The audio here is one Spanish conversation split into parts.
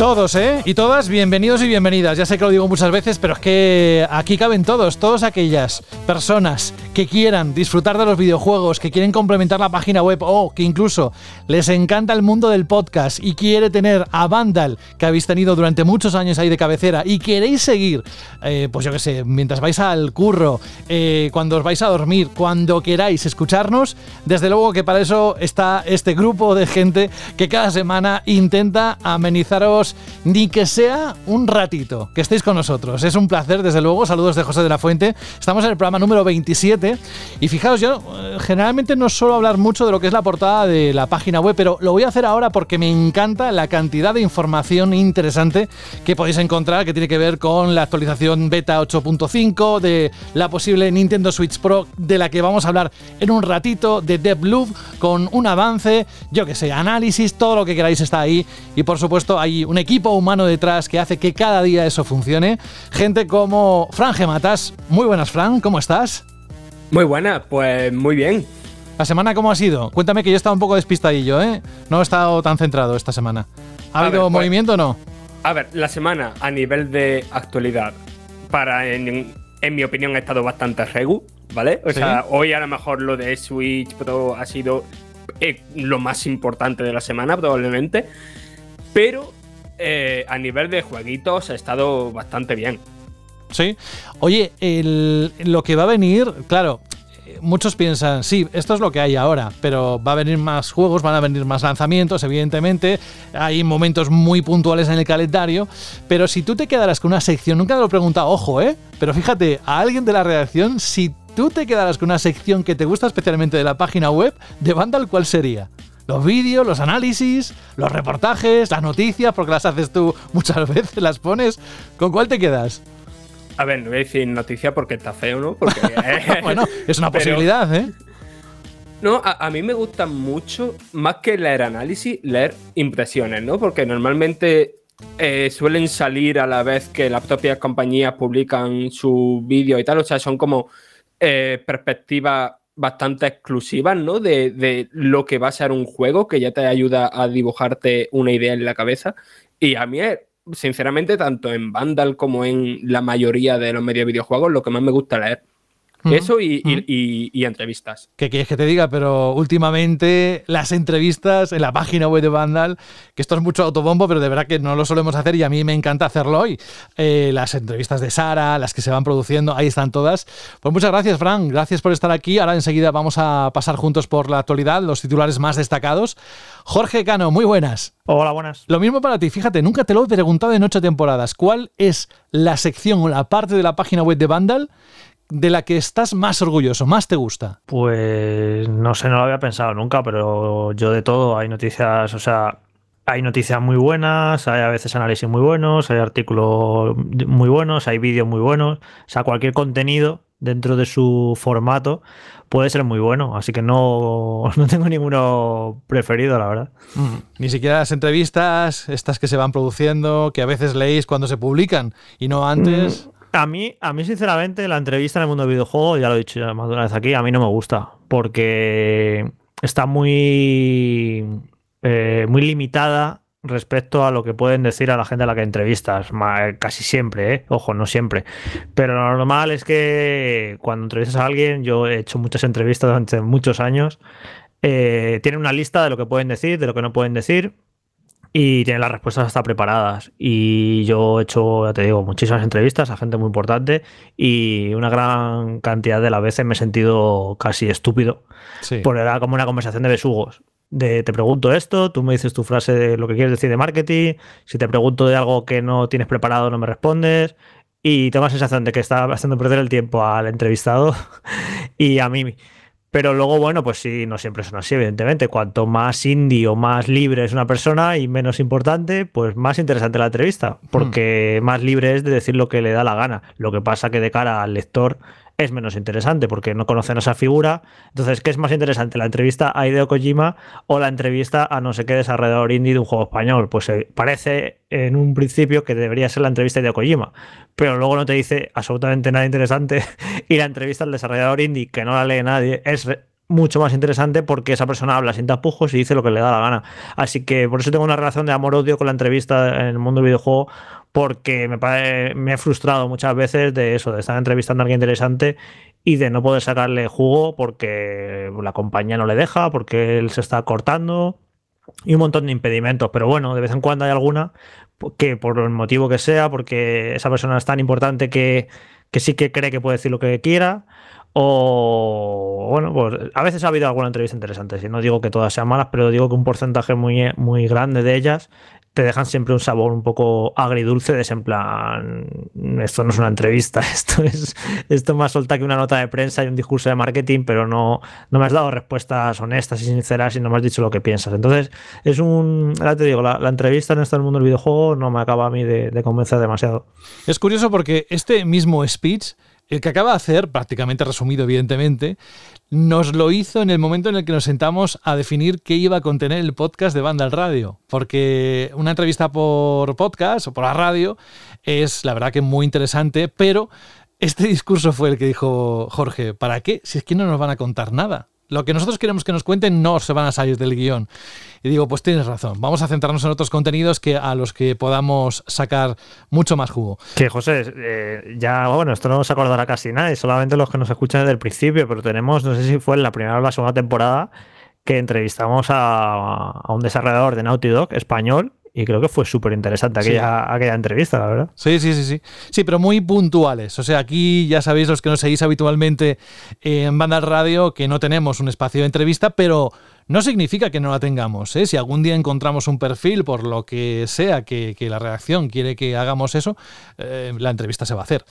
Todos, ¿eh? Y todas, bienvenidos y bienvenidas. Ya sé que lo digo muchas veces, pero es que aquí caben todos, todas aquellas personas que quieran disfrutar de los videojuegos, que quieren complementar la página web o que incluso les encanta el mundo del podcast y quiere tener a Vandal, que habéis tenido durante muchos años ahí de cabecera, y queréis seguir, eh, pues yo qué sé, mientras vais al curro, eh, cuando os vais a dormir, cuando queráis escucharnos, desde luego que para eso está este grupo de gente que cada semana intenta amenizaros ni que sea un ratito que estéis con nosotros. Es un placer, desde luego. Saludos de José de la Fuente. Estamos en el programa número 27 y fijaos, yo eh, generalmente no suelo hablar mucho de lo que es la portada de la página web, pero lo voy a hacer ahora porque me encanta la cantidad de información interesante que podéis encontrar que tiene que ver con la actualización beta 8.5, de la posible Nintendo Switch Pro, de la que vamos a hablar en un ratito, de Deathloop, con un avance, yo que sé, análisis, todo lo que queráis está ahí. Y por supuesto, hay un equipo humano detrás que hace que cada día eso funcione. Gente como Fran Gematas. Muy buenas, Fran, ¿cómo estás? Muy buenas, pues muy bien. ¿La semana cómo ha sido? Cuéntame que yo he estado un poco despistadillo, ¿eh? No he estado tan centrado esta semana. ¿Ha habido pues, movimiento o no? A ver, la semana a nivel de actualidad, para en, mi opinión, ha estado bastante regu, ¿vale? O sea, hoy a lo mejor lo de Switch Pro ha sido eh, lo más importante de la semana, probablemente. Pero eh, a nivel de jueguitos ha estado bastante bien. Sí. Oye, lo que va a venir, claro, muchos piensan, sí, esto es lo que hay ahora, pero va a venir más juegos, van a venir más lanzamientos, evidentemente, hay momentos muy puntuales en el calendario, pero si tú te quedaras con una sección, nunca te lo he preguntado, ojo, ¿eh? Pero fíjate, a alguien de la redacción, si tú te quedaras con una sección que te gusta especialmente de la página web, de Vandal, ¿cuál sería? Los vídeos, los análisis, los reportajes, las noticias, porque las haces tú muchas veces, las pones. ¿Con cuál te quedas? A ver, no voy a decir noticia porque está feo, ¿no? Porque, bueno, es una posibilidad, ¿eh? No, a, mí me gusta mucho, más que leer análisis, leer impresiones, ¿no? Porque normalmente eh, suelen salir a la vez que las propias compañías publican su vídeo y tal, o sea, son como eh, perspectivas bastante exclusivas, ¿no? De, lo que va a ser un juego que ya te ayuda a dibujarte una idea en la cabeza. Y a mí, sinceramente, tanto en Vandal como en la mayoría de los medios videojuegos, lo que más me gusta leer. Eso y, entrevistas. ¿Qué quieres que te diga? Pero últimamente las entrevistas en la página web de Vandal, que esto es mucho autobombo, pero de verdad que no lo solemos hacer y a mí me encanta hacerlo hoy. Eh, las entrevistas de Sara, las que se van produciendo, ahí están todas. Pues muchas gracias, Fran. Gracias por estar aquí. Ahora enseguida vamos a pasar juntos por la actualidad, los titulares más destacados. Jorge Cano, muy buenas. Hola, buenas. Lo mismo para ti. Fíjate, nunca te lo he preguntado en ocho temporadas. ¿Cuál es la sección o la parte de la página web de Vandal de la que estás más orgulloso, más te gusta? Pues no sé, no lo había pensado nunca, pero yo de todo hay noticias, o sea, hay noticias muy buenas, hay a veces análisis muy buenos, hay artículos muy buenos, hay vídeos muy buenos, o sea, cualquier contenido dentro de su formato puede ser muy bueno, así que no, no tengo ninguno preferido, la verdad. Mm. Ni siquiera las entrevistas, estas que se van produciendo, que a veces leéis cuando se publican y no antes. Mm. A mí, a mí, sinceramente, la entrevista en el mundo del videojuego, ya lo he dicho más de una vez aquí, a mí no me gusta. Porque está muy, eh, muy limitada respecto a lo que pueden decir a la gente a la que entrevistas. Casi siempre, ¿eh? Ojo, no siempre. Pero lo normal es que cuando entrevistas a alguien, yo he hecho muchas entrevistas durante muchos años, eh, tienen una lista de lo que pueden decir, de lo que no pueden decir y tiene las respuestas hasta preparadas. Y yo he hecho, ya te digo, muchísimas entrevistas a gente muy importante y una gran cantidad de las veces me he sentido casi estúpido. Sí. Porque era como una conversación de besugos. De te pregunto esto, tú me dices tu frase de lo que quieres decir de marketing, si te pregunto de algo que no tienes preparado no me respondes y tengo la sensación de que está haciendo perder el tiempo al entrevistado y a mí pero luego, bueno, pues sí, no siempre son así, evidentemente. Cuanto más indie o más libre es una persona y menos importante, pues más interesante la entrevista, porque hmm. más libre es de decir lo que le da la gana. Lo que pasa que de cara al lector es menos interesante porque no conocen esa figura. Entonces, ¿qué es más interesante? ¿La entrevista a Hideo Kojima o la entrevista a no sé qué desarrollador indie de un juego español? Pues eh, parece en un principio que debería ser la entrevista a Hideo Kojima, pero luego no te dice absolutamente nada interesante y la entrevista al desarrollador indie, que no la lee nadie, es mucho más interesante porque esa persona habla sin tapujos y dice lo que le da la gana. Así que por eso tengo una relación de amor-odio con la entrevista en el mundo del videojuego porque me, me he frustrado muchas veces de eso, de estar entrevistando a alguien interesante y de no poder sacarle jugo porque la compañía no le deja, porque él se está cortando y un montón de impedimentos. Pero bueno, de vez en cuando hay alguna que por el motivo que sea, porque esa persona es tan importante que, sí que cree que puede decir lo que quiera o bueno, pues a veces ha habido alguna entrevista interesante. Si no digo que todas sean malas, pero digo que un porcentaje muy, muy grande de ellas te dejan siempre un sabor un poco agridulce de ese en plan, esto no es una entrevista, esto es esto más solta que una nota de prensa y un discurso de marketing, pero no, no me has dado respuestas honestas y sinceras y no me has dicho lo que piensas. Entonces, es un, ahora te digo, la, entrevista en este mundo del videojuego no me acaba a mí de convencer demasiado. Es curioso porque este mismo speech el que acaba de hacer, prácticamente resumido evidentemente, nos lo hizo en el momento en el que nos sentamos a definir qué iba a contener el podcast de Banda al Radio. Porque una entrevista por podcast o por la radio es la verdad que muy interesante, pero este discurso fue el que dijo Jorge, ¿para qué? Si es que no nos van a contar nada. Lo que nosotros queremos que nos cuenten no se van a salir del guion. Y digo, pues tienes razón, vamos a centrarnos en otros contenidos que a los que podamos sacar mucho más jugo. Que José, eh, ya, bueno, esto no se acordará casi nadie, solamente los que nos escuchan desde el principio, pero tenemos, no sé si fue en la primera o la segunda temporada, que entrevistamos a, a un desarrollador de Naughty Dog español y creo que fue súper interesante aquella, aquella entrevista, la verdad. Sí, sí, sí, sí. Sí, pero muy puntuales. O sea, aquí ya sabéis los que nos seguís habitualmente en Banda Radio que no tenemos un espacio de entrevista, pero no significa que no la tengamos. ¿eh? Si algún día encontramos un perfil, por lo que sea, que, la redacción quiere que hagamos eso, eh, la entrevista se va a hacer.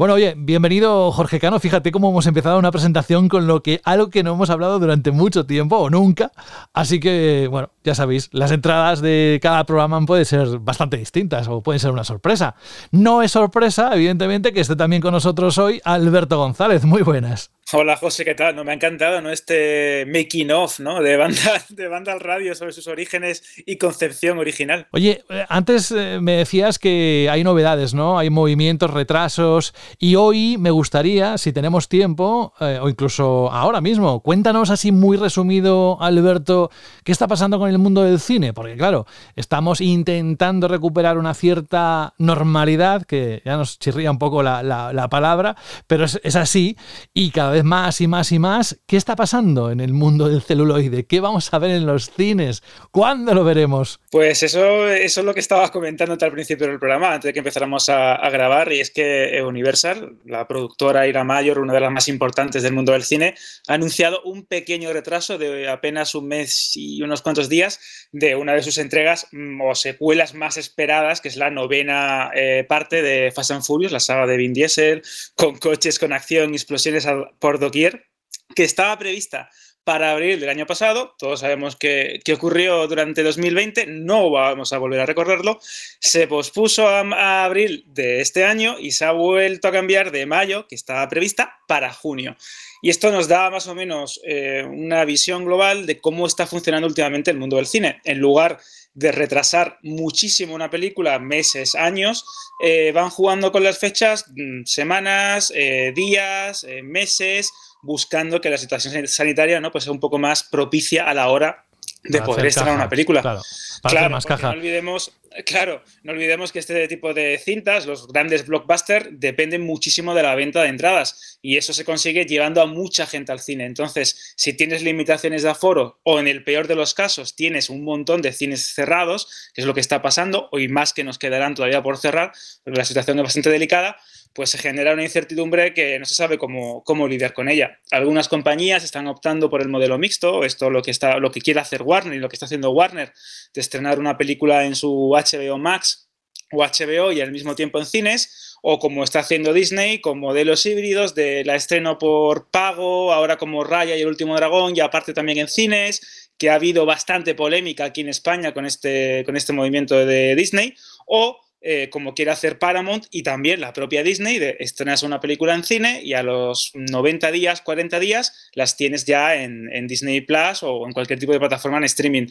Bueno, oye, bienvenido Jorge Cano. Fíjate cómo hemos empezado una presentación con lo que algo que no hemos hablado durante mucho tiempo o nunca. Así que, bueno, ya sabéis, las entradas de cada programa pueden ser bastante distintas o pueden ser una sorpresa. No es sorpresa, evidentemente, que esté también con nosotros hoy Alberto González. Muy buenas. Hola José, ¿qué tal? No me ha encantado ¿no? este making of ¿no? de, banda, de banda al radio sobre sus orígenes y concepción original. Oye, eh, antes eh, me decías que hay novedades, ¿no? Hay movimientos, retrasos y hoy me gustaría, si tenemos tiempo, eh, o incluso ahora mismo, cuéntanos así muy resumido, Alberto, qué está pasando con el mundo del cine, porque claro, estamos intentando recuperar una cierta normalidad, que ya nos chirría un poco la, palabra, pero es, es así y cada vez más y más y más. ¿Qué está pasando en el mundo del celuloide? ¿Qué vamos a ver en los cines? ¿Cuándo lo veremos? Pues eso, eso es lo que estabas comentando al principio del programa, antes de que empezáramos a, grabar, y es que Universal, la productora Ira Mayor, una de las más importantes del mundo del cine, ha anunciado un pequeño retraso de apenas un mes y unos cuantos días de una de sus entregas mm, o secuelas más esperadas, que es la novena eh, parte de Fast and Furious, la saga de Vin Diesel, con coches con acción explosiones por por doquier, que estaba prevista para abril del año pasado. Todos sabemos que, ocurrió durante 2020, no vamos a volver a recorrerlo. Se pospuso a, abril de este año y se ha vuelto a cambiar de mayo, que estaba prevista, para junio. Y esto nos da más o menos eh, una visión global de cómo está funcionando últimamente el mundo del cine. En lugar de retrasar muchísimo una película, meses, años, eh, van jugando con las fechas mm, semanas, eh, días, meses, buscando que la situación sanitaria ¿no? pues sea un poco más propicia a la hora de poder estrenar una película. Claro, para más caja. No olvidemos, claro, no olvidemos que este tipo de cintas, los grandes blockbusters, dependen muchísimo de la venta de entradas y eso se consigue llevando a mucha gente al cine. Entonces, si tienes limitaciones de aforo o en el peor de los casos tienes un montón de cines cerrados, que es lo que está pasando, hoy más que nos quedarán todavía por cerrar, porque la situación es bastante delicada, pues se genera una incertidumbre que no se sabe cómo, cómo lidiar con ella. Algunas compañías están optando por el modelo mixto, esto lo que, está, lo que quiere hacer Warner y lo que está haciendo Warner, de estrenar una película en su HBO Max o HBO y al mismo tiempo en cines, o como está haciendo Disney, con modelos híbridos de la estreno por pago, ahora como Raya y el último dragón, y aparte también en cines, que ha habido bastante polémica aquí en España con este, con este movimiento de Disney, o eh, como quiere hacer Paramount y también la propia Disney, de estrenas una película en cine y a los 90 días, 40 días, las tienes ya en, Disney Plus o en cualquier tipo de plataforma en streaming.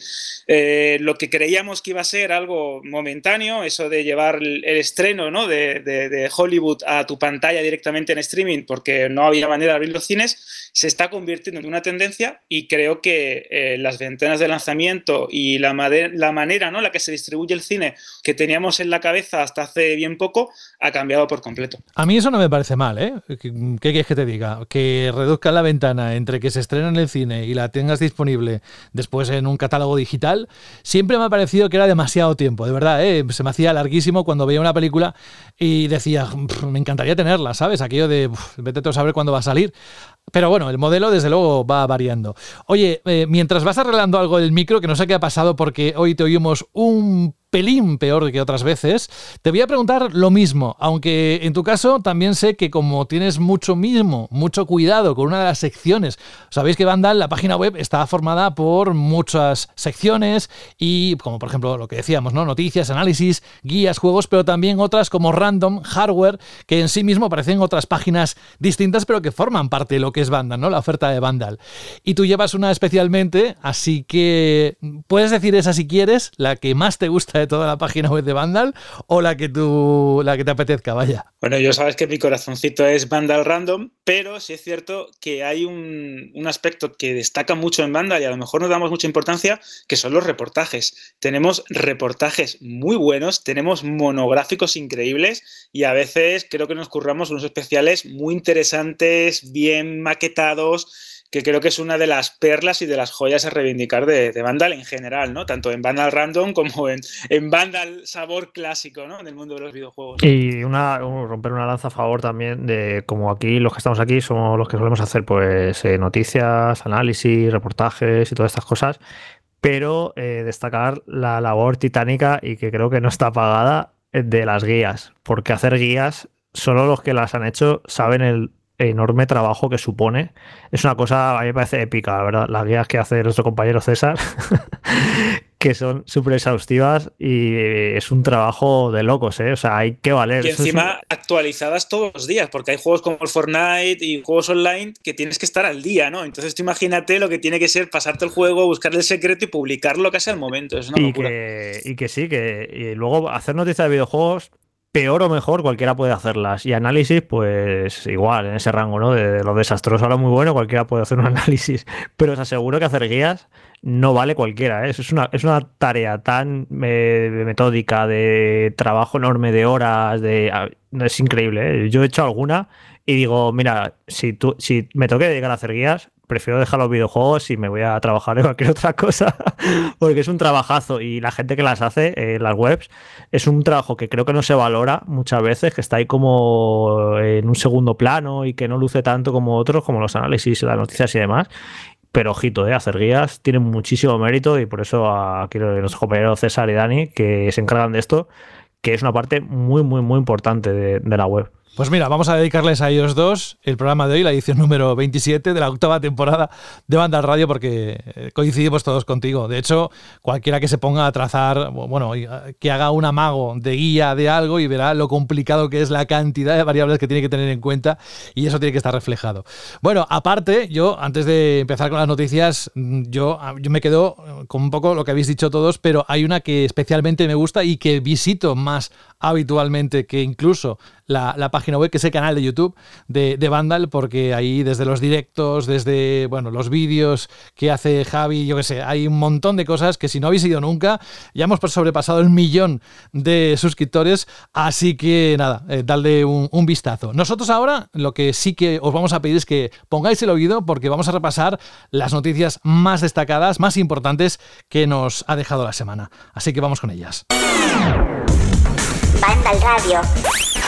Eh, lo que creíamos que iba a ser algo momentáneo, eso de llevar el, estreno ¿no? de, Hollywood a tu pantalla directamente en streaming porque no había manera de abrir los cines, se está convirtiendo en una tendencia y creo que eh, las ventanas de lanzamiento y la, la manera, ¿no? la que se distribuye el cine que teníamos en la cabeza, hasta hace bien poco ha cambiado por completo. A mí eso no me parece mal, ¿eh? ¿Qué quieres que te diga? Que reduzca la ventana entre que se estrena en el cine y la tengas disponible después en un catálogo digital, siempre me ha parecido que era demasiado tiempo, de verdad, ¿eh? Se me hacía larguísimo cuando veía una película y decía, me encantaría tenerla, ¿sabes? Aquello de, vete a saber cuándo va a salir. Pero bueno, el modelo desde luego va variando. Oye, eh, mientras vas arreglando algo del micro, que no sé qué ha pasado porque hoy te oímos un pelín peor que otras veces, te voy a preguntar lo mismo, aunque en tu caso también sé que como tienes mucho mismo, mucho cuidado con una de las secciones, sabéis que Vandal, la página web, está formada por muchas secciones y como por ejemplo lo que decíamos, ¿no? Noticias, análisis, guías, juegos, pero también otras como random, hardware, que en sí mismo parecen otras páginas distintas, pero que forman parte de lo que es Vandal, ¿no? La oferta de Vandal. Y tú llevas una especialmente, así que puedes decir esa si quieres, la que más te gusta de toda la página web de Vandal o la que tú la que te apetezca, vaya. Bueno, yo sabes que mi corazoncito es Vandal Random, pero sí es cierto que hay un, un aspecto que destaca mucho en Vandal y a lo mejor no damos mucha importancia, que son los reportajes. Tenemos reportajes muy buenos, tenemos monográficos increíbles y a veces creo que nos curramos unos especiales muy interesantes, bien maquetados que creo que es una de las perlas y de las joyas a reivindicar de, Vandal en general, ¿no? Tanto en Vandal Random como en, en Vandal sabor clásico, ¿no? En el mundo de los videojuegos. Y una, romper una lanza a favor también de, como aquí, los que estamos aquí, somos los que solemos hacer, pues, eh, noticias, análisis, reportajes y todas estas cosas, pero eh, destacar la labor titánica y que creo que no está pagada eh, de las guías, porque hacer guías, solo los que las han hecho saben el enorme trabajo que supone. Es una cosa, a mí me parece épica, la verdad. Las guías que hace nuestro compañero César, que son súper exhaustivas y es un trabajo de locos, ¿eh? O sea, hay que valer. Y encima actualizadas todos los días, porque hay juegos como el Fortnite y juegos online que tienes que estar al día, ¿no? Entonces tú imagínate lo que tiene que ser pasarte el juego, buscar el secreto y publicarlo casi al momento. Es una y Que, y que sí, que y luego hacer noticias de videojuegos peor o mejor, cualquiera puede hacerlas. Y análisis, pues igual, en ese rango, ¿no? De, lo desastroso a lo muy bueno, cualquiera puede hacer un análisis. Pero os aseguro que hacer guías no vale cualquiera. ¿eh? Es, una, es una tarea tan eh, metódica, de trabajo enorme, de horas, de. Es increíble. ¿eh? Yo he hecho alguna y digo, mira, si, tú, si me toque dedicar a hacer guías, prefiero dejar los videojuegos y me voy a trabajar en cualquier otra cosa, porque es un trabajazo y la gente que las hace, en las webs, es un trabajo que creo que no se valora muchas veces, que está ahí como en un segundo plano y que no luce tanto como otros, como los análisis, las noticias y demás. Pero ojito, ¿eh? hacer guías tiene muchísimo mérito y por eso aquí nuestros compañeros César y Dani, que se encargan de esto, que es una parte muy, muy, muy importante de la web. Pues mira, vamos a dedicarles a ellos dos el programa de hoy, la edición número 27 de la octava temporada de Banda Radio, porque eh, coincidimos todos contigo. De hecho, cualquiera que se ponga a trazar, bueno, que haga un amago de guía de algo y verá lo complicado que es la cantidad de variables que tiene que tener en cuenta y eso tiene que estar reflejado. Bueno, aparte, yo, antes de empezar con las noticias, yo, yo me quedo con un poco lo que habéis dicho todos, pero hay una que especialmente me gusta y que visito más habitualmente que incluso la, página web, que es el canal de YouTube de, de, Vandal, porque ahí desde los directos, desde bueno, los vídeos que hace Javi, yo qué sé, hay un montón de cosas que si no habéis ido nunca, ya hemos sobrepasado el millón de suscriptores, así que nada, eh, dale un, un vistazo. Nosotros ahora lo que sí que os vamos a pedir es que pongáis el oído porque vamos a repasar las noticias más destacadas, más importantes que nos ha dejado la semana. Así que vamos con ellas. Vandal Radio.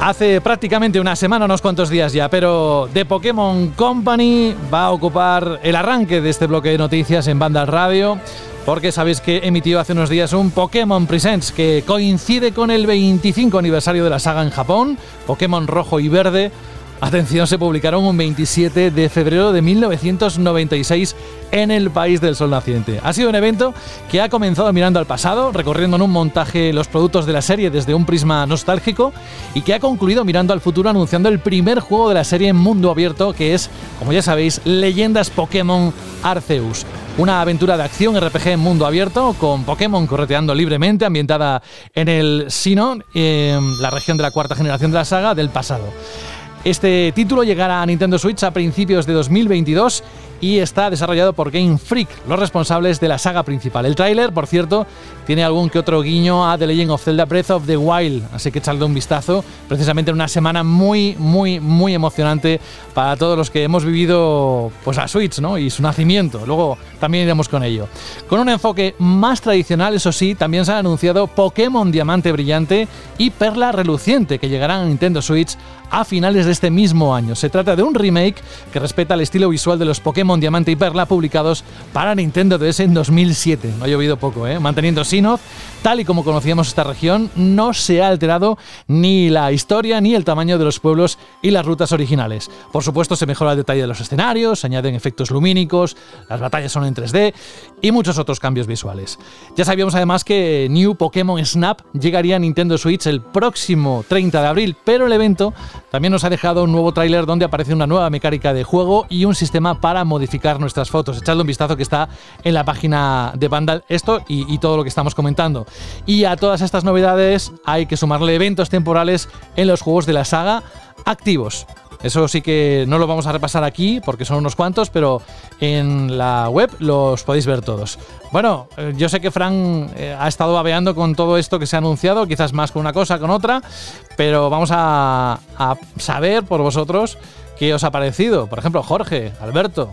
Hace prácticamente una semana, unos cuantos días ya, pero The Pokémon Company va a ocupar el arranque de este bloque de noticias en Banda Radio, porque sabéis que emitió hace unos días un Pokémon Presents que coincide con el 25 aniversario de la saga en Japón, Pokémon rojo y verde, atención, se publicaron un 27 de febrero de 1996 en el país del sol naciente. Ha sido un evento que ha comenzado mirando al pasado, recorriendo en un montaje los productos de la serie desde un prisma nostálgico y que ha concluido mirando al futuro anunciando el primer juego de la serie en mundo abierto que es, como ya sabéis, Leyendas Pokémon Arceus. Una aventura de acción RPG en mundo abierto con Pokémon correteando libremente, ambientada en el Sinnoh, la región de la cuarta generación de la saga del pasado. Este título llegará a Nintendo Switch a principios de 2022 y está desarrollado por Game Freak, los responsables de la saga principal. El tráiler, por cierto, tiene algún que otro guiño a The Legend of Zelda Breath of the Wild, así que echarle un vistazo, precisamente en una semana muy, muy, muy emocionante para todos los que hemos vivido pues la Switch ¿no? y su nacimiento. Luego también iremos con ello. Con un enfoque más tradicional, eso sí, también se han anunciado Pokémon Diamante Brillante y Perla Reluciente, que llegarán a Nintendo Switch a finales de este mismo año. Se trata de un remake que respeta el estilo visual de los Pokémon Diamante y Perla publicados para Nintendo DS en 2007. No ha llovido poco, ¿eh? Manteniendo Sinnoh, tal y como conocíamos esta región, no se ha alterado ni la historia ni el tamaño de los pueblos y las rutas originales. Por supuesto, se mejora el detalle de los escenarios, se añaden efectos lumínicos, las batallas son en 3D y muchos otros cambios visuales. Ya sabíamos además que New Pokémon Snap llegaría a Nintendo Switch el próximo 30 de abril, pero el evento también nos ha dejado un nuevo tráiler donde aparece una nueva mecánica de juego y un sistema para modificar nuestras fotos. Echadle un vistazo que está en la página de Vandal esto y, y todo lo que estamos comentando. Y a todas estas novedades hay que sumarle eventos temporales en los juegos de la saga activos. Eso sí que no lo vamos a repasar aquí porque son unos cuantos, pero en la web los podéis ver todos. Bueno, eh, yo sé que Fran eh, ha estado babeando con todo esto que se ha anunciado, quizás más con una cosa, con otra, pero vamos a, a saber por vosotros qué os ha parecido. Por ejemplo, Jorge, Alberto,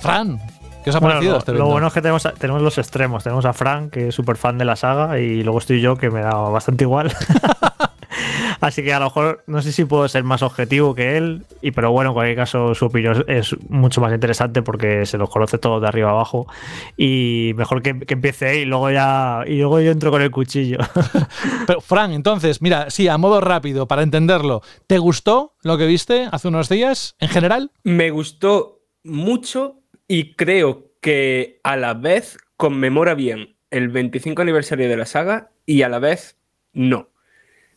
Fran, ¿Qué os ha Bueno, parecido lo, este lo bueno es que tenemos, tenemos los extremos. Tenemos a Frank, que es súper fan de la saga, y luego estoy yo, que me da bastante igual. Así que a lo mejor no sé si puedo ser más objetivo que él, y pero bueno, en cualquier caso su opinión es mucho más interesante porque se los conoce todos de arriba abajo y mejor que, que empiece él y luego ya y luego yo entro con el cuchillo. Pero, Fran, entonces, mira, sí, a modo rápido, para entenderlo, ¿te gustó lo que viste hace unos días en general? Me gustó mucho y creo que a la vez conmemora bien el 25 aniversario de la saga y a la vez no.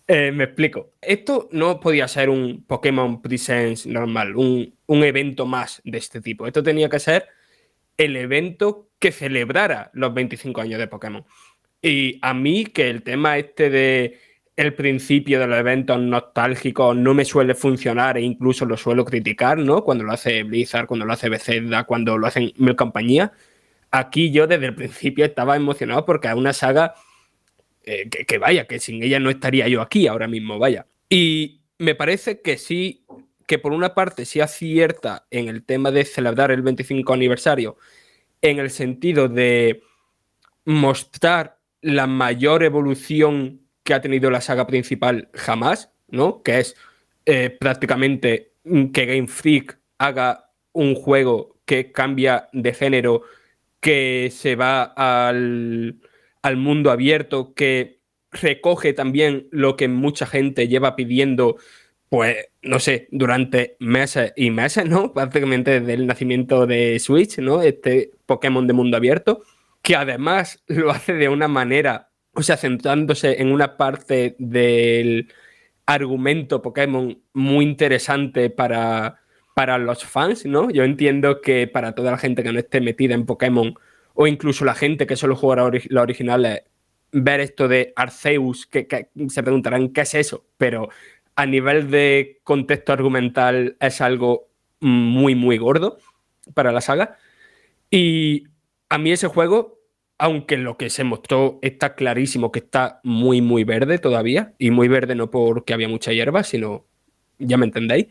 Eh, me explico. Esto no podía ser un Pokémon Presents normal, un, un evento más de este tipo. Esto tenía que ser el evento que celebrara los 25 años de Pokémon. Y a mí que el tema este de el principio de los eventos nostálgicos no me suele funcionar e incluso lo suelo criticar, ¿no? Cuando lo hace Blizzard, cuando lo hace Bethesda, cuando lo hacen mil compañías. Aquí yo desde el principio estaba emocionado porque es una saga eh, que, que vaya, que sin ella no estaría yo aquí ahora mismo, vaya. Y me parece que sí, que por una parte sí acierta en el tema de celebrar el 25 aniversario, en el sentido de mostrar la mayor evolución que ha tenido la saga principal jamás, ¿no? Que es eh, prácticamente que Game Freak haga un juego que cambia de género, que se va al, al mundo abierto, que recoge también lo que mucha gente lleva pidiendo, pues, no sé, durante meses y meses, ¿no? Prácticamente desde el nacimiento de Switch, ¿no? Este Pokémon de mundo abierto, que además lo hace de una manera, o sea, centrándose en una parte del argumento Pokémon muy interesante para, para los fans, ¿no? Yo entiendo que para toda la gente que no esté metida en Pokémon, o incluso la gente que solo juega ori los originales, ver esto de Arceus, que, que, se preguntarán qué es eso, pero a nivel de contexto argumental es algo muy, muy gordo para la saga. Y a mí ese juego, aunque lo que se mostró está clarísimo que está muy, muy verde todavía, y muy verde no porque había mucha hierba, sino, ya me entendéis,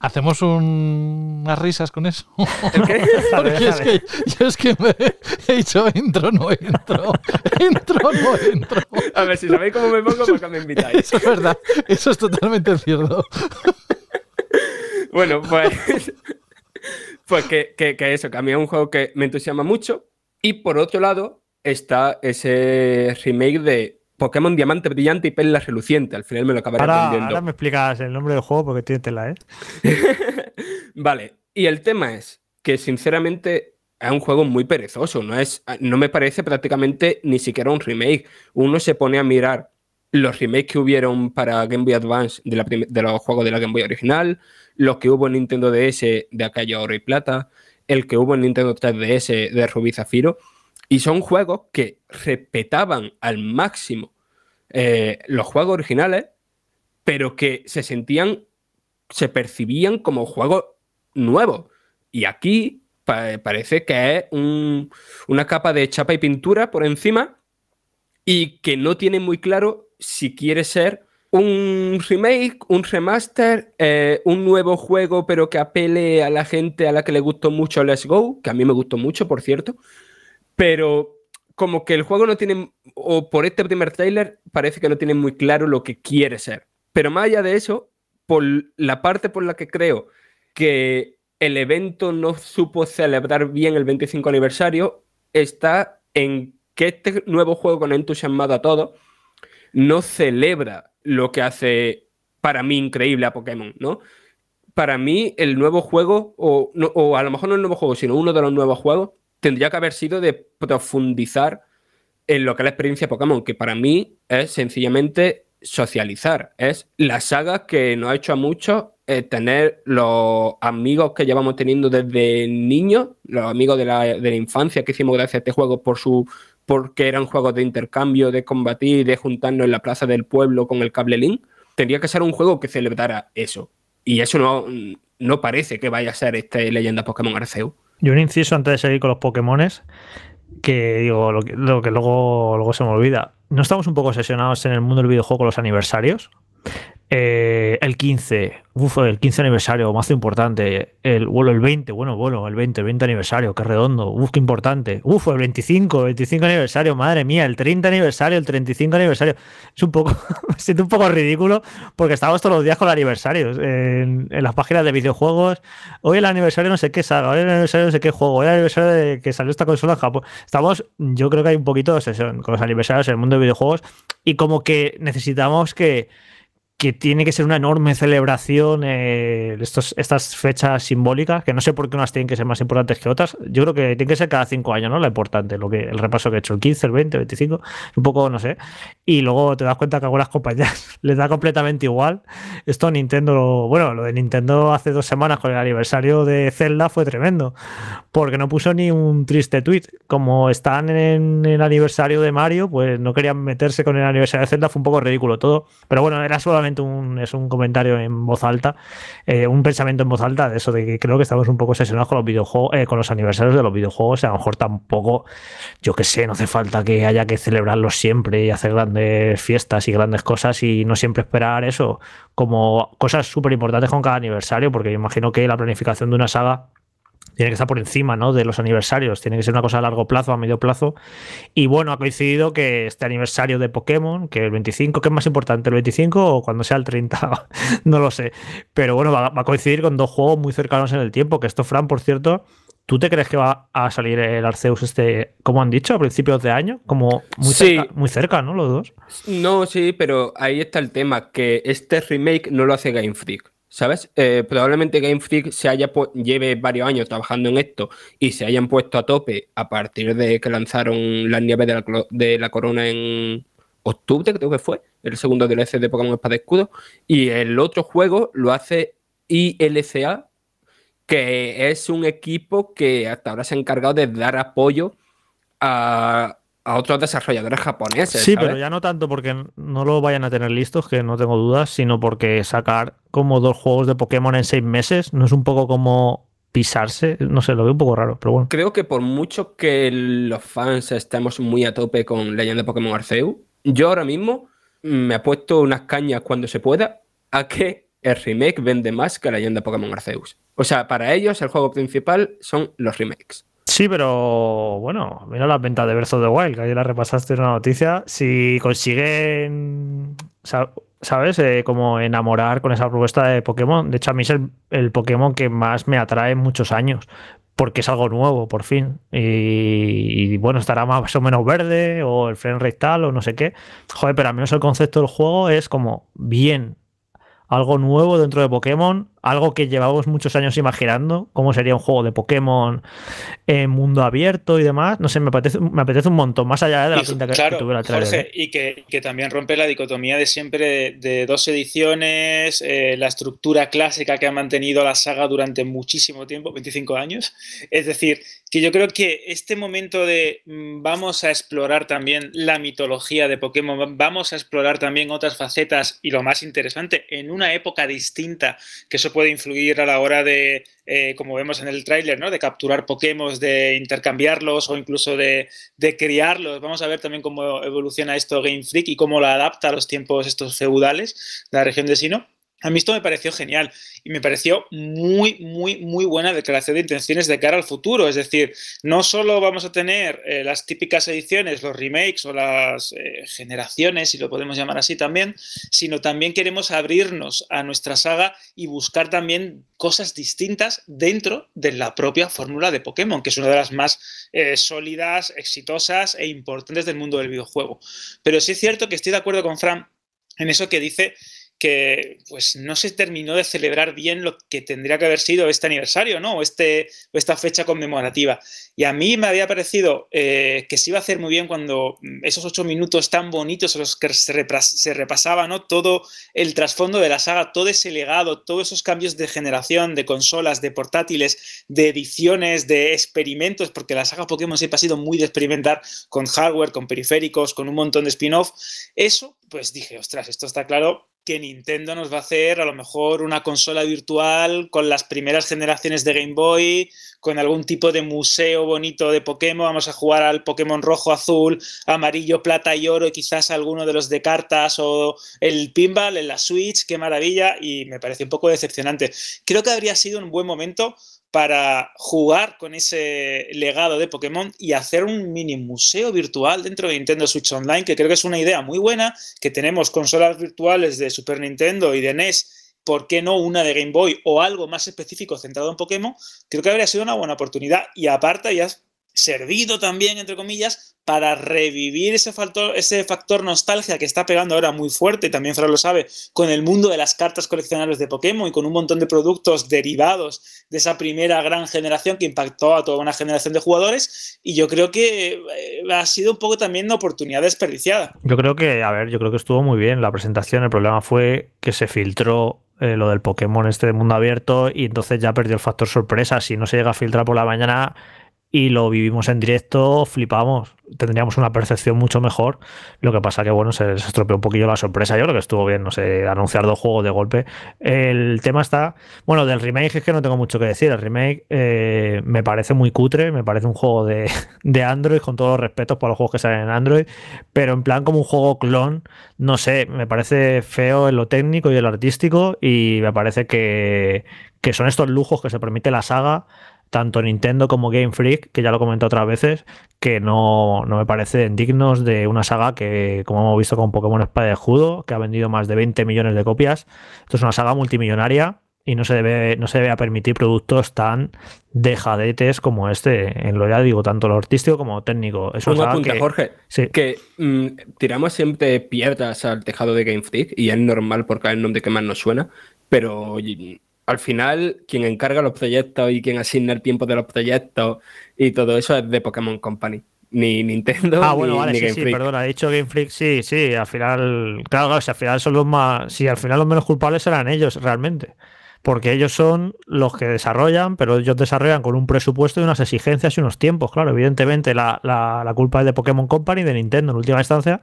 ¿Hacemos un- unas risas con eso? Porque es que yo es que me he dicho entro, no entro. Entro, no entro. A ver, si sabéis cómo me pongo, ¿por qué me invitáis? Eso es verdad. Eso es totalmente cierto. Bueno, pues. Pues que, que, que eso, que a mí es un juego que me entusiasma mucho. Y por otro lado, está ese remake de Pokémon Diamante Brillante y Perla Reluciente. Al final me lo acabaré Ahora, aprendiendo. ahora me explicas el nombre del juego porque tiene tela, ¿eh? Vale, y el tema es que sinceramente es un juego muy perezoso, no, es, no me parece prácticamente ni siquiera un remake. Uno se pone a mirar los remakes que hubieron para Game Boy Advance de, la de los juegos de la Game Boy original, los que hubo en Nintendo DS de aquella oro y plata, el que hubo en Nintendo 3DS de Rubí Zafiro, y son juegos que respetaban al máximo eh, los juegos originales, pero que se sentían, se percibían como juegos nuevos. Y aquí pa- parece que es un- una capa de chapa y pintura por encima y que no tiene muy claro si quiere ser un remake, un remaster, eh, un nuevo juego, pero que apele a la gente a la que le gustó mucho Let's Go, que a mí me gustó mucho, por cierto. Pero como que el juego no tiene, o por este primer trailer, parece que no tiene muy claro lo que quiere ser. Pero más allá de eso, por la parte por la que creo que el evento no supo celebrar bien el 25 aniversario está en que este nuevo juego con entusiasmado a todos no celebra lo que hace para mí increíble a Pokémon, ¿no? Para mí el nuevo juego, o, no- o a lo mejor no el nuevo juego, sino uno de los nuevos juegos, tendría que haber sido de profundizar en lo que es la experiencia Pokémon, que para mí es sencillamente socializar. Es la saga que nos ha hecho a muchos eh, tener los amigos que llevamos teniendo desde niños, los amigos de la, de la infancia que hicimos gracias a este juego por su porque eran juegos de intercambio, de combatir, de juntarnos en la plaza del pueblo con el cable link. Tendría que ser un juego que celebrara eso. Y eso no, no parece que vaya a ser este Leyenda Pokémon Arceus. Y un inciso antes de seguir con los Pokémones, que digo, lo que, lo que luego, luego se me olvida. ¿No estamos un poco obsesionados en el mundo del videojuego con los aniversarios? Eh, el 15, uf, el 15 aniversario, más importante. El, bueno, el 20, bueno, bueno, el 20, el 20 aniversario, qué redondo, uf, qué importante. Uf, el 25, el 25 aniversario, madre mía, el 30 aniversario, el 35 aniversario. Es un poco, me siento un poco ridículo porque estamos todos los días con aniversarios en, en las páginas de videojuegos. Hoy el aniversario no sé qué saga, hoy el aniversario no sé qué juego, hoy el aniversario de que salió esta consola en Japón. Estamos, yo creo que hay un poquito de obsesión con los aniversarios en el mundo de videojuegos y como que necesitamos que que tiene que ser una enorme celebración eh, estos, estas fechas simbólicas, que no sé por qué unas tienen que ser más importantes que otras. Yo creo que tiene que ser cada cinco años, ¿no? La importante, lo que, el repaso que he hecho, el 15, el 20, el 25, un poco, no sé. Y luego te das cuenta que a algunas compañías les da completamente igual. Esto Nintendo, bueno, lo de Nintendo hace dos semanas con el aniversario de Zelda fue tremendo, porque no puso ni un triste tweet. Como están en el aniversario de Mario, pues no querían meterse con el aniversario de Zelda, fue un poco ridículo todo. Pero bueno, era solamente un, es un comentario en voz alta, eh, un pensamiento en voz alta de eso, de que creo que estamos un poco obsesionados con los videojuegos, eh, con los aniversarios de los videojuegos, a lo mejor tampoco, yo qué sé, no hace falta que haya que celebrarlos siempre y hacer grandes fiestas y grandes cosas y no siempre esperar eso como cosas súper importantes con cada aniversario, porque yo imagino que la planificación de una saga tiene que estar por encima ¿no? de los aniversarios, tiene que ser una cosa a largo plazo, a medio plazo. Y bueno, ha coincidido que este aniversario de Pokémon, que el 25, ¿qué es más importante, el 25 o cuando sea el 30? no lo sé. Pero bueno, va, va, a coincidir con dos juegos muy cercanos en el tiempo, que esto, Fran, por cierto, ¿tú te crees que va a salir el Arceus este, como han dicho, a principios de año? Como muy, Sí. cerca, muy cerca, ¿no? Los dos. No, sí, pero ahí está el tema, que este remake no lo hace Game Freak. ¿Sabes? Eh, probablemente Game Freak se haya lleve varios años trabajando en esto y se hayan puesto a tope a partir de que lanzaron las nieves de la, clo- de la corona en octubre, creo que fue, el segundo DLC de Pokémon Espada y Escudo. Y el otro juego lo hace ILCA, que es un equipo que hasta ahora se ha encargado de dar apoyo a, a otros desarrolladores japoneses. Sí, ¿sabes? pero ya no tanto porque no lo vayan a tener listos, que no tengo dudas, sino porque sacar como dos juegos de Pokémon en seis meses no es un poco como pisarse, no sé, lo veo un poco raro, pero bueno. Creo que por mucho que los fans estemos muy a tope con Leyenda de Pokémon Arceus, yo ahora mismo me apuesto unas cañas cuando se pueda a que el remake vende más que Leyenda de Pokémon Arceus. O sea, para ellos el juego principal son los remakes. Sí, pero bueno, mira las ventas de Breath of the Wild, que ayer la repasaste en una noticia. Si consiguen, sa- ¿sabes? Eh, como enamorar con esa propuesta de Pokémon. De hecho, a mí es el, Pokémon que más me atrae en muchos años. porque es algo nuevo, por fin. Y, bueno, estará más o menos verde, o el frame rate tal, o no sé qué. Joder, pero al menos el concepto del juego es como bien algo nuevo dentro de Pokémon, algo que llevamos muchos años imaginando, cómo sería un juego de Pokémon en mundo abierto y demás. No sé, me apetece, me apetece un montón, más allá de la pinta que, claro, tuviera el trailer, Jorge, ¿eh? y que, que, también rompe la dicotomía de siempre de, dos ediciones, eh, la estructura clásica que ha mantenido la saga durante muchísimo tiempo, 25 años. Es decir, que yo creo que este momento de mm, vamos a explorar también la mitología de Pokémon, vamos a explorar también otras facetas y lo más interesante, en una época distinta, que eso puede influir a la hora de, eh, como vemos en el tráiler, ¿no? de capturar Pokémon, de intercambiarlos o incluso de, de, criarlos. Vamos a ver también cómo evoluciona esto Game Freak y cómo lo adapta a los tiempos estos feudales de la región de Sino. A mí esto me pareció genial y me pareció muy, muy, muy buena declaración de intenciones de cara al futuro. Es decir, no solo vamos a tener eh, las típicas ediciones, los remakes o las eh, generaciones, si lo podemos llamar así también, sino también queremos abrirnos a nuestra saga y buscar también cosas distintas dentro de la propia fórmula de Pokémon, que es una de las más eh, sólidas, exitosas e importantes del mundo del videojuego. Pero sí es cierto que estoy de acuerdo con Fran en eso que dice que pues no se terminó de celebrar bien lo que tendría que haber sido este aniversario, ¿no? O, este, esta fecha conmemorativa. Y a mí me había parecido eh, que se iba a hacer muy bien cuando esos ocho minutos tan bonitos en los que se, se repasaba, ¿no? Todo el trasfondo de la saga, todo ese legado, todos esos cambios de generación, de consolas, de portátiles, de ediciones, de experimentos, porque la saga Pokémon siempre ha sido muy de experimentar con hardware, con periféricos, con un montón de spin-off. Eso, pues dije, ostras, esto está claro que Nintendo nos va a hacer a lo mejor una consola virtual con las primeras generaciones de Game Boy, con algún tipo de museo bonito de Pokémon. Vamos a jugar al Pokémon rojo, azul, amarillo, plata y oro, y quizás alguno de los de cartas o el pinball en la Switch. Qué maravilla. Y me parece un poco decepcionante. Creo que habría sido un buen momento para jugar con ese legado de Pokémon y hacer un mini museo virtual dentro de Nintendo Switch Online, que creo que es una idea muy buena, que tenemos consolas virtuales de Super Nintendo y de NES, ¿por qué no una de Game Boy o algo más específico centrado en Pokémon? Creo que habría sido una buena oportunidad y aparte ya servido también, entre comillas, para revivir ese factor, ese factor nostalgia que está pegando ahora muy fuerte, también Fran lo sabe, con el mundo de las cartas coleccionables de Pokémon y con un montón de productos derivados de esa primera gran generación que impactó a toda una generación de jugadores. Y yo creo que eh, ha sido un poco también una oportunidad desperdiciada. Yo creo que, a ver, yo creo que estuvo muy bien la presentación. El problema fue que se filtró eh, lo del Pokémon este de mundo abierto y entonces ya perdió el factor sorpresa. Si no se llega a filtrar por la mañana, y lo vivimos en directo, flipamos. Tendríamos una percepción mucho mejor. Lo que pasa que, bueno, se, estropeó un poquillo la sorpresa. Yo creo que estuvo bien, no sé, anunciar dos juegos de golpe. El tema está, bueno, del remake es que no tengo mucho que decir. El remake eh, me parece muy cutre, me parece un juego de, de, Android, con todos los respetos por los juegos que salen en Android, pero en plan como un juego clon, no sé, me parece feo en lo técnico y en lo artístico y me parece que, que son estos lujos que se permite la saga tanto Nintendo como Game Freak, que ya lo comenté otras veces, que no, no, me parecen dignos de una saga que, como hemos visto con Pokémon Espada de Judo, que ha vendido más de 20 millones de copias. Esto es una saga multimillonaria y no se debe, no se debe permitir productos tan dejadetes como este, en lo ya digo, tanto lo artístico como técnico. Es una apunta, que, Jorge, sí. que mmm, tiramos siempre piedras al tejado de Game Freak y es normal porque es el nombre que más nos suena, pero al final, quien encarga los proyectos y quien asigna el tiempo de los proyectos y todo eso es de Pokémon Company. Ni Nintendo. Ah, bueno, ni, vale, ni sí, Game sí, Freak. perdón, ha dicho Game Freak, sí, sí, al final, claro, claro, si al final son los más, si al final los menos culpables serán ellos, realmente. Porque ellos son los que desarrollan, pero ellos desarrollan con un presupuesto y unas exigencias y unos tiempos. Claro, evidentemente la, la, la culpa es de Pokémon Company, de Nintendo en última instancia,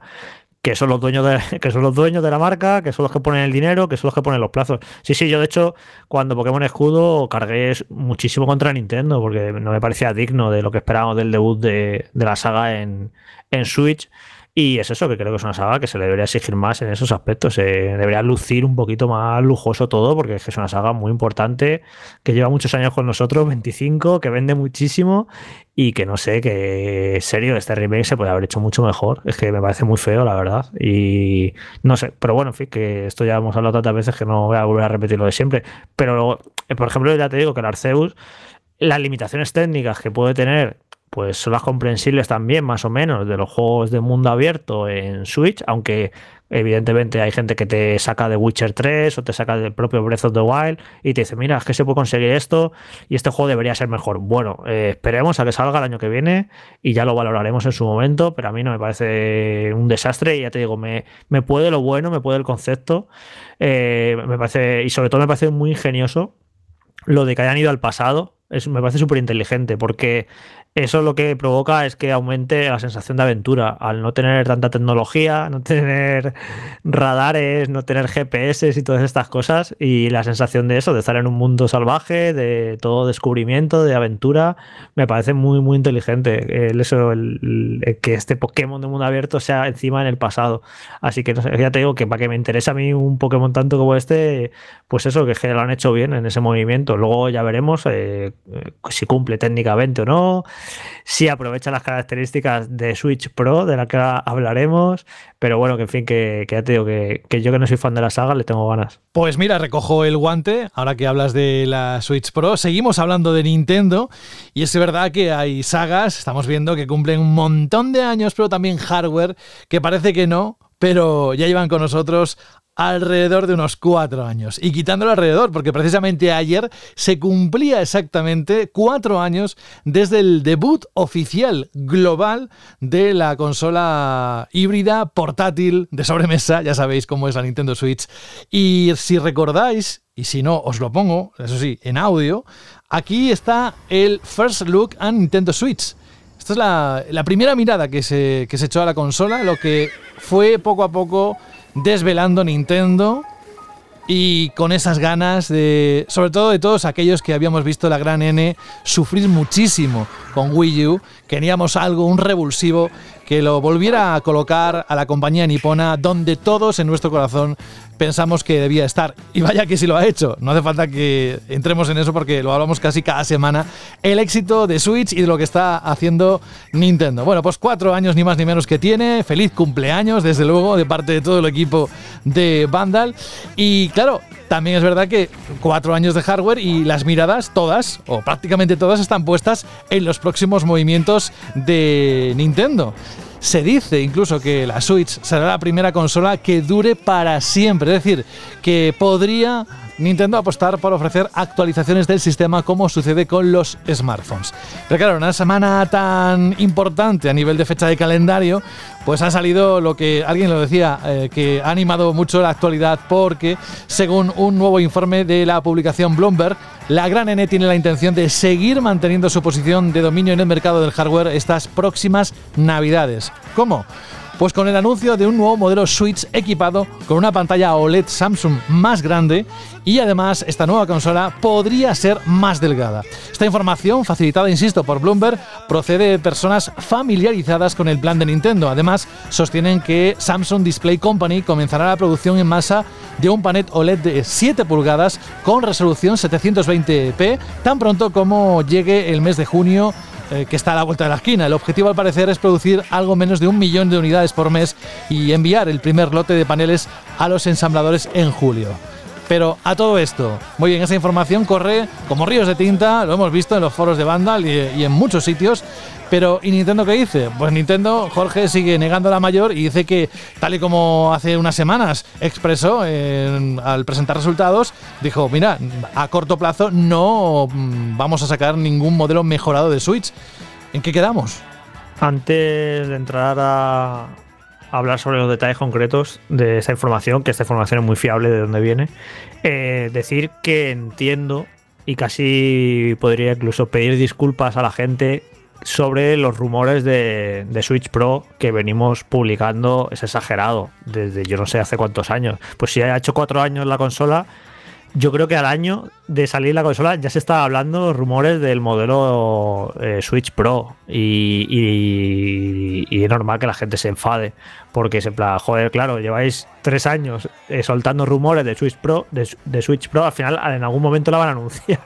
que son los dueños de, que son los dueños de la marca, que son los que ponen el dinero, que son los que ponen los plazos. Sí, sí, yo de hecho, cuando Pokémon Escudo cargué muchísimo contra Nintendo, porque no me parecía digno de lo que esperábamos del debut de, de la saga en, en Switch. Y es eso, que creo que es una saga que se le debería exigir más en esos aspectos. Se debería lucir un poquito más lujoso todo, porque es una saga muy importante, que lleva muchos años con nosotros, 25, que vende muchísimo y que no sé, que en serio, este remake se puede haber hecho mucho mejor. Es que me parece muy feo, la verdad. Y no sé, pero bueno, en fin, que esto ya hemos hablado tantas veces que no voy a volver a repetir lo de siempre. Pero, por ejemplo, ya te digo que el Arceus las limitaciones técnicas que puede tener pues son las comprensibles también, más o menos, de los juegos de mundo abierto en Switch, aunque evidentemente hay gente que te saca de Witcher 3 o te saca del propio Breath of the Wild y te dice, mira, es que se puede conseguir esto y este juego debería ser mejor. Bueno, eh, esperemos a que salga el año que viene y ya lo valoraremos en su momento, pero a mí no me parece un desastre y ya te digo, me, me puede lo bueno, me puede el concepto, eh, me parece, y sobre todo me parece muy ingenioso lo de que hayan ido al pasado, es, me parece súper inteligente porque eso lo que provoca es que aumente la sensación de aventura. Al no tener tanta tecnología, no tener radares, no tener GPS y todas estas cosas, y la sensación de eso, de estar en un mundo salvaje, de todo descubrimiento, de aventura, me parece muy, muy inteligente. El, eso, que este Pokémon de mundo abierto sea encima en el pasado. Así que ya te digo que para que me interese a mí un Pokémon tanto como este, pues eso, que lo han hecho bien en ese movimiento. Luego ya veremos eh, si cumple técnicamente o no si aprovecha las características de Switch Pro, de la que hablaremos, pero bueno, que en fin, que, ya te digo que, que, yo que no soy fan de la saga le tengo ganas. Pues mira, recojo el guante, ahora que hablas de la Switch Pro, seguimos hablando de Nintendo, y es verdad que hay sagas, estamos viendo que cumplen un montón de años, pero también hardware, que parece que no, pero ya llevan con nosotros alrededor de unos cuatro años. Y quitándolo alrededor, porque precisamente ayer se cumplía exactamente cuatro años desde el debut oficial global de la consola híbrida portátil de sobremesa, ya sabéis cómo es la Nintendo Switch. Y si recordáis, y si no, os lo pongo, eso sí, en audio, aquí está el First Look a Nintendo Switch. Esta es la, la primera mirada que se, que se echó a la consola, lo que fue poco a poco desvelando Nintendo y con esas ganas de, sobre todo de todos aquellos que habíamos visto la gran N sufrir muchísimo con Wii U, queríamos algo, un revulsivo que lo volviera a colocar a la compañía nipona donde todos en nuestro corazón pensamos que debía estar. Y vaya que sí lo ha hecho. No hace falta que entremos en eso porque lo hablamos casi cada semana. El éxito de Switch y de lo que está haciendo Nintendo. Bueno, pues cuatro años ni más ni menos que tiene. Feliz cumpleaños, desde luego, de parte de todo el equipo de Vandal. Y claro, también es verdad que cuatro años de hardware y las miradas, todas, o prácticamente todas, están puestas en los próximos movimientos de Nintendo. Se dice incluso que la Switch será la primera consola que dure para siempre, es decir, que podría Nintendo apostar por ofrecer actualizaciones del sistema como sucede con los smartphones. Pero claro, una semana tan importante a nivel de fecha de calendario, pues ha salido lo que alguien lo decía, eh, que ha animado mucho la actualidad porque, según un nuevo informe de la publicación Bloomberg, la gran N tiene la intención de seguir manteniendo su posición de dominio en el mercado del hardware estas próximas navidades. ¿Cómo? Pues con el anuncio de un nuevo modelo Switch equipado con una pantalla OLED Samsung más grande y además esta nueva consola podría ser más delgada. Esta información, facilitada, insisto, por Bloomberg, procede de personas familiarizadas con el plan de Nintendo. Además, sostienen que Samsung Display Company comenzará la producción en masa de un panel OLED de 7 pulgadas con resolución 720p tan pronto como llegue el mes de junio eh, que está a la vuelta de la esquina. El objetivo al parecer es producir algo menos de un millón de unidades por mes y enviar el primer lote de paneles a los ensambladores en julio. Pero a todo esto, muy bien, esa información corre como ríos de tinta, lo hemos visto en los foros de Vandal y, en muchos sitios. Pero, ¿y Nintendo qué dice? Pues Nintendo, Jorge sigue negando la mayor y dice que, tal y como hace unas semanas expresó al presentar resultados, dijo: Mira, a corto plazo no mm, vamos a sacar ningún modelo mejorado de Switch. ¿En qué quedamos? Antes de entrar a, hablar sobre los detalles concretos de esa información, que esta información es muy fiable de dónde viene. Eh, decir que entiendo y casi podría incluso pedir disculpas a la gente sobre los rumores de, de, Switch Pro que venimos publicando. Es exagerado, desde yo no sé hace cuántos años. Pues si ha hecho cuatro años la consola, yo creo que al año de salir la consola ya se estaba hablando rumores del modelo eh, Switch Pro y, es normal que la gente se enfade porque se plan, joder, claro, lleváis tres años eh, soltando rumores de Switch Pro, de, Switch Pro, al final en algún momento la van a anunciar.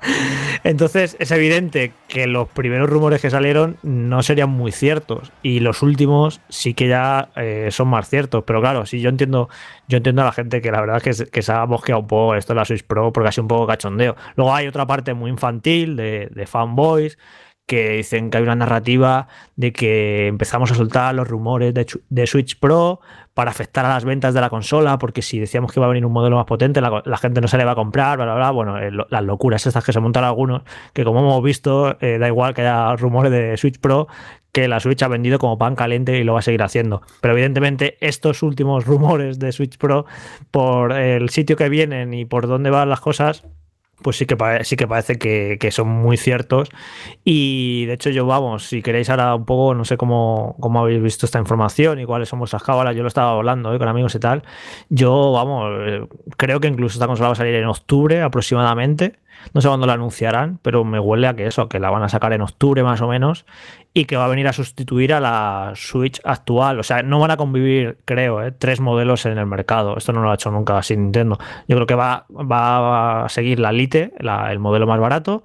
Entonces es evidente que los primeros rumores que salieron no serían muy ciertos y los últimos sí que ya eh, son más ciertos. Pero claro, sí, yo entiendo, yo entiendo a la gente que la verdad es que, se ha bosqueado un poco esto de la Switch Pro porque ha sido un poco cachondeo. Luego hay otra parte muy infantil de, fanboys que dicen que hay una narrativa de que empezamos a soltar los rumores de, Switch Pro para afectar a las ventas de la consola, porque si decíamos que iba a venir un modelo más potente, la, gente no se le va a comprar, bla, bla, bla. Bueno, eh, las locuras estas que se montan algunos, que como hemos visto, eh, da igual que haya rumores de Switch Pro, que la Switch ha vendido como pan caliente y lo va a seguir haciendo. Pero evidentemente estos últimos rumores de Switch Pro, por el sitio que vienen y por dónde van las cosas, pues sí que, sí que parece que, son muy ciertos. Y de hecho, yo, vamos, si queréis ahora un poco, no sé cómo, cómo habéis visto esta información y cuáles son vuestras cábalas, yo lo estaba hablando ¿eh? con amigos y tal. Yo, vamos, eh, creo que incluso esta consola va a salir en octubre aproximadamente. No sé cuándo la anunciarán, pero me huele a que eso, que la van a sacar en octubre más o menos y que va a venir a sustituir a la Switch actual. O sea, no van a convivir, creo, ¿eh? tres modelos en el mercado. Esto no lo ha hecho nunca así Nintendo. Yo creo que va, va a seguir la Lite, el modelo más barato,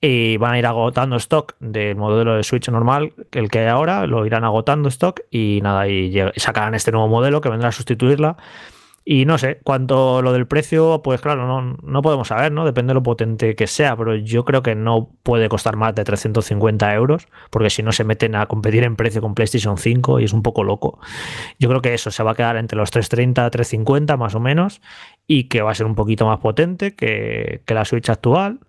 y van a ir agotando stock del modelo de Switch normal, el que hay ahora, lo irán agotando stock y nada, y sacarán este nuevo modelo que vendrá a sustituirla. Y no sé, cuanto lo del precio, pues claro, no, no podemos saber, ¿no? Depende de lo potente que sea, pero yo creo que no puede costar más de 350 euros, porque si no se meten a competir en precio con PlayStation 5 y es un poco loco. Yo creo que eso se va a quedar entre los 330 350 más o menos, y que va a ser un poquito más potente que, que la Switch actual.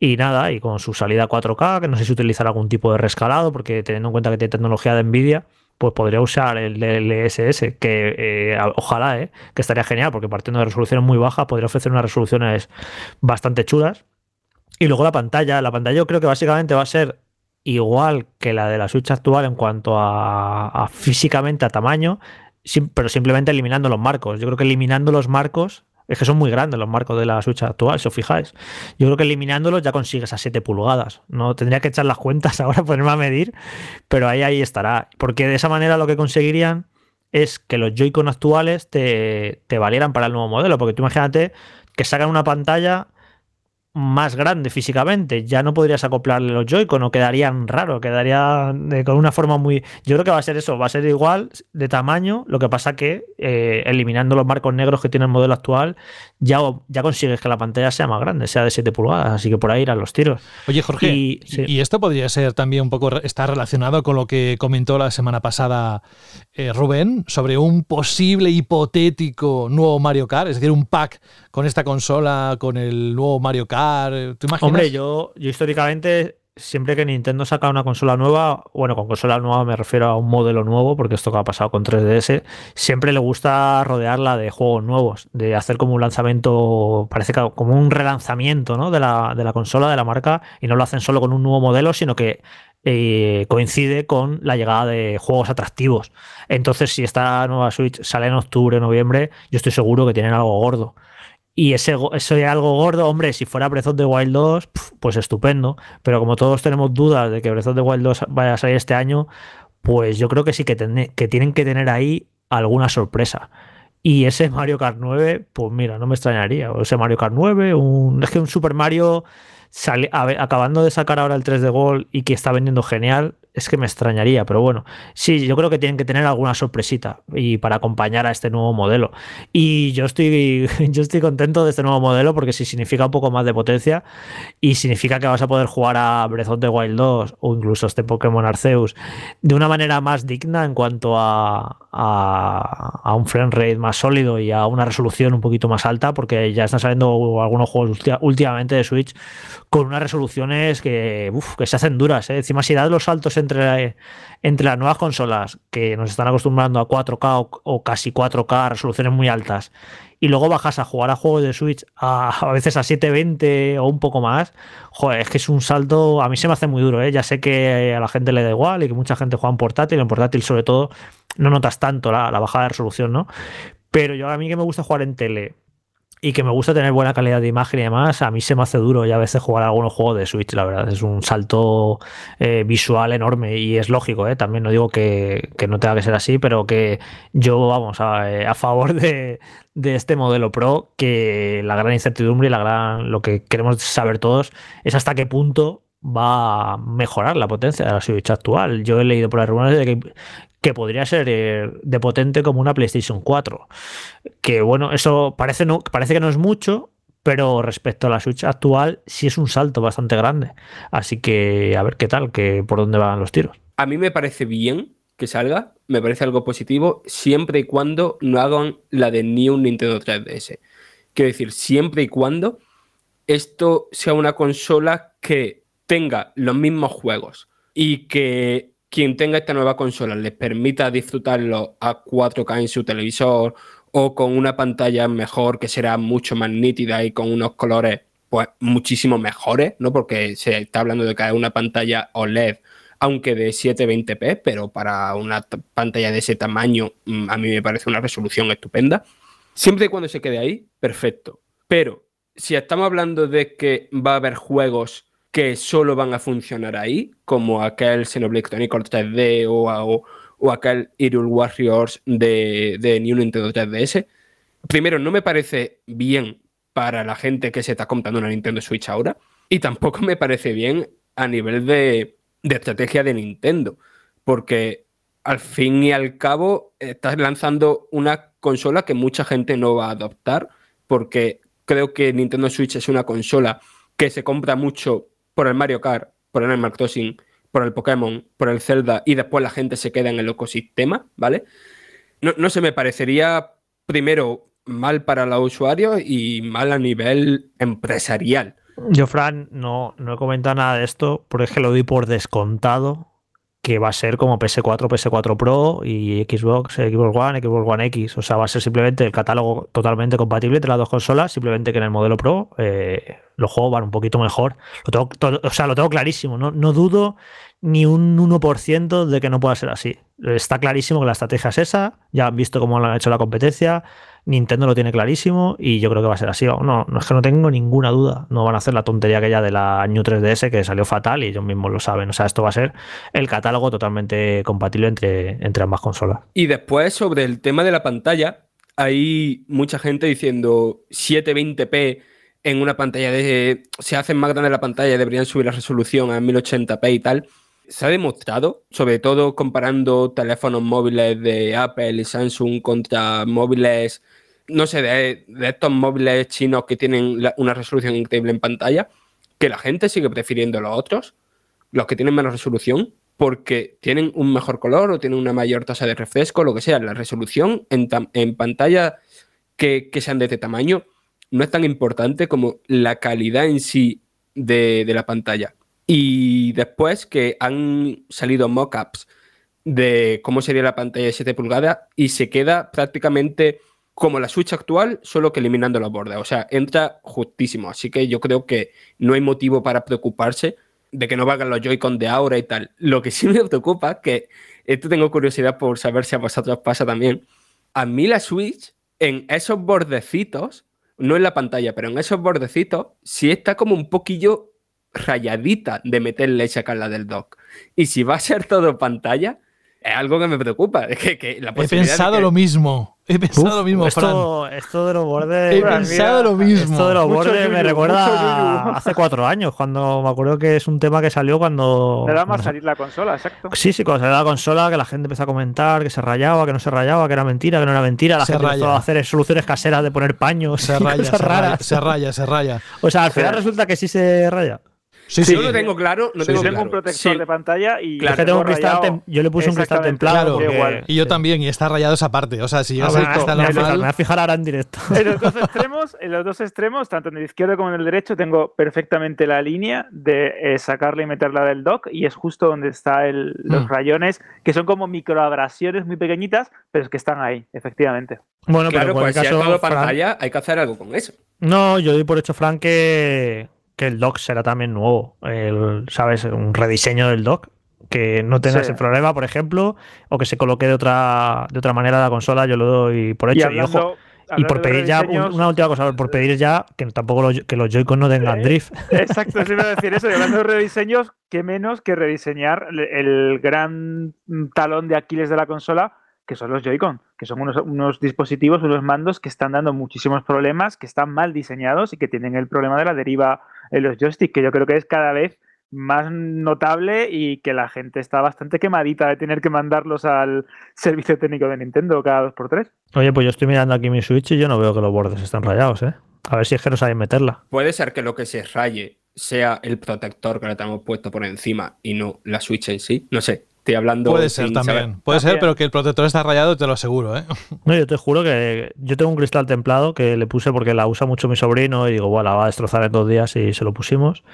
Y nada, y con su salida 4K, que no sé si utilizará algún tipo de rescalado, porque teniendo en cuenta que tiene tecnología de Nvidia pues podría usar el DLSS, que eh, ojalá, eh, que estaría genial, porque partiendo de resoluciones muy bajas, podría ofrecer unas resoluciones bastante chulas. Y luego la pantalla, la pantalla yo creo que básicamente va a ser igual que la de la Switch actual en cuanto a, físicamente a tamaño, pero simplemente eliminando los marcos. Yo creo que eliminando los marcos es que son muy grandes los marcos de la Switch actual, si os fijáis. Yo creo que eliminándolos ya consigues a 7 pulgadas. No tendría que echar las cuentas ahora, ponerme a medir, pero ahí, ahí estará. Porque de esa manera lo que conseguirían es que los Joy-Con actuales te, te valieran para el nuevo modelo. Porque tú imagínate que sacan una pantalla más grande físicamente. Ya no podrías acoplarle los Joy-Con o quedarían raro, quedaría con una forma muy. Yo creo que va a ser eso, va a ser igual de tamaño. Lo que pasa que eh, eliminando los marcos negros que tiene el modelo actual, ya, ya consigues que la pantalla sea más grande, sea de 7 pulgadas. Así que por ahí irán los tiros. Oye, Jorge, y, esto podría ser también un poco estar relacionado con lo que comentó la semana pasada eh, Rubén sobre un posible hipotético nuevo Mario Kart, es decir, un pack con esta consola, con el nuevo Mario Kart Hombre, yo, yo históricamente, siempre que Nintendo saca una consola nueva, bueno, con consola nueva me refiero a un modelo nuevo, porque esto que ha pasado con 3DS, siempre le gusta rodearla de juegos nuevos, de hacer como un lanzamiento, parece como un relanzamiento ¿no? de, la, de la consola, de la marca, y no lo hacen solo con un nuevo modelo, sino que eh, coincide con la llegada de juegos atractivos. Entonces, si esta nueva Switch sale en octubre, noviembre, yo estoy seguro que tienen algo gordo. Y ese, eso es algo gordo, hombre, si fuera Breath of the Wild 2, pues estupendo. Pero como todos tenemos dudas de que Breath of the Wild 2 vaya a salir este año, pues yo creo que sí que, que tienen que tener ahí alguna sorpresa. Y ese Mario Kart 9, pues mira, no me extrañaría. O ese Mario Kart 9, un, es que un Super Mario acabando de sacar ahora el 3 de gol y que está vendiendo genial, es que me extrañaría, pero bueno, sí, yo creo que tienen que tener alguna sorpresita y para acompañar a este nuevo modelo. Y yo estoy, yo estoy contento de este nuevo modelo porque si significa un poco más de potencia y significa que vas a poder jugar a Breath of the Wild 2 o incluso este Pokémon Arceus de una manera más digna en cuanto a, a, un frame rate más sólido y a una resolución un poquito más alta porque ya están saliendo algunos juegos últimamente de Switch con unas resoluciones que, que se hacen duras. ¿eh? Encima si das los saltos entre, entre las nuevas consolas, que nos están acostumbrando a 4K o, casi 4K, resoluciones muy altas, y luego bajas a jugar a juegos de Switch a, a veces a 720 o un poco más, joder, es que es un salto, a mí se me hace muy duro, ¿eh? ya sé que a la gente le da igual y que mucha gente juega en portátil, en portátil sobre todo no notas tanto la, la bajada de resolución, ¿no? Pero yo a mí que me gusta jugar en tele y que me gusta tener buena calidad de imagen y demás, a mí se me hace duro y a veces jugar algunos juegos de Switch, la verdad. Es un salto eh, visual enorme y es lógico, ¿eh? También no digo que, no tenga que ser así, pero que yo, vamos, a, eh, favor de, este modelo Pro, que la gran incertidumbre y la gran, lo que queremos saber todos es hasta qué punto va a mejorar la potencia de la Switch actual. Yo he leído por las rumores de que, que podría ser eh, de potente como una PlayStation 4. Que bueno, eso parece, no, parece que no es mucho, pero respecto a la Switch actual sí es un salto bastante grande. Así que a ver qué tal, que por dónde van los tiros. A mí me parece bien que salga, me parece algo positivo, siempre y cuando no hagan la de New Nintendo 3DS. Quiero decir, siempre y cuando esto sea una consola que tenga los mismos juegos y que quien tenga esta nueva consola les permita disfrutarlo a 4K en su televisor o con una pantalla mejor que será mucho más nítida y con unos colores pues muchísimo mejores, ¿no? Porque se está hablando de hay una pantalla OLED, aunque de 720p, pero para una pantalla de ese tamaño mm, a mí me parece una resolución estupenda. Siempre y cuando se quede ahí, perfecto. Pero si estamos hablando de que va a haber juegos que solo van a funcionar ahí, como aquel Xenoblade Chronicles 3D o, o, aquel Hyrule Warriors de, de New Nintendo 3DS. Primero, no me parece bien para la gente que se está comprando una Nintendo Switch ahora, y tampoco me parece bien a nivel de, de estrategia de Nintendo, porque al fin y al cabo estás lanzando una consola que mucha gente no va a adoptar, porque creo que Nintendo Switch es una consola que se compra mucho por el Mario Kart, por el Animal Crossing, por el Pokémon, por el Zelda y después la gente se queda en el ecosistema, ¿vale? No, no se me parecería primero mal para los usuarios y mal a nivel empresarial. Yo, Fran, no, no he comentado nada de esto porque es que lo doy por descontado que va a ser como PS4, PS4 Pro y Xbox, Xbox One, Xbox One X. O sea, va a ser simplemente el catálogo totalmente compatible entre las dos consolas, simplemente que en el modelo Pro eh, los juegos van un poquito mejor. Lo tengo, o sea, lo tengo clarísimo, no, no dudo ni un 1% de que no pueda ser así. Está clarísimo que la estrategia es esa, ya han visto cómo lo han hecho la competencia, Nintendo lo tiene clarísimo y yo creo que va a ser así. No, no es que no tengo ninguna duda. No van a hacer la tontería aquella de la New 3DS que salió fatal y ellos mismos lo saben. O sea, esto va a ser el catálogo totalmente compatible entre, entre ambas consolas. Y después, sobre el tema de la pantalla, hay mucha gente diciendo 720p en una pantalla de. Se hacen más grande la pantalla, deberían subir la resolución a 1080p y tal. Se ha demostrado, sobre todo comparando teléfonos móviles de Apple y Samsung contra móviles no sé, de, estos móviles chinos que tienen una resolución increíble en pantalla, que la gente sigue prefiriendo los otros, los que tienen menos resolución, porque tienen un mejor color o tienen una mayor tasa de refresco, lo que sea. La resolución en, pantalla que, sean de este tamaño no es tan importante como la calidad en sí de la pantalla. Y después que han salido mockups de cómo sería la pantalla de 7 pulgadas y se queda prácticamente como la Switch actual, solo que eliminando los bordes. O sea, entra justísimo. Así que yo creo que no hay motivo para preocuparse de que no valgan los Joy-Con de ahora y tal. Lo que sí me preocupa, que esto tengo curiosidad por saber si a vosotros pasa también. A mí la Switch, en esos bordecitos, no en la pantalla, pero en esos bordecitos, sí está como un poquillo rayadita de meterle y sacarla del dock. Y si va a ser todo pantalla, es algo que me preocupa. Es que, la He pensado lo mismo. He pensado lo mismo, esto, Fran. Esto de los bordes. He pensado lo mismo. Esto de los bordes me recuerda hace cuatro años, cuando me acuerdo que es un tema que salió cuando. Le da más salir la consola, exacto. Sí, sí, cuando salió la consola, que la gente empezó a comentar que se rayaba, que no se rayaba, que era mentira, que no era mentira. La gente empezó a hacer soluciones caseras de poner paños. Se raya, se raya, se raya, se raya. O sea, al final resulta que sí se raya. Sí, sí. Yo lo tengo claro. No tengo, un protector de pantalla y yo le puse un cristal templado. y yo también, y está rayado esa parte. O sea, si yo ah, cristal normal. Me voy a fijar ahora en directo. En los dos extremos, en los dos extremos, tanto en el izquierdo como en el derecho, tengo perfectamente la línea de eh, sacarla y meterla del dock, y es justo donde están los mm. rayones, que son como microabrasiones muy pequeñitas, pero es que están ahí, efectivamente. Bueno, claro, pues si caso, pantalla, hay que hacer algo con eso. No, yo doy por hecho, Frank, que que el dock será también nuevo. El, ¿Sabes? Un rediseño del dock. Que no tenga ese problema, por ejemplo, o que se coloque de otra, de otra manera la consola, yo lo doy por hecho. Y hablando, Y por pedir ya, una última cosa, por pedir ya que tampoco los, que los Joy-Con no tengan eh, drift. Exacto, sí me voy a decir eso. Y hablando de rediseños, qué menos que rediseñar el gran talón de Aquiles de la consola, que son los Joy-Con, que son unos, unos, dispositivos, unos mandos que están dando muchísimos problemas, que están mal diseñados y que tienen el problema de la deriva en los joysticks, que yo creo que es cada vez más notable y que la gente está bastante quemadita de tener que mandarlos al servicio técnico de Nintendo cada dos por tres. Oye, pues yo estoy mirando aquí mi Switch y yo no veo que los bordes están rayados, ¿eh? A ver si es que no saben meterla. Puede ser que lo que se raye sea el protector que le tenemos puesto por encima y no la Switch en sí. No sé, estoy hablando. Puede ser también. Puede ser, pero que el protector está rayado, te lo aseguro, ¿eh? No, yo te juro que yo tengo un cristal templado que le puse porque la usa mucho mi sobrino y digo, bueno, la va a destrozar en dos días y se lo pusimos.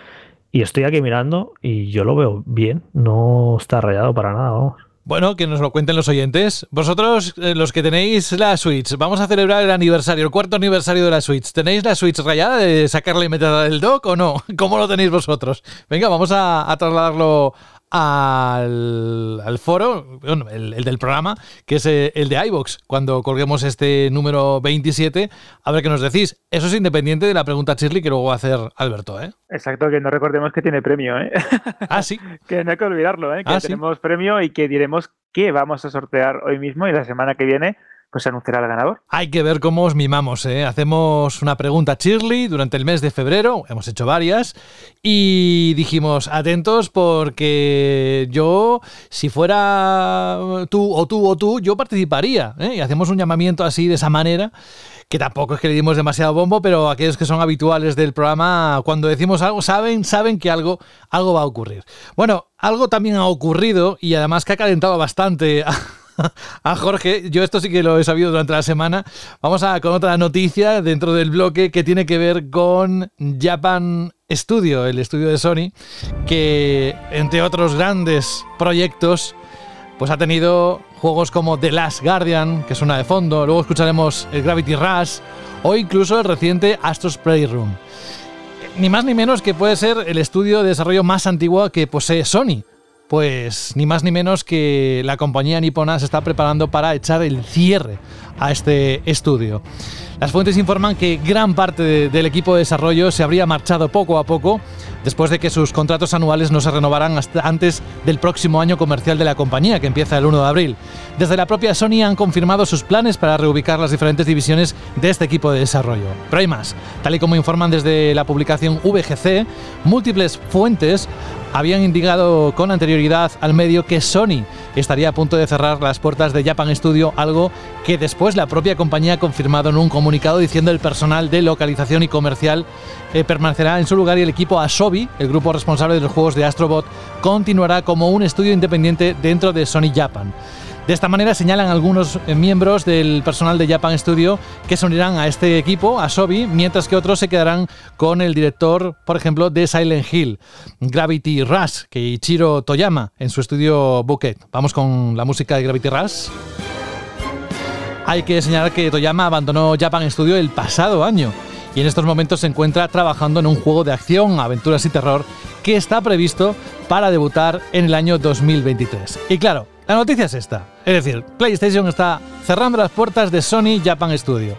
Y estoy aquí mirando y yo lo veo bien, no está rayado para nada, vamos. Bueno, que nos lo cuenten los oyentes. Vosotros, eh, los que tenéis la Switch, vamos a celebrar el aniversario, el cuarto aniversario de la Switch. ¿Tenéis la Switch rayada de sacarle y meterla del dock o no? ¿Cómo lo tenéis vosotros? Venga, vamos a, a trasladarlo al, foro, el, del programa, que es eh, el de iVox, cuando colguemos este número 27, a ver qué nos decís. Eso es independiente de la pregunta Shirley que luego va a hacer Alberto, ¿eh? Exacto, que no recordemos que tiene premio, ¿eh? Ah, sí. que no hay que olvidarlo, ¿eh? Que ah, tenemos premio y que diremos que vamos a sortear hoy mismo y la semana que viene pues se anunciará el ganador. Hay que ver cómo os mimamos. ¿eh? Hacemos una pregunta a Shirley durante el mes de febrero, hemos hecho varias, y dijimos, atentos porque yo, si fuera tú o tú o tú, yo participaría. ¿eh? Y hacemos un llamamiento así de esa manera que tampoco es que le dimos demasiado bombo, pero aquellos que son habituales del programa, cuando decimos algo, saben, saben que algo, algo va a ocurrir. Bueno, algo también ha ocurrido y además que ha calentado bastante Jorge. Yo esto sí que lo he sabido durante la semana. Vamos a con otra noticia dentro del bloque que tiene que ver con Japan Studio, el estudio de Sony, que entre otros grandes proyectos, pues ha tenido juegos como The Last Guardian, que suena de fondo, luego escucharemos el Gravity Rush o incluso el reciente Astro's Playroom. Ni más ni menos que puede ser el estudio de desarrollo más antiguo que posee Sony, pues ni más ni menos que la compañía nipona se está preparando para echar el cierre a este estudio. Las fuentes informan que gran parte del equipo de desarrollo se habría marchado poco a poco después de que sus contratos anuales no se renovaran hasta antes del próximo año comercial de la compañía, que empieza el 1 de abril. Desde la propia Sony han confirmado sus planes para reubicar las diferentes divisiones de este equipo de desarrollo. Pero hay más. Tal y como informan desde la publicación VGC, múltiples fuentes habían indicado con anterioridad al medio que Sony estaría a punto de cerrar las puertas de Japan Studio, algo que después la propia compañía ha confirmado en un comunicado diciendo el personal de localización y comercial eh, permanecerá en su lugar y el equipo Asobi, el grupo responsable de los juegos de Astrobot, continuará como un estudio independiente dentro de Sony Japan. De esta manera señalan algunos eh, miembros del personal de Japan Studio que se unirán a este equipo, a Sobi, mientras que otros se quedarán con el director, por ejemplo, de Silent Hill, Gravity Rush, que Ichiro Toyama en su estudio Bouquet. Vamos con la música de Gravity Rush. Hay que señalar que Toyama abandonó Japan Studio el pasado año y en estos momentos se encuentra trabajando en un juego de acción, aventuras y terror que está previsto para debutar en el año 2023. Y claro, la noticia es esta. Es decir, PlayStation está cerrando las puertas de Sony Japan Studio.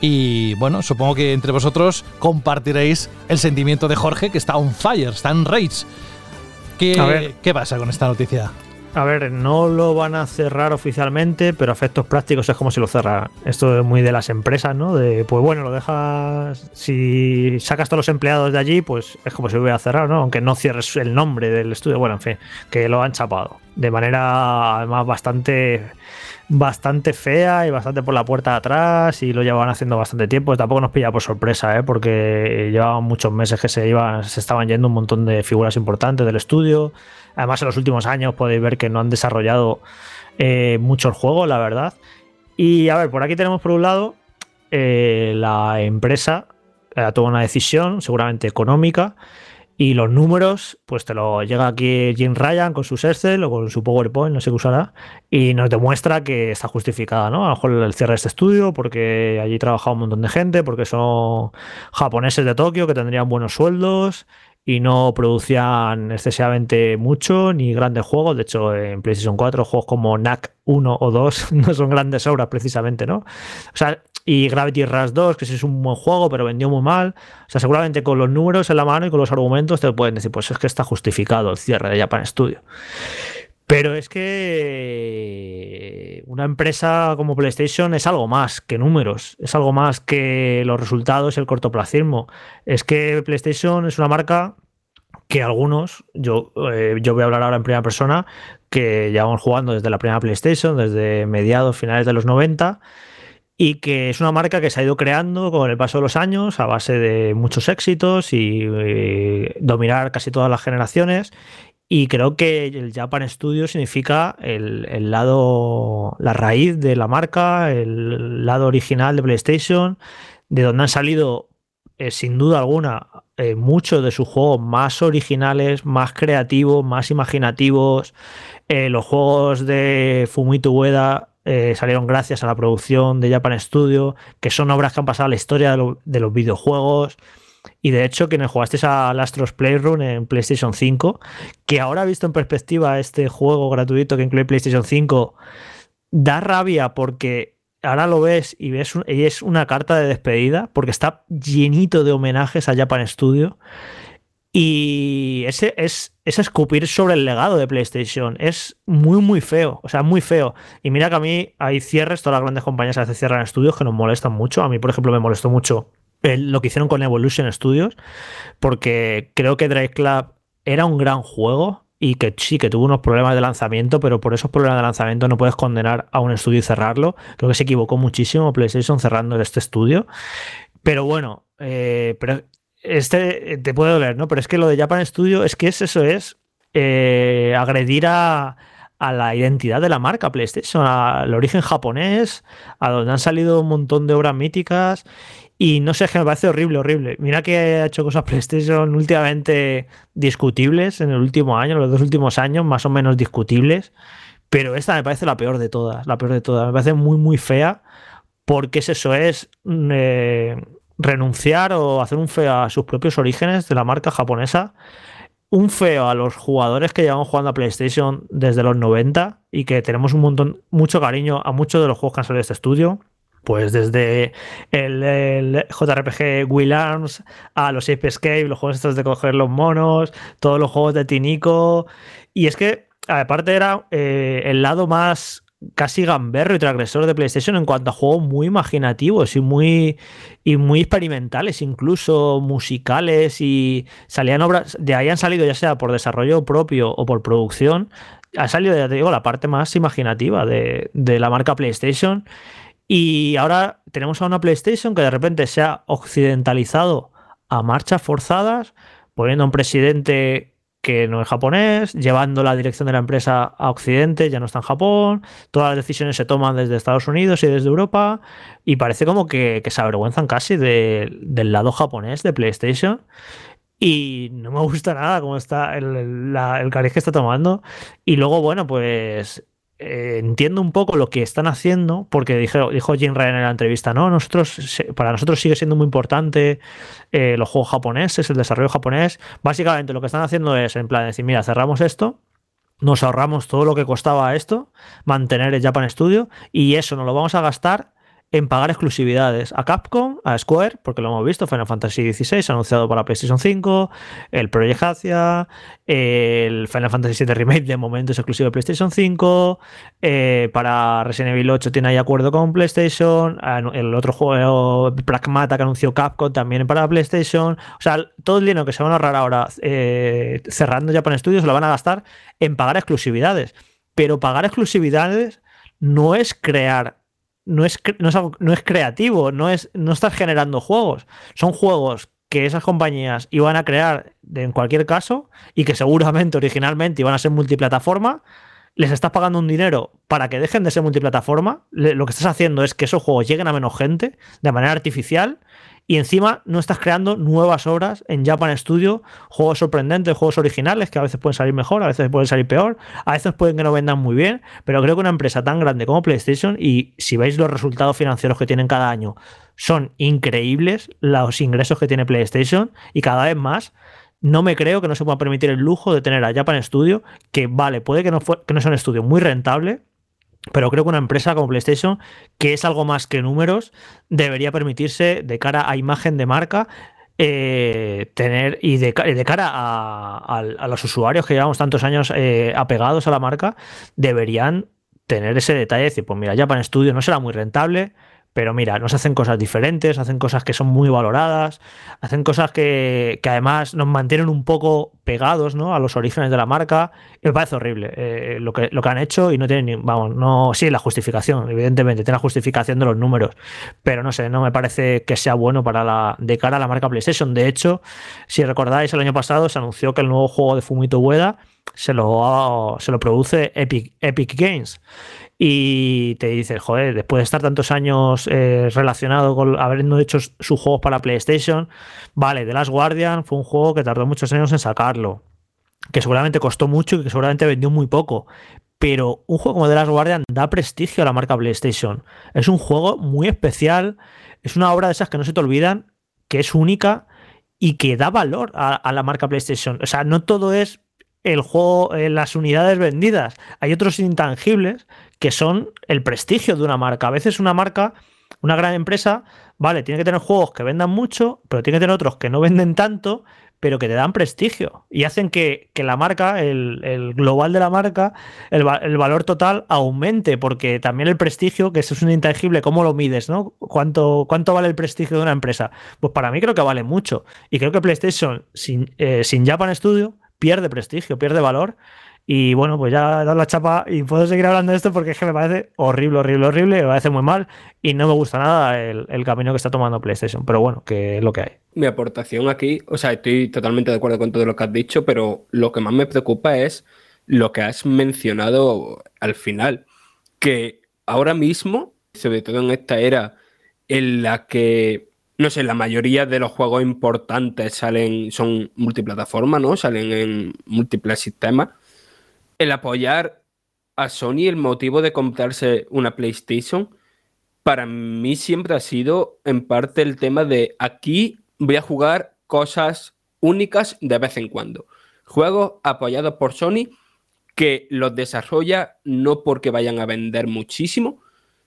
Y bueno, supongo que entre vosotros compartiréis el sentimiento de Jorge, que está on fire, está en rage. ¿Qué, ¿qué pasa con esta noticia? A ver, no lo van a cerrar oficialmente, pero a efectos prácticos es como si lo cerraran. Esto es muy de las empresas, ¿no? De, pues bueno, lo dejas. Si sacas todos los empleados de allí, pues es como si lo hubiera cerrado, ¿no? Aunque no cierres el nombre del estudio. Bueno, en fin, que lo han chapado. De manera, además, bastante bastante fea y bastante por la puerta de atrás y lo llevaban haciendo bastante tiempo. Tampoco nos pilla por sorpresa, ¿eh? porque llevaban muchos meses que se iban, se estaban yendo un montón de figuras importantes del estudio. Además, en los últimos años podéis ver que no han desarrollado eh, muchos juegos, la verdad. Y a ver, por aquí tenemos por un lado eh, la empresa ha tomado una decisión, seguramente económica, y los números, pues te lo llega aquí Jim Ryan con su Excel o con su PowerPoint, no sé qué usará, y nos demuestra que está justificada, ¿no? A lo mejor el cierre de este estudio, porque allí trabaja un montón de gente, porque son japoneses de Tokio que tendrían buenos sueldos y no producían excesivamente mucho ni grandes juegos. De hecho, en PlayStation 4, juegos como NAC 1 o 2 no son grandes obras precisamente, ¿no? O sea, y Gravity Rush 2, que sí es un buen juego, pero vendió muy mal. O sea, seguramente con los números en la mano y con los argumentos te pueden decir, pues es que está justificado el cierre de Japan Studio. Pero es que una empresa como PlayStation es algo más que números, es algo más que los resultados el cortoplacismo. Es que PlayStation es una marca que algunos, yo, eh, yo voy a hablar ahora en primera persona, que llevamos jugando desde la primera PlayStation, desde mediados, finales de los 90, y que es una marca que se ha ido creando con el paso de los años a base de muchos éxitos y eh, dominar casi todas las generaciones y creo que el Japan Studio significa el, lado, la raíz de la marca, el lado original de PlayStation, de donde han salido, eh, sin duda alguna, eh, muchos de sus juegos más originales, más creativos, más imaginativos. Eh, los juegos de Fumito Ueda salieron gracias a la producción de Japan Studio, que son obras que han pasado a la historia de los videojuegos. Y de hecho, quienes jugasteis al Astros Playroom en PlayStation 5, que ahora visto en perspectiva este juego gratuito que incluye PlayStation 5, da rabia porque ahora lo ves y ves y es una carta de despedida porque está llenito de homenajes a Japan Studio. Y ese es, es escupir sobre el legado de PlayStation. Es muy, muy feo. O sea, muy feo. Y mira que a mí hay cierres, todas las grandes compañías a veces estudios que nos molestan mucho. A mí, por ejemplo, me molestó mucho lo que hicieron con Evolution Studios, porque creo que Drive Club era un gran juego y que sí, que tuvo unos problemas de lanzamiento, pero por esos problemas de lanzamiento no puedes condenar a un estudio y cerrarlo. Creo que se equivocó muchísimo PlayStation cerrando este estudio. Pero bueno, eh, pero este te puede doler, ¿no? Pero es que lo de Japan Studio es que es, eso es eh, agredir a, a la identidad de la marca PlayStation, al origen japonés, a donde han salido un montón de obras míticas y no sé, que me parece horrible, horrible. Mira que ha hecho cosas PlayStation últimamente discutibles en el último año, los dos últimos años, más o menos discutibles. Pero esta me parece la peor de todas, la peor de todas. Me parece muy, muy fea. Porque es eso, es mm, eh, renunciar o hacer un feo a sus propios orígenes de la marca japonesa. Un feo a los jugadores que llevamos jugando a PlayStation desde los 90 y que tenemos un montón, mucho cariño a muchos de los juegos que han salido de este estudio pues desde el, JRPG Will Arms a los Ape Escape, los juegos estos de coger los monos, todos los juegos de Tinico. Y es que, aparte, era eh, el lado más casi gamberro y transgresor de PlayStation en cuanto a juegos muy imaginativos y muy, y muy experimentales, incluso musicales. Y salían obras, de ahí han salido, ya sea por desarrollo propio o por producción, ha salido, ya te digo, la parte más imaginativa de, de la marca PlayStation. Y ahora tenemos a una PlayStation que de repente se ha occidentalizado a marchas forzadas, poniendo un presidente que no es japonés, llevando la dirección de la empresa a Occidente, ya no está en Japón, todas las decisiones se toman desde Estados Unidos y desde Europa, y parece como que, se avergüenzan casi del lado japonés de PlayStation. Y no me gusta nada cómo está el, el cariz que está tomando. Y luego, bueno, pues eh, entiendo un poco lo que están haciendo, porque dijo, dijo Jim Ryan en la entrevista, no, nosotros, para nosotros sigue siendo muy importante eh, los juegos japoneses, el desarrollo japonés. Básicamente lo que están haciendo es, en plan, decir, mira, cerramos esto, nos ahorramos todo lo que costaba esto, mantener el Japan Studio, y eso nos lo vamos a gastar en pagar exclusividades a Capcom, a Square, porque lo hemos visto, Final Fantasy XVI anunciado para PlayStation 5, el Project Hacia, el Final Fantasy VII Remake de momento es exclusivo de PlayStation 5, eh, para Resident Evil 8 tiene ahí acuerdo con PlayStation, el otro juego Pragmata que anunció Capcom también para PlayStation, o sea, todo el dinero que se van a ahorrar ahora eh, cerrando Japan Studios lo van a gastar en pagar exclusividades, pero pagar exclusividades no es crear no es, no es, creativo, no, es, no estás generando juegos. Son juegos que esas compañías iban a crear en cualquier caso y que seguramente originalmente iban a ser multiplataforma. Les estás pagando un dinero para que dejen de ser multiplataforma. Lo que estás haciendo es que esos juegos lleguen a menos gente de manera artificial y encima no estás creando nuevas obras en Japan Studio, juegos sorprendentes, juegos originales que a veces pueden salir mejor, a veces pueden salir peor, a veces pueden que no vendan muy bien, pero creo que una empresa tan grande como PlayStation y si veis los resultados financieros que tienen cada año, son increíbles los ingresos que tiene PlayStation y cada vez más no me creo que no se pueda permitir el lujo de tener a Japan Studio, que vale, puede que no, que no sea un estudio muy rentable, pero creo que una empresa como PlayStation, que es algo más que números, debería permitirse de cara a imagen de marca eh, tener y de, cara a, los usuarios que llevamos tantos años eh, apegados a la marca, deberían tener ese detalle de decir, pues mira, Japan Studio no será muy rentable, pero mira, nos hacen cosas diferentes, hacen cosas que son muy valoradas, hacen cosas que, además nos mantienen un poco pegados ¿no? a los orígenes de la marca. me parece horrible eh, lo, que, lo que han hecho y no tienen ni, vamos, no, sí, la justificación, evidentemente, tiene la justificación de los números, pero no sé, no me parece que sea bueno para la, de cara a la marca PlayStation. De hecho, si recordáis, el año pasado se anunció que el nuevo juego de Fumito Ueda se lo, se lo produce Epic, Epic Games y te dices, joder, después de estar tantos años eh, relacionado con habiendo hecho sus juegos para PlayStation, vale, The Last Guardian fue un juego que tardó muchos años en sacarlo, que seguramente costó mucho y que seguramente vendió muy poco, pero un juego como The Last Guardian da prestigio a la marca PlayStation. Es un juego muy especial, es una obra de esas que no se te olvidan, que es única y que da valor a, a la marca PlayStation. O sea, no todo es el juego, eh, las unidades vendidas. Hay otros intangibles que son el prestigio de una marca. A veces una marca, una gran empresa, vale, tiene que tener juegos que vendan mucho, pero tiene que tener otros que no venden tanto, pero que te dan prestigio y hacen que, la marca, el, global de la marca, el, valor total aumente, porque también el prestigio, que eso es un intangible, ¿cómo lo mides? ¿no? ¿Cuánto, ¿Cuánto vale el prestigio de una empresa? Pues para mí creo que vale mucho. Y creo que PlayStation sin, eh, sin Japan Studio pierde prestigio, pierde valor. Y bueno, pues ya he dado la chapa y puedo seguir hablando de esto porque es que me parece horrible, horrible, horrible, me parece muy mal y no me gusta nada el, camino que está tomando PlayStation. Pero bueno, que es lo que hay. Mi aportación aquí, o sea, estoy totalmente de acuerdo con todo lo que has dicho, pero lo que más me preocupa es lo que has mencionado al final, que ahora mismo, sobre todo en esta era en la que no sé, la mayoría de los juegos importantes salen, son multiplataforma, ¿no? Salen en múltiples sistemas. El apoyar a Sony, el motivo de comprarse una PlayStation, para mí siempre ha sido en parte el tema de aquí voy a jugar cosas únicas de vez en cuando. Juegos apoyados por Sony que los desarrolla no porque vayan a vender muchísimo,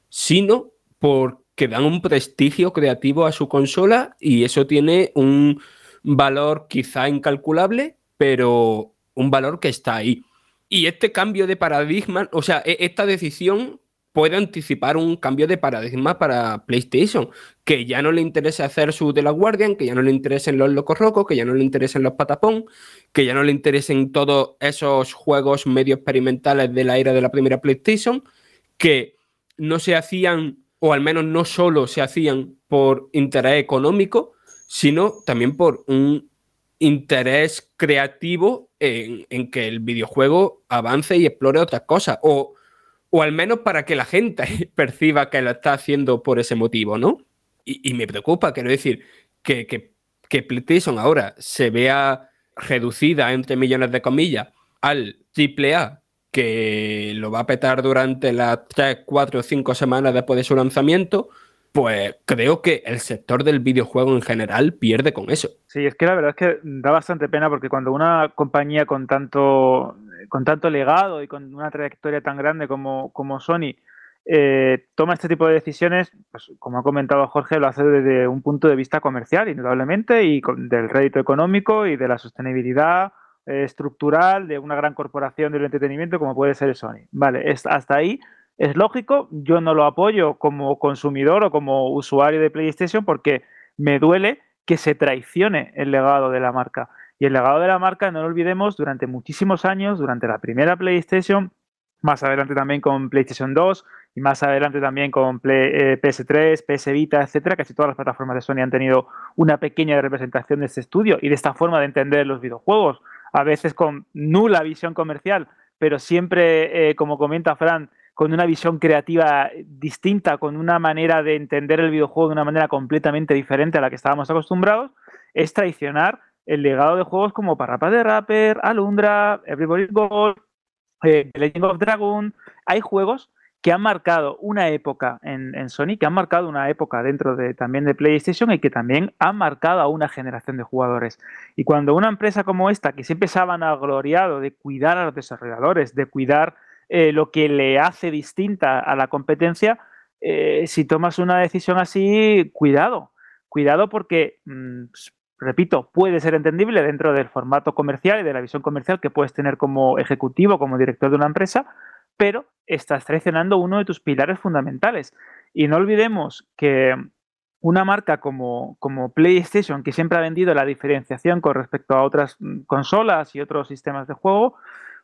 sino porque que dan un prestigio creativo a su consola y eso tiene un valor quizá incalculable, pero un valor que está ahí. Y este cambio de paradigma, o sea, e-, esta decisión puede anticipar un cambio de paradigma para PlayStation, que ya no le interesa hacer su de la Guardian, que ya no le interesen los locos rocos, que ya no le interesen los patapón, que ya no le interesen todos esos juegos medio experimentales de la era de la primera PlayStation, que no se hacían o al menos no solo se hacían por interés económico, sino también por un interés creativo en, que el videojuego avance y explore otras cosas, o, o, al menos para que la gente perciba que lo está haciendo por ese motivo, ¿no? Y, me preocupa, quiero decir, que, que, que PlayStation ahora se vea reducida, entre millones de comillas, al AAA que lo va a petar durante las 3, 4 o 5 semanas después de su lanzamiento, pues creo que el sector del videojuego en general pierde con eso. Sí, es que la verdad es que da bastante pena porque cuando una compañía con tanto, con tanto legado y con una trayectoria tan grande como, como Sony eh, toma este tipo de decisiones, pues como ha comentado Jorge, lo hace desde un punto de vista comercial, indudablemente, y del rédito económico y de la sostenibilidad eh, estructural de una gran corporación del entretenimiento como puede ser Sony. Vale, hasta ahí es lógico, yo no lo apoyo como consumidor o como usuario de PlayStation porque me duele que se traicione el legado de la marca. Y el legado de la marca, no lo olvidemos, durante muchísimos años, durante la primera PlayStation, más adelante también con PlayStation 2 y más adelante también con PS3, eh, PS Vita, etcétera, casi todas las plataformas de Sony han tenido una pequeña representación de este estudio y de esta forma de entender los videojuegos a veces con nula visión comercial, pero siempre, eh, como comenta Fran, con una visión creativa distinta, con una manera de entender el videojuego de una manera completamente diferente a la que estábamos acostumbrados, es traicionar el legado de juegos como Parrapa de Rapper, Alundra, Everybody's Gold, eh, Legend of Dragon. Hay juegos que han marcado una época en, Sony, que han marcado una época dentro de también de PlayStation y que también han marcado a una generación de jugadores. Y cuando una empresa como esta, que siempre se ha vanagloriado de cuidar a los desarrolladores, de cuidar eh, lo que le hace distinta a la competencia, eh, si tomas una decisión así, cuidado, cuidado porque, mm, repito, puede ser entendible dentro del formato comercial y de la visión comercial que puedes tener como ejecutivo, como director de una empresa, pero estás traicionando uno de tus pilares fundamentales. Y no olvidemos que una marca como, como, PlayStation, que siempre ha vendido la diferenciación con respecto a otras mm, consolas y otros sistemas de juego,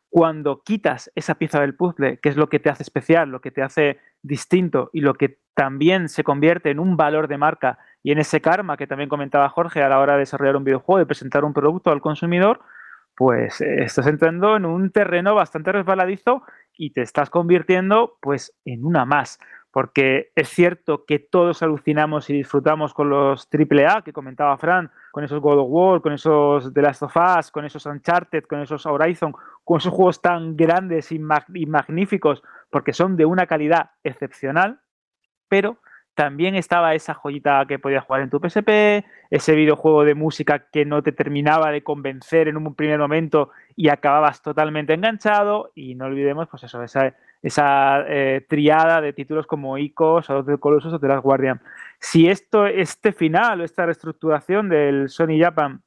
cuando quitas esa pieza del puzzle, que es lo que te hace especial, lo que te hace distinto y lo que también se convierte en un valor de marca y en ese karma que también comentaba Jorge a la hora de desarrollar un videojuego y presentar un producto al consumidor, pues eh, estás entrando en un terreno bastante resbaladizo y te estás convirtiendo pues en una más. Porque es cierto que todos alucinamos y disfrutamos con los AAA que comentaba Fran, con esos God of War, con esos The Last of Us, con esos Uncharted, con esos Horizon, con esos juegos tan grandes y, y magníficos, porque son de una calidad excepcional, pero también estaba esa joyita que podías jugar en tu PSP, ese videojuego de música que no te terminaba de convencer en un primer momento y acababas totalmente enganchado. Y no olvidemos, pues eso, esa, esa eh, triada de títulos como Icos, o The Colossus o The Last Guardian. Si esto, este final o esta reestructuración del Sony Japan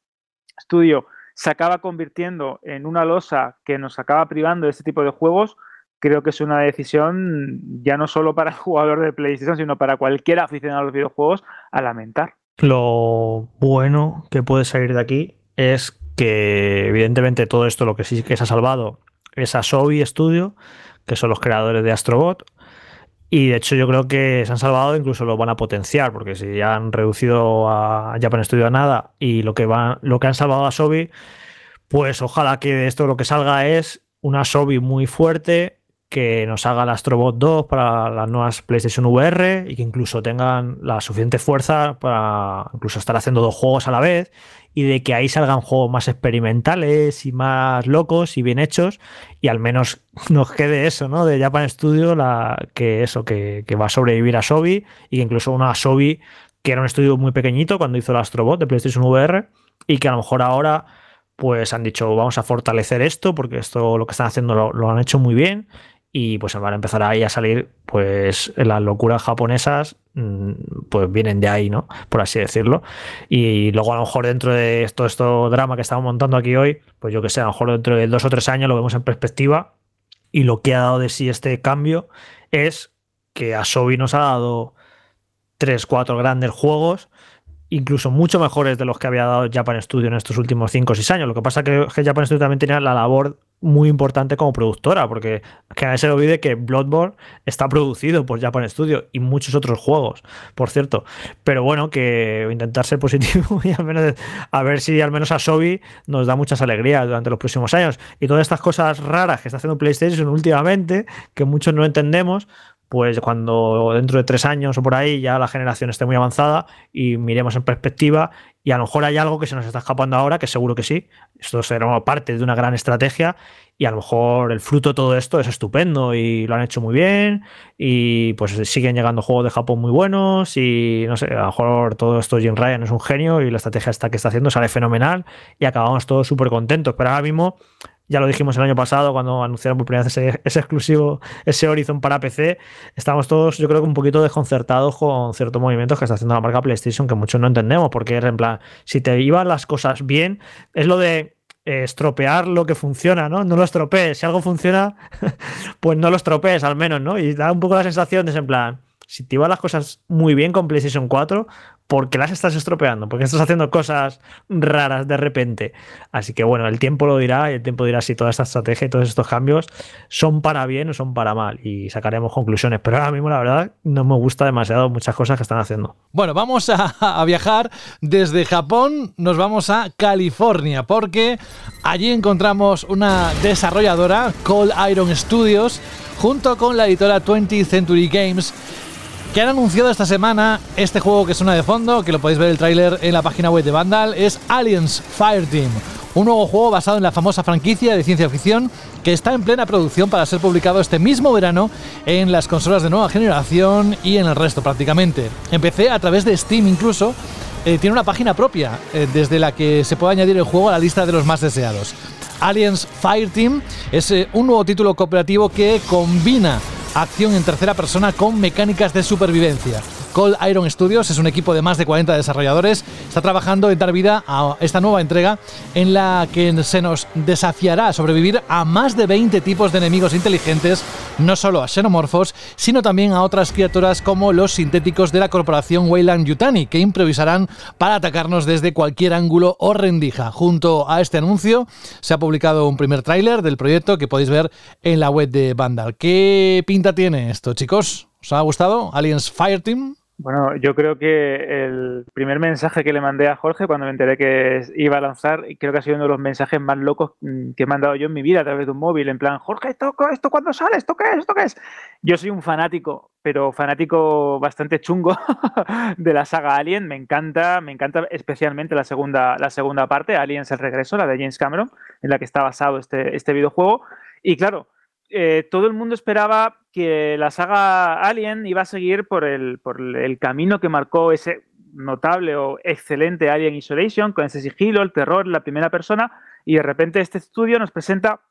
Studio se acaba convirtiendo en una losa que nos acaba privando de este tipo de juegos, creo que es una decisión ya no solo para el jugador de PlayStation, sino para cualquier aficionado a los videojuegos a lamentar. Lo bueno que puede salir de aquí es que evidentemente todo esto lo que sí que se ha salvado es a Sobi Studio, que son los creadores de Astrobot. Y de hecho yo creo que se han salvado, incluso lo van a potenciar, porque si ya han reducido a Japan Studio a nada y lo que, van, lo que han salvado a Sobi, pues ojalá que de esto lo que salga es una Sobi muy fuerte, que nos haga el Astrobot 2 para las nuevas PlayStation VR y que incluso tengan la suficiente fuerza para incluso estar haciendo dos juegos a la vez y de que ahí salgan juegos más experimentales y más locos y bien hechos y al menos nos quede eso, ¿no? De Japan Studio, la, que eso, que, va a sobrevivir a Sobi y que incluso una Sobi que era un estudio muy pequeñito cuando hizo el Astrobot de PlayStation VR y que a lo mejor ahora pues han dicho vamos a fortalecer esto porque esto lo que están haciendo lo han hecho muy bien y pues van a empezar ahí a salir pues las locuras japonesas mm, pues vienen de ahí, ¿no? Por así decirlo. Y luego a lo mejor dentro de todo esto drama que estamos montando aquí hoy, pues yo que sé, a lo mejor dentro de dos o tres años lo vemos en perspectiva y lo que ha dado de sí este cambio es que a Sobi nos ha dado tres, cuatro grandes juegos incluso mucho mejores de los que había dado Japan Studio en estos últimos cinco o seis años. Lo que pasa es que Japan Studio también tenía la labor muy importante como productora, porque que nadie se olvide que Bloodborne está producido por Japan Studio y muchos otros juegos, por cierto. Pero bueno, que intentar ser positivo y al menos a ver si al menos a Sobi nos da muchas alegrías durante los próximos años. Y todas estas cosas raras que está haciendo PlayStation últimamente, que muchos no entendemos, pues cuando dentro de tres años o por ahí ya la generación esté muy avanzada y miremos en perspectiva y a lo mejor hay algo que se nos está escapando ahora, que seguro que sí, esto será parte de una gran estrategia y a lo mejor el fruto de todo esto es estupendo y lo han hecho muy bien y pues siguen llegando juegos de Japón muy buenos y no sé, a lo mejor todo esto Jim Ryan es un genio y la estrategia esta que está haciendo sale fenomenal y acabamos todos súper contentos, pero ahora mismo ya lo dijimos el año pasado cuando anunciaron por primera vez ese, exclusivo, ese Horizon para PC. Estamos todos, yo creo que un poquito desconcertados con ciertos movimientos que está haciendo la marca PlayStation que muchos no entendemos, porque es en plan, si te iban las cosas bien, es lo de eh, estropear lo que funciona, ¿no? No lo estropees. Si algo funciona, pues no lo estropees al menos, ¿no? Y da un poco la sensación de, en plan, si te iban las cosas muy bien con PlayStation 4, ¿por qué las estás estropeando? ¿Por qué estás haciendo cosas raras de repente? Así que bueno, el tiempo lo dirá y el tiempo dirá si toda esta estrategia y todos estos cambios son para bien o son para mal y sacaremos conclusiones. Pero ahora mismo la verdad no me gusta demasiado muchas cosas que están haciendo. Bueno, vamos a, a viajar desde Japón, nos vamos a California porque allí encontramos una desarrolladora, Cold Iron Studios, junto con la editora 20th Century Games que han anunciado esta semana este juego que suena de fondo, que lo podéis ver el tráiler en la página web de Vandal, es Aliens Fireteam. un nuevo juego basado en la famosa franquicia de ciencia ficción que está en plena producción para ser publicado este mismo verano en las consolas de nueva generación y en el resto prácticamente. Empecé a través de Steam incluso. eh, tiene una página propia eh, desde la que se puede añadir el juego a la lista de los más deseados. Aliens Fireteam es eh, un nuevo título cooperativo que combina acción en tercera persona con mecánicas de supervivencia. Cold Iron Studios es un equipo de más de 40 desarrolladores. Está trabajando en dar vida a esta nueva entrega en la que se nos desafiará a sobrevivir a más de 20 tipos de enemigos inteligentes, no solo a xenomorfos, sino también a otras criaturas como los sintéticos de la corporación Weyland Yutani, que improvisarán para atacarnos desde cualquier ángulo o rendija. Junto a este anuncio se ha publicado un primer tráiler del proyecto que podéis ver en la web de Vandal. ¿Qué tiene esto, chicos? ¿Os ha gustado? Aliens Fireteam. Bueno, yo creo que el primer mensaje que le mandé a Jorge cuando me enteré que iba a lanzar, creo que ha sido uno de los mensajes más locos mm, que he mandado yo en mi vida a través de un móvil, en plan, Jorge, ¿esto, esto cuándo sale? ¿Esto qué es? ¿Esto qué es? Yo soy un fanático, pero fanático bastante chungo de la saga Alien. Me encanta, me encanta especialmente la segunda, la segunda parte, Aliens el regreso, la de James Cameron, en la que está basado este, este videojuego. Y claro, eh, todo el mundo esperaba que la saga Alien iba a seguir por el, camino que marcó ese notable o excelente Alien Isolation, con ese sigilo, el terror, la primera persona, y de repente este estudio nos presenta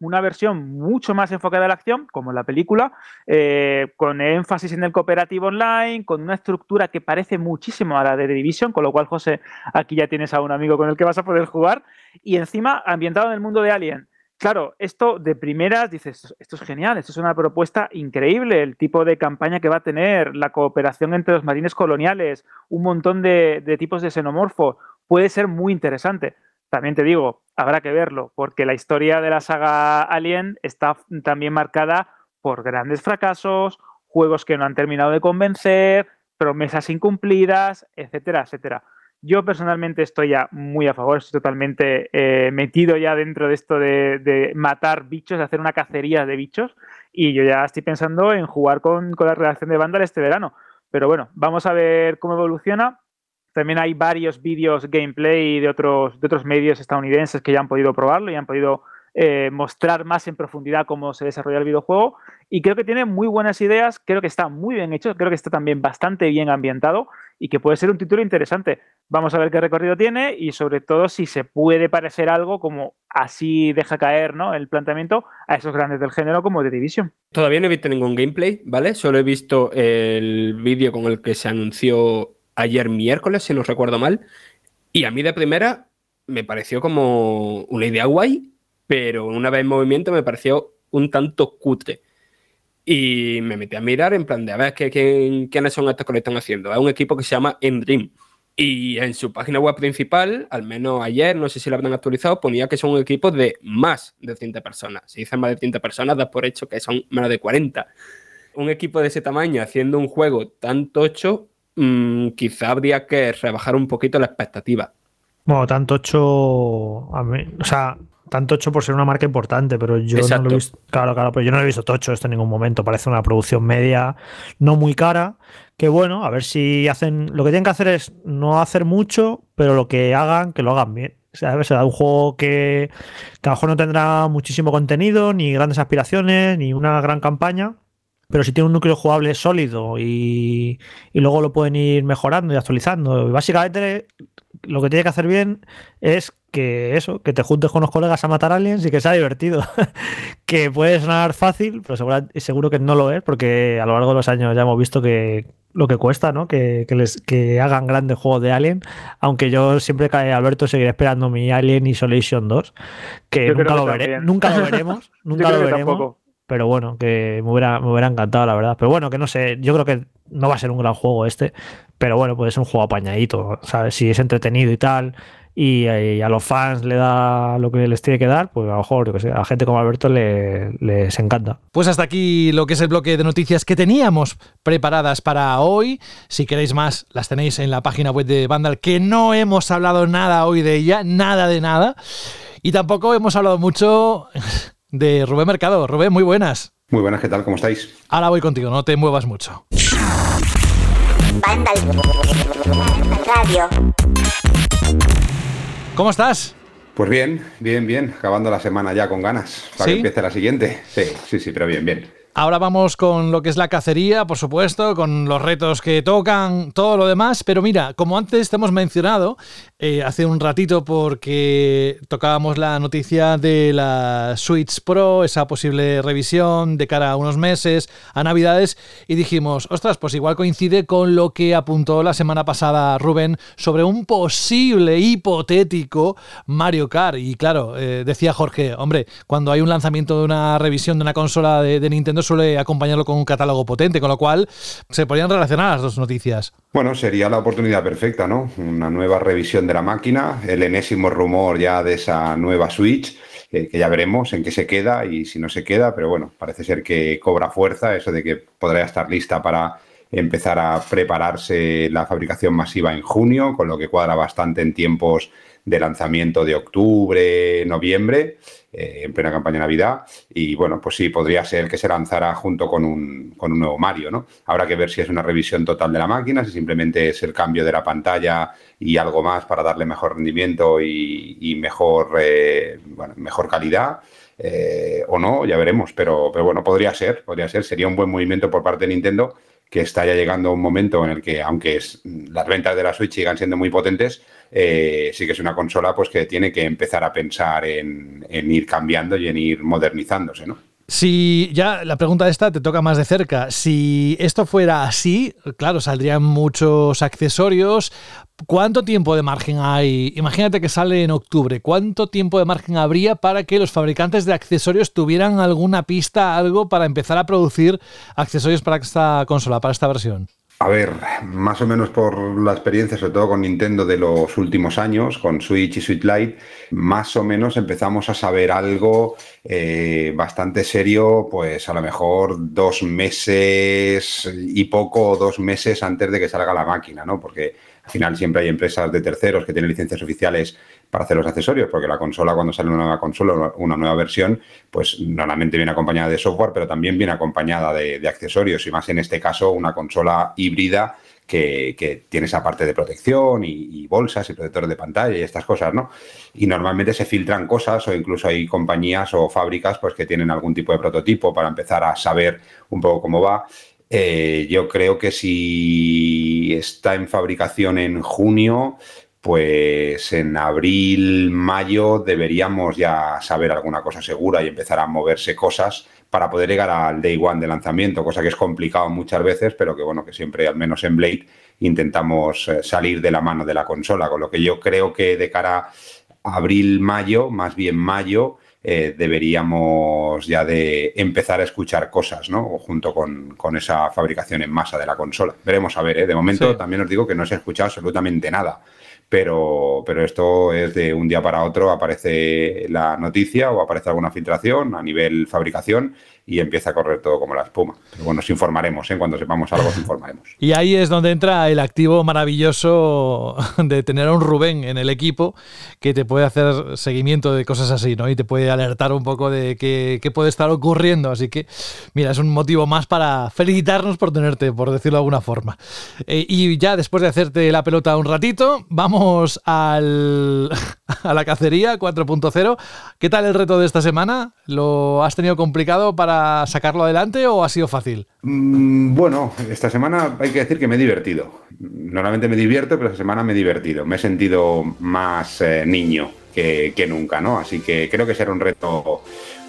una versión mucho más enfocada a la acción, como la película, eh, con énfasis en el cooperativo online, con una estructura que parece muchísimo a la de The Division, con lo cual, José, aquí ya tienes a un amigo con el que vas a poder jugar, y encima ambientado en el mundo de Alien. Claro, esto de primeras dices, esto es genial, esto es una propuesta increíble, el tipo de campaña que va a tener, la cooperación entre los marines coloniales, un montón de, de tipos de xenomorfo, puede ser muy interesante. También te digo, habrá que verlo, porque la historia de la saga Alien está también marcada por grandes fracasos, juegos que no han terminado de convencer, promesas incumplidas, etcétera, etcétera. Yo personalmente estoy ya muy a favor, estoy totalmente eh, metido ya dentro de esto de, matar bichos, de hacer una cacería de bichos, y yo ya estoy pensando en jugar con, la redacción de Vandal este verano. Pero bueno, vamos a ver cómo evoluciona. También hay varios vídeos gameplay de otros, de otros medios estadounidenses que ya han podido probarlo y han podido eh, mostrar más en profundidad cómo se desarrolla el videojuego. Y creo que tiene muy buenas ideas, creo que está muy bien hecho, creo que está también bastante bien ambientado y que puede ser un título interesante. Vamos a ver qué recorrido tiene y sobre todo si se puede parecer algo como así deja caer ¿no? el planteamiento a esos grandes del género como The Division. Todavía no he visto ningún gameplay, ¿vale? Solo he visto el vídeo con el que se anunció ayer miércoles, si no recuerdo mal. Y a mí de primera me pareció como una idea guay, pero una vez en movimiento me pareció un tanto cutre. Y me metí a mirar en plan de a ver ¿qué, quién, quiénes son estos que lo están haciendo. Es un equipo que se llama Endream. Y en su página web principal, al menos ayer, no sé si lo habrán actualizado, ponía que son un equipo de más de 100 personas. Si dicen más de 100 personas, da por hecho que son menos de 40. Un equipo de ese tamaño haciendo un juego tan tocho, mmm, quizá habría que rebajar un poquito la expectativa. Bueno, tan tocho. O sea, tan tocho por ser una marca importante, pero yo Exacto. no lo he visto. Claro, claro, pero yo no lo he visto tocho esto en ningún momento. Parece una producción media, no muy cara. Que bueno, a ver si hacen. Lo que tienen que hacer es no hacer mucho, pero lo que hagan, que lo hagan bien. O sea, será un juego que, que a lo mejor no tendrá muchísimo contenido, ni grandes aspiraciones, ni una gran campaña. Pero si tiene un núcleo jugable sólido y, y luego lo pueden ir mejorando y actualizando. Y básicamente lo que tiene que hacer bien es que eso, que te juntes con los colegas a matar aliens y que sea divertido. que puede sonar fácil, pero seguro, seguro, que no lo es, porque a lo largo de los años ya hemos visto que lo que cuesta, ¿no? Que, que les, que hagan grandes juegos de Alien, aunque yo siempre, Alberto, seguiré esperando mi Alien Isolation 2, que, Yo nunca lo, que veré, nunca lo veremos, nunca lo veremos. tampoco. Pero bueno, que me hubiera, me hubiera encantado, la verdad. Pero bueno, que no sé, yo creo que no va a ser un gran juego este, pero bueno, puede ser un juego apañadito, ¿sabes? Si es entretenido y tal, y, y a los fans le da lo que les tiene que dar, pues a lo mejor, yo que sé, a gente como Alberto le, les encanta. Pues hasta aquí lo que es el bloque de noticias que teníamos preparadas para hoy. Si queréis más, las tenéis en la página web de Vandal, que no hemos hablado nada hoy de ella, nada de nada. Y tampoco hemos hablado mucho de Rubén Mercado. Rubén, muy buenas. Muy buenas, ¿qué tal? ¿Cómo estáis? Ahora voy contigo, no te muevas mucho. Vandal Radio. ¿Cómo estás? Pues bien, bien, bien. Acabando la semana ya con ganas. Para ¿Sí? que empiece la siguiente. Sí, sí, sí, pero bien, bien. Ahora vamos con lo que es la cacería, por supuesto, con los retos que tocan, todo lo demás. Pero mira, como antes te hemos mencionado, eh, hace un ratito, porque tocábamos la noticia de la Switch Pro, esa posible revisión de cara a unos meses, a Navidades, y dijimos, ostras, pues igual coincide con lo que apuntó la semana pasada Rubén sobre un posible hipotético Mario Kart. Y claro, eh, decía Jorge, hombre, cuando hay un lanzamiento de una revisión de una consola de, de Nintendo suele acompañarlo con un catálogo potente, con lo cual se podrían relacionar las dos noticias. Bueno, sería la oportunidad perfecta, ¿no? Una nueva revisión de la máquina, el enésimo rumor ya de esa nueva Switch, eh, que ya veremos en qué se queda y si no se queda, pero bueno, parece ser que cobra fuerza eso de que podría estar lista para empezar a prepararse la fabricación masiva en junio, con lo que cuadra bastante en tiempos de lanzamiento de octubre, noviembre, eh, en plena campaña de Navidad. Y bueno, pues sí, podría ser que se lanzara junto con un, con un nuevo Mario, ¿no? Habrá que ver si es una revisión total de la máquina, si simplemente es el cambio de la pantalla y algo más para darle mejor rendimiento y, mejor, eh, bueno, mejor calidad. eh, o no, ya veremos, pero, pero bueno, podría ser, podría ser, sería un buen movimiento por parte de Nintendo que está ya llegando un momento en el que, aunque las ventas de la Switch sigan siendo muy potentes, eh, sí que es una consola pues que tiene que empezar a pensar en, en ir cambiando y en ir modernizándose, ¿no? Si ya la pregunta esta te toca más de cerca, si esto fuera así, claro, saldrían muchos accesorios. ¿Cuánto tiempo de margen hay? Imagínate que sale en octubre. ¿Cuánto tiempo de margen habría para que los fabricantes de accesorios tuvieran alguna pista, algo para empezar a producir accesorios para esta consola, para esta versión? A ver, más o menos por la experiencia, sobre todo con Nintendo de los últimos años, con Switch y Switch Lite, más o menos empezamos a saber algo eh, bastante serio, pues a lo mejor dos meses y poco dos meses antes de que salga la máquina, ¿no? Porque al final siempre hay empresas de terceros que tienen licencias oficiales para hacer los accesorios, porque la consola, cuando sale una nueva consola, una nueva versión, pues normalmente viene acompañada de software, pero también viene acompañada de, accesorios, y más en este caso una consola híbrida que, tiene esa parte de protección y, y, bolsas y protectores de pantalla y estas cosas, ¿no? Y normalmente se filtran cosas o incluso hay compañías o fábricas pues que tienen algún tipo de prototipo para empezar a saber un poco cómo va. Eh, yo creo que si está en fabricación en junio, pues en abril, mayo deberíamos ya saber alguna cosa segura y empezar a moverse cosas para poder llegar al day one de lanzamiento, cosa que es complicado muchas veces, pero que bueno, que siempre, al menos en Blade, intentamos eh, salir de la mano de la consola, con lo que yo creo que de cara a abril, mayo, más bien mayo, eh, deberíamos ya de empezar a escuchar cosas, ¿no? Junto con, con, esa fabricación en masa de la consola. Veremos a ver, ¿eh? De momento sí. también os digo que no se ha escuchado absolutamente nada pero, pero esto es de un día para otro, aparece la noticia o aparece alguna filtración a nivel fabricación y empieza a correr todo como la espuma. Pero bueno, os informaremos, ¿eh? cuando sepamos algo os informaremos. Y ahí es donde entra el activo maravilloso de tener a un Rubén en el equipo que te puede hacer seguimiento de cosas así, ¿no? Y te puede alertar un poco de qué, qué puede estar ocurriendo. Así que, mira, es un motivo más para felicitarnos por tenerte, por decirlo de alguna forma. Eh, y ya después de hacerte la pelota un ratito, vamos al, a la cacería 4.0. ¿Qué tal el reto de esta semana? ¿Lo has tenido complicado para sacarlo adelante o ha sido fácil? Mm, bueno, esta semana hay que decir que me he divertido. Normalmente me divierto, pero esta semana me he divertido. Me he sentido más eh, niño que, nunca, ¿no? Así que creo que será un reto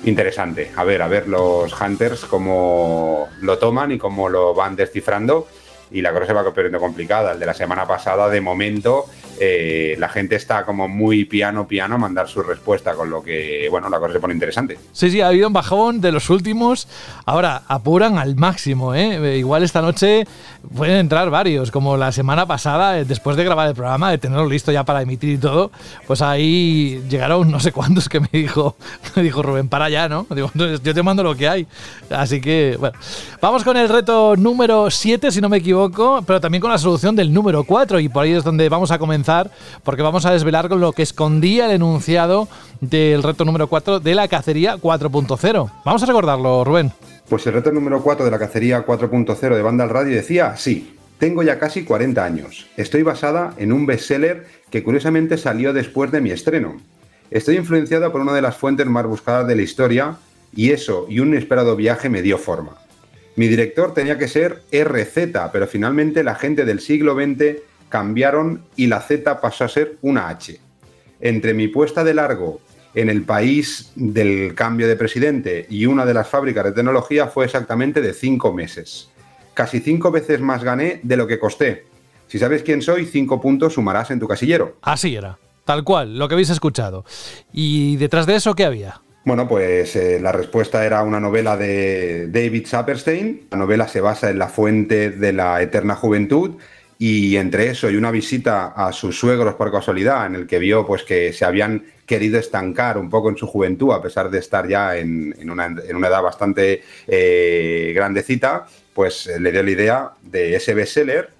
interesante. A ver, a ver los hunters cómo lo toman y cómo lo van descifrando. Y la cosa se va poniendo complicada. El de la semana pasada, de momento, eh, la gente está como muy piano, piano a mandar su respuesta, con lo que, bueno, la cosa se pone interesante. Sí, sí, ha habido un bajón de los últimos. Ahora, apuran al máximo, ¿eh? Igual esta noche pueden entrar varios, como la semana pasada, eh, después de grabar el programa, de tenerlo listo ya para emitir y todo, pues ahí llegaron no sé cuántos que me dijo, me dijo Rubén, para allá, ¿no? Digo, yo te mando lo que hay. Así que, bueno, vamos con el reto número 7, si no me equivoco pero también con la solución del número 4 y por ahí es donde vamos a comenzar porque vamos a desvelar lo que escondía el enunciado del reto número 4 de la cacería 4.0. Vamos a recordarlo, Rubén. Pues el reto número 4 de la cacería 4.0 de Banda al Radio decía, sí, tengo ya casi 40 años. Estoy basada en un bestseller que curiosamente salió después de mi estreno. Estoy influenciado por una de las fuentes más buscadas de la historia y eso y un inesperado viaje me dio forma. Mi director tenía que ser RZ, pero finalmente la gente del siglo XX cambiaron y la Z pasó a ser una H. Entre mi puesta de largo en el país del cambio de presidente y una de las fábricas de tecnología fue exactamente de cinco meses. Casi cinco veces más gané de lo que costé. Si sabes quién soy, cinco puntos sumarás en tu casillero. Así era, tal cual, lo que habéis escuchado. ¿Y detrás de eso qué había? Bueno, pues eh, la respuesta era una novela de David Saperstein. La novela se basa en la fuente de la eterna juventud y entre eso y una visita a sus suegros por casualidad, en el que vio pues que se habían querido estancar un poco en su juventud, a pesar de estar ya en, una, edad bastante eh, grandecita, pues eh, le dio la idea de ese bestseller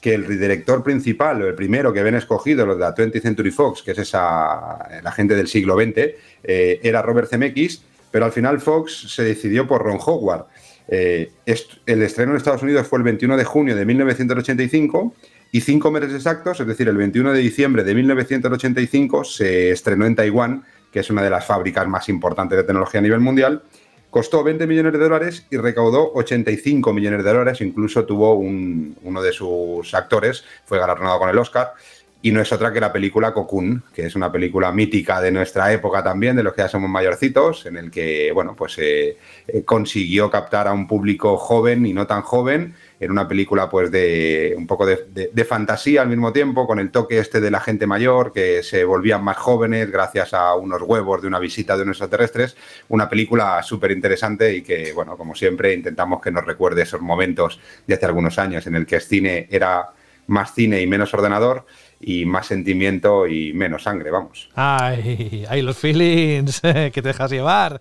que el director principal, o el primero que ven escogido, los de la 20th Century Fox, que es esa la gente del siglo XX, eh, era Robert Zemeckis, pero al final Fox se decidió por Ron Howard. Eh, el estreno en Estados Unidos fue el 21 de junio de 1985 y cinco meses exactos, es decir, el 21 de diciembre de 1985, se estrenó en Taiwán, que es una de las fábricas más importantes de tecnología a nivel mundial, Costó 20 millones de dólares y recaudó 85 millones de dólares. Incluso tuvo uno de sus actores, fue galardonado con el Oscar. Y no es otra que la película Cocoon, que es una película mítica de nuestra época también, de los que ya somos mayorcitos, en el que, bueno, pues eh, eh, consiguió captar a un público joven y no tan joven, en una película pues de un poco de, fantasía al mismo tiempo, con el toque este de la gente mayor, que se volvían más jóvenes gracias a unos huevos de una visita de unos extraterrestres. Una película súper interesante y que, bueno, como siempre, intentamos que nos recuerde esos momentos de hace algunos años en el que el cine era más cine y menos ordenador y más sentimiento y menos sangre, vamos. Ay, ay los feelings que te dejas llevar.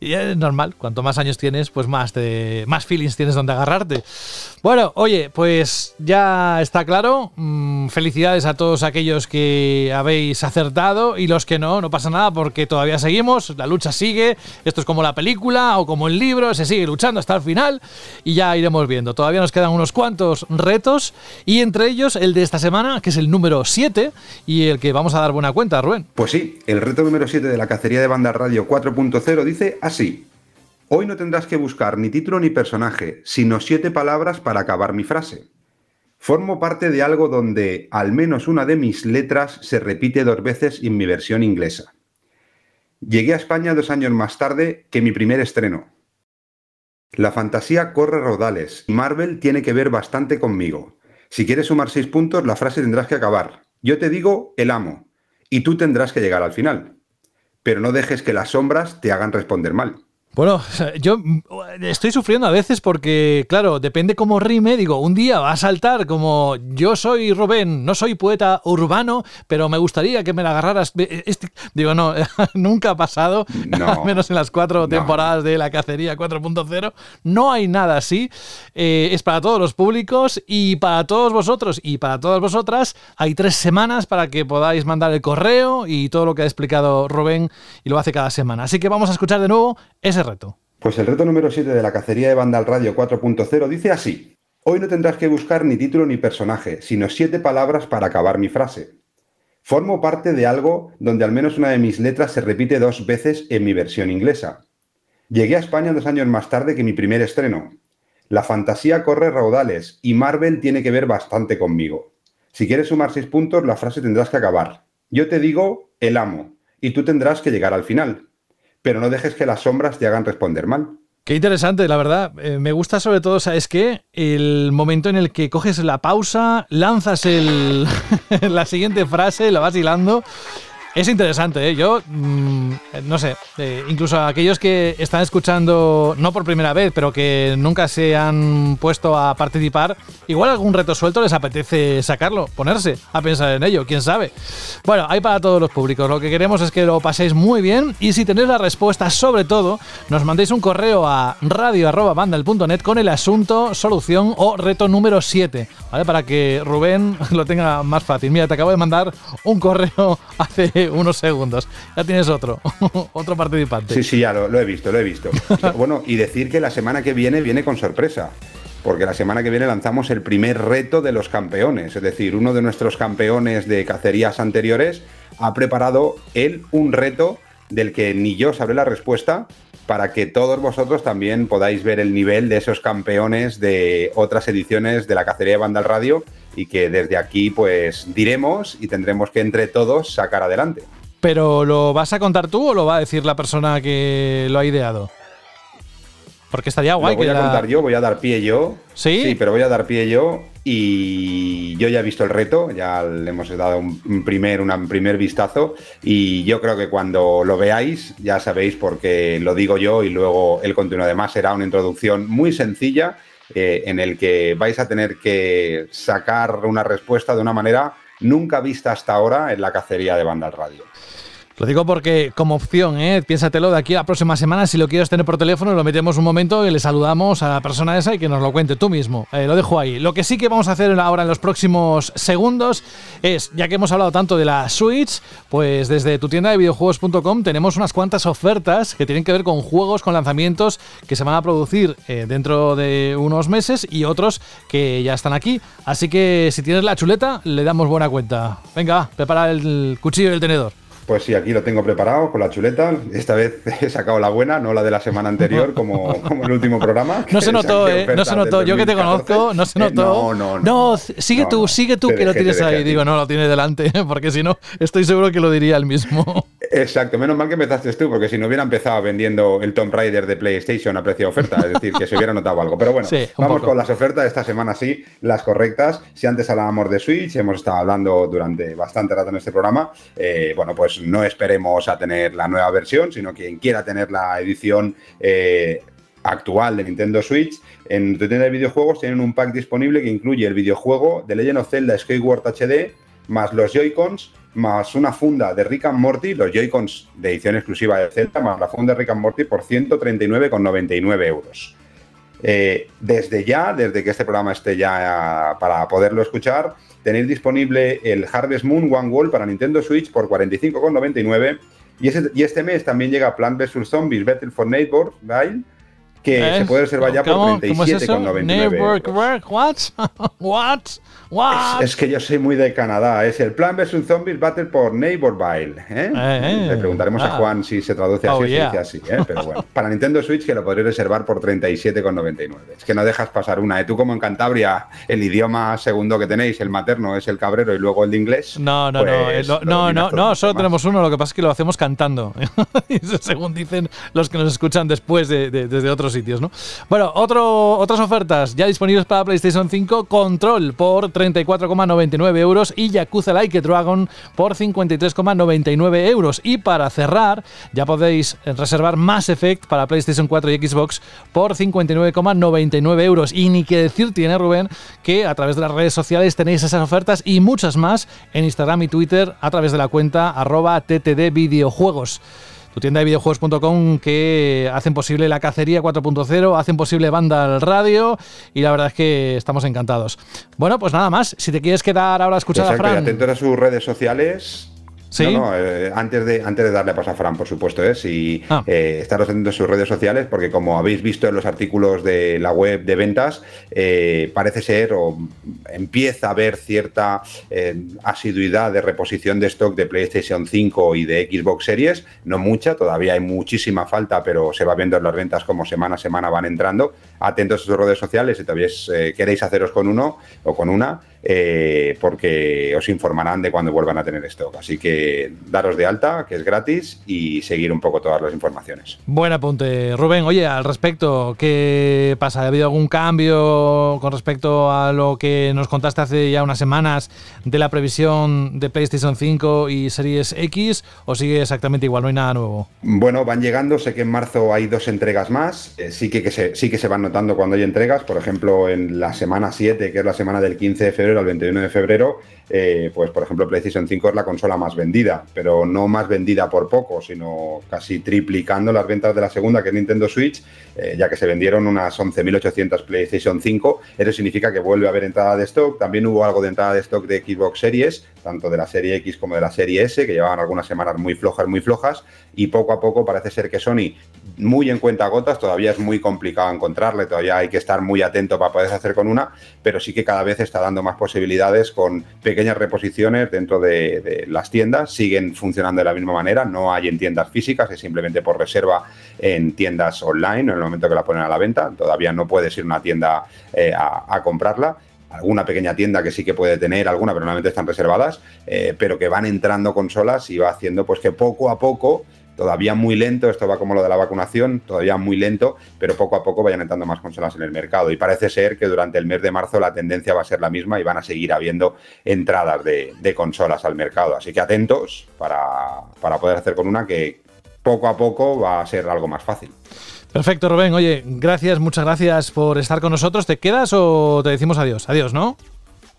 Y es normal, cuanto más años tienes, pues más, de, más feelings tienes donde agarrarte. Bueno, oye, pues ya está claro. Mm, felicidades a todos aquellos que habéis acertado y los que no, no pasa nada porque todavía seguimos, la lucha sigue. Esto es como la película o como el libro, se sigue luchando hasta el final y ya iremos viendo. Todavía nos quedan unos cuantos retos y entre ellos el de esta semana, que es el número 7 y el que vamos a dar buena cuenta, Rubén. Pues sí, el reto número 7 de la cacería de banda radio 4.0 dice así. Hoy no tendrás que buscar ni título ni personaje, sino siete palabras para acabar mi frase. Formo parte de algo donde al menos una de mis letras se repite dos veces en mi versión inglesa. Llegué a España dos años más tarde que mi primer estreno. La fantasía corre rodales y Marvel tiene que ver bastante conmigo. Si quieres sumar seis puntos, la frase tendrás que acabar. Yo te digo el amo y tú tendrás que llegar al final. Pero no dejes que las sombras te hagan responder mal. Bueno, yo estoy sufriendo a veces porque, claro, depende cómo rime. Digo, un día va a saltar como yo soy Rubén, no soy poeta urbano, pero me gustaría que me la agarraras. Este, digo, no, nunca ha pasado, al menos en las cuatro temporadas de la cacería 4.0. No hay nada así. Eh, es para todos los públicos y para todos vosotros y para todas vosotras. Hay tres semanas para que podáis mandar el correo y todo lo que ha explicado Rubén y lo hace cada semana. Así que vamos a escuchar de nuevo ese reto? Pues el reto número 7 de la cacería de banda al radio 4.0 dice así. Hoy no tendrás que buscar ni título ni personaje, sino siete palabras para acabar mi frase. Formo parte de algo donde al menos una de mis letras se repite dos veces en mi versión inglesa. Llegué a España dos años más tarde que mi primer estreno. La fantasía corre raudales y Marvel tiene que ver bastante conmigo. Si quieres sumar seis puntos, la frase tendrás que acabar. Yo te digo el amo y tú tendrás que llegar al final pero no dejes que las sombras te hagan responder mal. Qué interesante, la verdad. Eh, me gusta sobre todo, ¿sabes qué? El momento en el que coges la pausa, lanzas la siguiente frase, la vas hilando es interesante, ¿eh? yo mm, no sé, eh, incluso aquellos que están escuchando no por primera vez, pero que nunca se han puesto a participar, igual algún reto suelto les apetece sacarlo, ponerse a pensar en ello, quién sabe. Bueno, hay para todos los públicos, lo que queremos es que lo paséis muy bien y si tenéis la respuesta, sobre todo, nos mandéis un correo a radio.bandal.net con el asunto, solución o reto número 7, ¿vale? Para que Rubén lo tenga más fácil. Mira, te acabo de mandar un correo hace unos segundos. Ya tienes otro, otro participante. Sí, sí, ya lo, he visto, lo he visto. bueno, y decir que la semana que viene viene con sorpresa. porque la semana que viene lanzamos el primer reto de los campeones, es decir, uno de nuestros campeones de cacerías anteriores ha preparado él un reto del que ni yo sabré la respuesta, para que todos vosotros también podáis ver el nivel de esos campeones de otras ediciones de la cacería de Vandal Radio y que desde aquí pues diremos y tendremos que entre todos sacar adelante. ¿Pero lo vas a contar tú o lo va a decir la persona que lo ha ideado? Porque estaría guay. Lo voy que a la- contar yo, voy a dar pie yo. ¿Sí? Sí, pero voy a dar pie yo y yo ya he visto el reto, ya le hemos dado un, primer, un primer vistazo y yo creo que cuando lo veáis ya sabéis por qué lo digo yo y luego él continúa. Además será una introducción muy sencilla eh, en el que vais a tener que sacar una respuesta de una manera nunca vista hasta ahora en la cacería de Vandal Radio. Lo digo porque como opción, ¿eh? piénsatelo de aquí a la próxima semana, si lo quieres tener por teléfono, lo metemos un momento y le saludamos a la persona esa y que nos lo cuente tú mismo. Eh, lo dejo ahí. Lo que sí que vamos a hacer ahora en los próximos segundos es, ya que hemos hablado tanto de la Switch, pues desde tu tienda de videojuegos.com tenemos unas cuantas ofertas que tienen que ver con juegos, con lanzamientos que se van a producir eh, dentro de unos meses y otros que ya están aquí. Así que si tienes la chuleta, le damos buena cuenta. Venga, prepara el cuchillo y el tenedor. Pues sí, aquí lo tengo preparado con la chuleta. Esta vez he sacado la buena, no la de la semana anterior, como, como el último programa. No se notó, ¿eh? No se notó. Yo que te 2014. conozco, no se Eh, notó. no, no, no. c- sigue No, tú, no. sigue tú que lo dejé, tienes ahí. Digo, no, lo tiene delante, porque si no, estoy seguro que lo diría él mismo. Exacto, menos mal que empezaste tú, porque si no hubiera empezado vendiendo el Tomb Raider de PlayStation a precio de oferta, es decir, que se hubiera notado algo. Pero bueno, Sí, vamos poco. con las ofertas esta semana sí, las correctas. Si antes hablábamos de Switch, hemos estado hablando durante bastante rato en este programa, eh, bueno, pues no esperemos a tener la nueva versión, sino quien quiera tener la edición eh, actual de Nintendo Switch, en tu tienda de videojuegos tienen un pack disponible que incluye el videojuego de Legend of Zelda Skyward HD, más los Joy-Cons, más una funda de Rick and Morty, los Joy-Cons de edición exclusiva de Zelda, más la funda de Rick and Morty por 139,99 euros. Eh, desde ya, desde que este programa esté ya eh, para poderlo escuchar, tenéis disponible el Harvest Moon One Wall para Nintendo Switch por 45,99 y, y este mes también llega Plant vs Zombies Battle for Neighbor, ¿vale? Que ¿Eh? se puede reservar ya por ¿Cómo? ¿Cómo es eso? 37,99 Neighbor, euros. work, what? what? What? Es, es que yo soy muy de Canadá. Es el Plan vs Zombies Battle por Neighborville. ¿eh? Eh, Le preguntaremos ah. a Juan si se traduce así Oh, o yeah. se dice así. ¿eh? Pero bueno, para Nintendo Switch que lo podréis reservar por 37,99. Es que no dejas pasar una. ¿eh? Tú como en Cantabria, el idioma segundo que tenéis, el materno, es el cabrero y luego el de inglés. No, no, no, eh, pues no, no, no, solo tenemos uno, lo que pasa es que lo hacemos cantando, según dicen los que nos escuchan después de, de- desde otros sitios, ¿no? Bueno, otras ofertas ya disponibles para PlayStation 5, Control por 34,99 euros y Yakuza Like Dragon por 53,99 euros. Y para cerrar, ya podéis reservar Mass Effect para PlayStation 4 y Xbox por 59,99 euros. Y ni que decir tiene Rubén que a través de las redes sociales tenéis esas ofertas y muchas más en Instagram y Twitter a través de la cuenta arroba ttd videojuegos. Tu tienda de videojuegos.com que hacen posible la cacería 4.0, hacen posible banda al radio y la verdad es que estamos encantados. Bueno, pues nada más. Si te quieres quedar ahora a escuchar Exacto, a y Fran. atentos a sus redes sociales. Sí. No, no, eh, antes, de, antes de darle paso a Fran, por supuesto, es y Ah. eh, estaros atentos a sus redes sociales, porque como habéis visto en los artículos de la web de ventas, eh, parece ser o empieza a haber cierta eh, asiduidad de reposición de stock de PlayStation 5 y de Xbox Series, no mucha, todavía hay muchísima falta, pero se va viendo en las ventas como semana a semana van entrando. Atentos a sus redes sociales si todavía eh, queréis haceros con uno o con una, eh, porque os informarán de cuando vuelvan a tener stock. Así que daros de alta, que es gratis, y seguir un poco todas las informaciones. Buen apunte, Rubén. Oye, al respecto, ¿qué pasa? ¿Ha habido algún cambio con respecto a lo que nos contaste hace ya unas semanas de la previsión de PlayStation 5 y Series X? ¿O sigue exactamente igual? No hay nada nuevo. Bueno, van llegando, sé que en marzo hay dos entregas más, eh, sí, que, que se, sí que se van notando cuando hay entregas, por ejemplo, en la semana 7, que es la semana del 15 de febrero al 21 de febrero, eh, pues por ejemplo PlayStation 5 es la consola más vendida, pero no más vendida por poco, sino casi triplicando las ventas de la segunda, que es Nintendo Switch, eh, ya que se vendieron unas 11.800 PlayStation 5, eso significa que vuelve a haber entrada de stock. También hubo algo de entrada de stock de Xbox Series, tanto de la serie X como de la serie S, que llevaban algunas semanas muy flojas, muy flojas. Y poco a poco parece ser que Sony, muy en cuenta gotas, todavía es muy complicado encontrarle, todavía hay que estar muy atento para poder hacer con una, pero sí que cada vez está dando más posibilidades con pequeñas reposiciones dentro de, las tiendas. Siguen funcionando de la misma manera, no hay en tiendas físicas, es simplemente por reserva en tiendas online en el momento que la ponen a la venta. Todavía no puedes ir a una tienda eh, a, a comprarla alguna pequeña tienda que sí que puede tener, alguna, pero normalmente están reservadas, eh, pero que van entrando consolas y va haciendo pues que poco a poco, todavía muy lento, esto va como lo de la vacunación, todavía muy lento, pero poco a poco vayan entrando más consolas en el mercado. Y parece ser que durante el mes de marzo la tendencia va a ser la misma y van a seguir habiendo entradas de, consolas al mercado. Así que atentos para, para poder hacer con una que poco a poco va a ser algo más fácil. Perfecto, Rubén. Oye, gracias, muchas gracias por estar con nosotros. ¿Te quedas o te decimos adiós? Adiós, ¿no?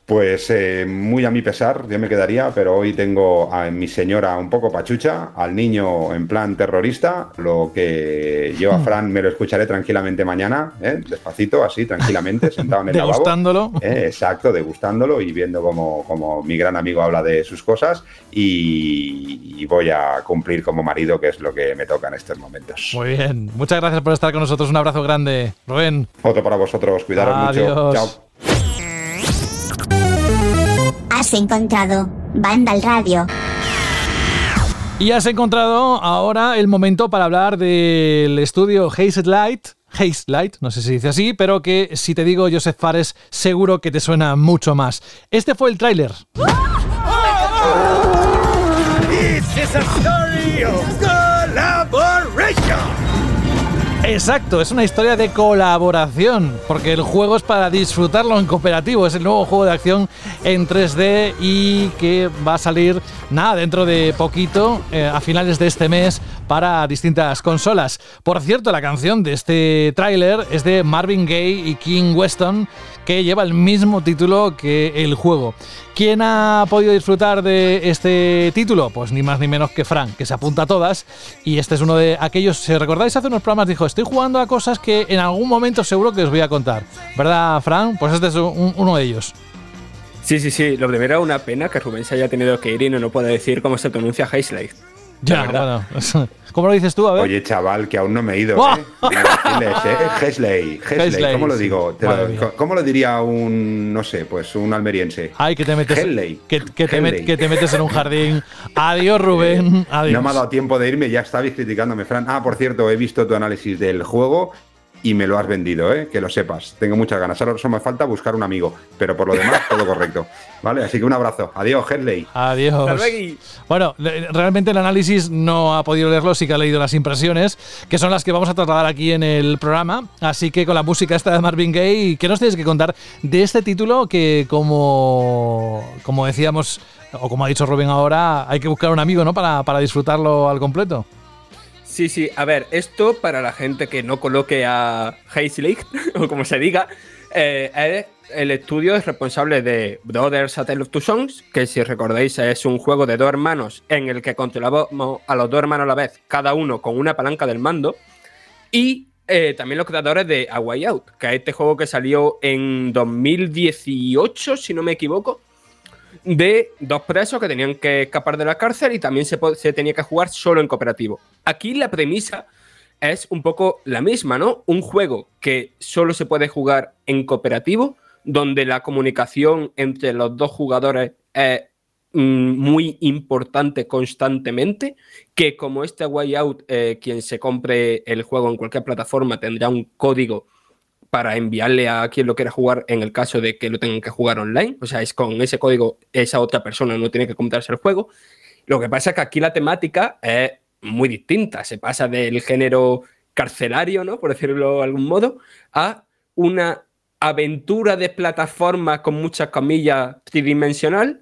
Pues eh, muy a mi pesar, yo me quedaría, pero hoy tengo a mi señora un poco pachucha, al niño en plan terrorista, lo que yo a Fran me lo escucharé tranquilamente mañana, ¿eh? despacito, así, tranquilamente, sentado en el lavabo. Degustándolo. ¿eh? Exacto, degustándolo y viendo cómo, cómo mi gran amigo habla de sus cosas y, y voy a cumplir como marido, que es lo que me toca en estos momentos. Muy bien. Muchas gracias por estar con nosotros. Un abrazo grande. Rubén. Otro para vosotros, cuidaros Adiós. mucho. Chao. Has encontrado Vandal Radio. Y has encontrado ahora el momento para hablar del estudio Haze Light. Haze Light, no sé si dice así, pero que si te digo Joseph Fares, seguro que te suena mucho más. Este fue el tráiler. Exacto, es una historia de colaboración, porque el juego es para disfrutarlo en cooperativo, es el nuevo juego de acción en 3D y que va a salir, nada, dentro de poquito, eh, a finales de este mes, para distintas consolas. Por cierto, la canción de este tráiler es de Marvin Gaye y King Weston, que lleva el mismo título que el juego. ¿Quién ha podido disfrutar de este título? Pues ni más ni menos que Frank, que se apunta a todas. Y este es uno de aquellos, si recordáis hace unos programas, dijo, estoy jugando a cosas que en algún momento seguro que os voy a contar. ¿Verdad, Frank? Pues este es un- uno de ellos. Sí, sí, sí. Lo primero, una pena que Rubén se haya tenido que ir y no, no puede decir cómo se pronuncia Hazelight. Ya, bueno. ¿Cómo lo dices tú? A ver. Oye, chaval, que aún no me he ido. ¿eh? Diles, ¿eh? Hesley, Hesley, Hesley, ¿cómo lo digo? Lo-. ¿Cómo lo diría un, no sé, pues un almeriense? Ay, que te metes, Henley. que, que te met- que te metes en un jardín. Adiós, Rubén. Adiós. No me ha dado tiempo de irme, ya estabais criticándome, Fran. Ah, por cierto, he visto tu análisis del juego y me lo has vendido, ¿eh? que lo sepas. Tengo muchas ganas. Ahora solo me falta buscar un amigo, pero por lo demás, todo correcto. ¿Vale? Así que un abrazo. Adiós, Headley. Adiós. Bueno, realmente el análisis no ha podido leerlo, sí que ha leído las impresiones, que son las que vamos a trasladar aquí en el programa. Así que con la música esta de Marvin Gaye, ¿qué nos tienes que contar de este título que, como, como decíamos, o como ha dicho Rubén ahora, hay que buscar un amigo, ¿no? Para, para disfrutarlo al completo. Sí, sí, a ver, esto para la gente que no coloque a Hazelight, o como se diga, eh, el estudio es responsable de Brothers A Tale of Two Songs, que si recordáis es un juego de dos hermanos en el que controlamos a los dos hermanos a la vez, cada uno con una palanca del mando, y eh, también los creadores de A Way Out, que es este juego que salió en 2018, si no me equivoco, de dos presos que tenían que escapar de la cárcel y también se, tenía que jugar solo en cooperativo. Aquí la premisa es un poco la misma, ¿no? Un juego que solo se puede jugar en cooperativo, donde la comunicación entre los dos jugadores es mm, muy importante constantemente, que como este Way Out, eh, quien se compre el juego en cualquier plataforma tendrá un código para enviarle a quien lo quiera jugar en el caso de que lo tengan que jugar online. O sea, es con ese código esa otra persona no tiene que comprarse el juego. Lo que pasa es que aquí la temática es muy distinta. Se pasa del género carcelario, ¿no? Por decirlo de algún modo, a una aventura de plataforma con muchas comillas tridimensional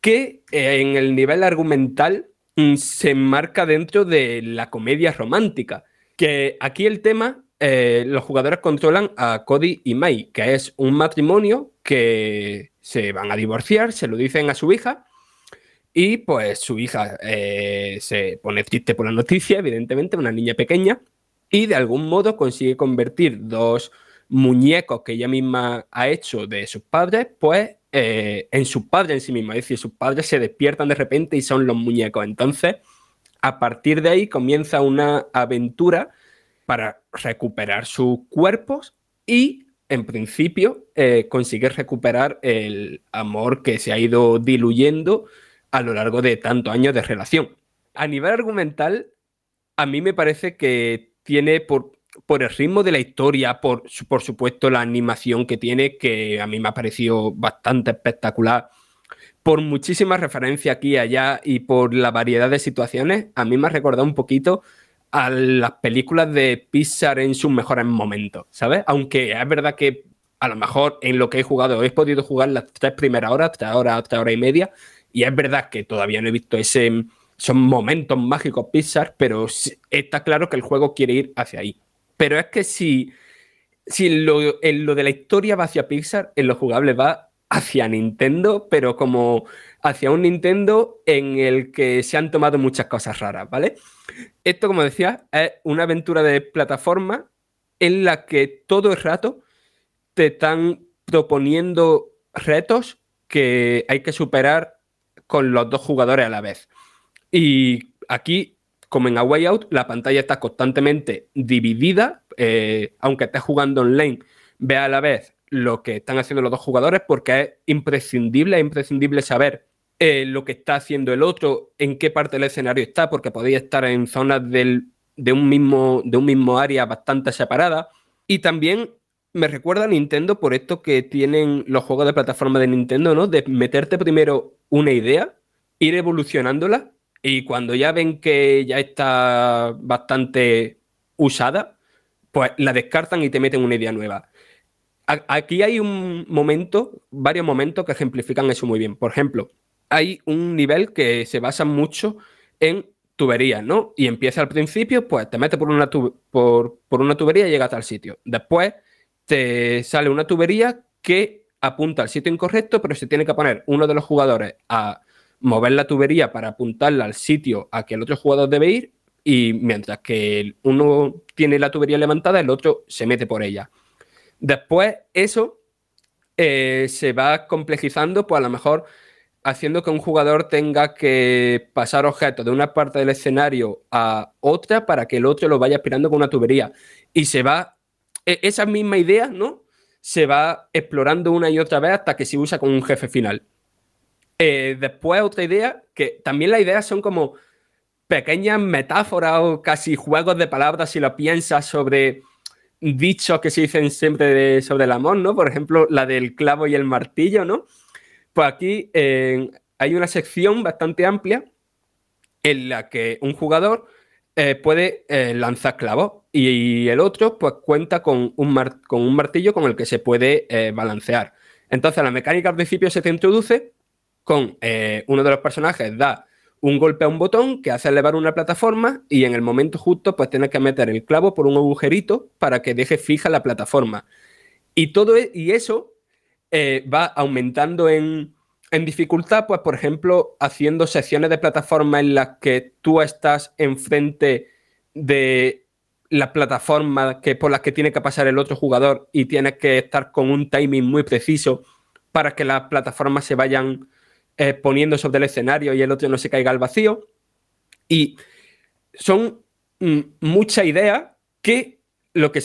que eh, en el nivel argumental mm, se enmarca dentro de la comedia romántica. Que aquí el tema, eh, los jugadores controlan a Cody y Mai, que es un matrimonio que se van a divorciar, se lo dicen a su hija, y pues su hija eh, se pone triste por la noticia, evidentemente, una niña pequeña, y de algún modo consigue convertir dos muñecos que ella misma ha hecho de sus padres, pues eh, en sus padres en sí misma. Es decir, sus padres se despiertan de repente y son los muñecos. Entonces, a partir de ahí comienza una aventura para recuperar sus cuerpos y, en principio, eh, conseguir recuperar el amor que se ha ido diluyendo a lo largo de tantos años de relación. A nivel argumental, a mí me parece que tiene por, por el ritmo de la historia, por, por supuesto la animación que tiene, que a mí me ha parecido bastante espectacular, por muchísimas referencias aquí y allá y por la variedad de situaciones, a mí me ha recordado un poquito a las películas de Pixar en sus mejores momentos, ¿sabes? Aunque es verdad que a lo mejor en lo que he jugado he podido jugar las tres primeras horas, tres horas, tres horas y media, y es verdad que todavía no he visto ese, son momentos mágicos Pixar, pero está claro que el juego quiere ir hacia ahí. Pero es que si, si lo, en lo de la historia va hacia Pixar, en lo jugable va hacia Nintendo, pero como hacia un Nintendo en el que se han tomado muchas cosas raras, ¿vale? Esto, como decía, es una aventura de plataforma en la que todo el rato te están proponiendo retos que hay que superar con los dos jugadores a la vez. Y aquí, como en A Way Out, la pantalla está constantemente dividida, eh, aunque estés jugando online, ve a la vez lo que están haciendo los dos jugadores porque es imprescindible, es imprescindible saber eh, lo que está haciendo el otro, en qué parte del escenario está, porque podéis estar en zonas de, un mismo, de un mismo área bastante separada. Y también me recuerda a Nintendo por esto que tienen los juegos de plataforma de Nintendo, ¿no? De meterte primero una idea, ir evolucionándola y cuando ya ven que ya está bastante usada, pues la descartan y te meten una idea nueva. Aquí hay un momento, varios momentos que ejemplifican eso muy bien. Por ejemplo, hay un nivel que se basa mucho en tuberías, ¿no? Y empieza al principio, pues te metes por una, por, por una tubería y llegas al sitio. Después te sale una tubería que apunta al sitio incorrecto, pero se tiene que poner uno de los jugadores a mover la tubería para apuntarla al sitio a que el otro jugador debe ir y mientras que uno tiene la tubería levantada, el otro se mete por ella. Después eso eh, se va complejizando, pues a lo mejor haciendo que un jugador tenga que pasar objetos de una parte del escenario a otra para que el otro lo vaya aspirando con una tubería. Y se va, e, esa misma idea, ¿no? Se va explorando una y otra vez hasta que se usa con un jefe final. Eh, después otra idea, que también las ideas son como pequeñas metáforas o casi juegos de palabras si lo piensas sobre dichos que se dicen siempre sobre el amor, ¿no? Por ejemplo, la del clavo y el martillo, ¿no? Pues aquí eh, hay una sección bastante amplia en la que un jugador eh, puede lanzar clavos y, el otro pues cuenta con un, con un martillo con el que se puede balancear. Entonces la mecánica al principio se te introduce con eh, uno de los personajes da un golpe a un botón que hace elevar una plataforma y en el momento justo pues tienes que meter el clavo por un agujerito para que deje fija la plataforma. Y todo e, y eso eh, va aumentando en, en, dificultad, pues por ejemplo, haciendo secciones de plataforma en las que tú estás enfrente de la plataforma que, por las que tiene que pasar el otro jugador y tienes que estar con un timing muy preciso para que las plataformas se vayan eh, poniendo sobre el escenario y el otro no se caiga al vacío. Y son mm, muchas ideas que lo que,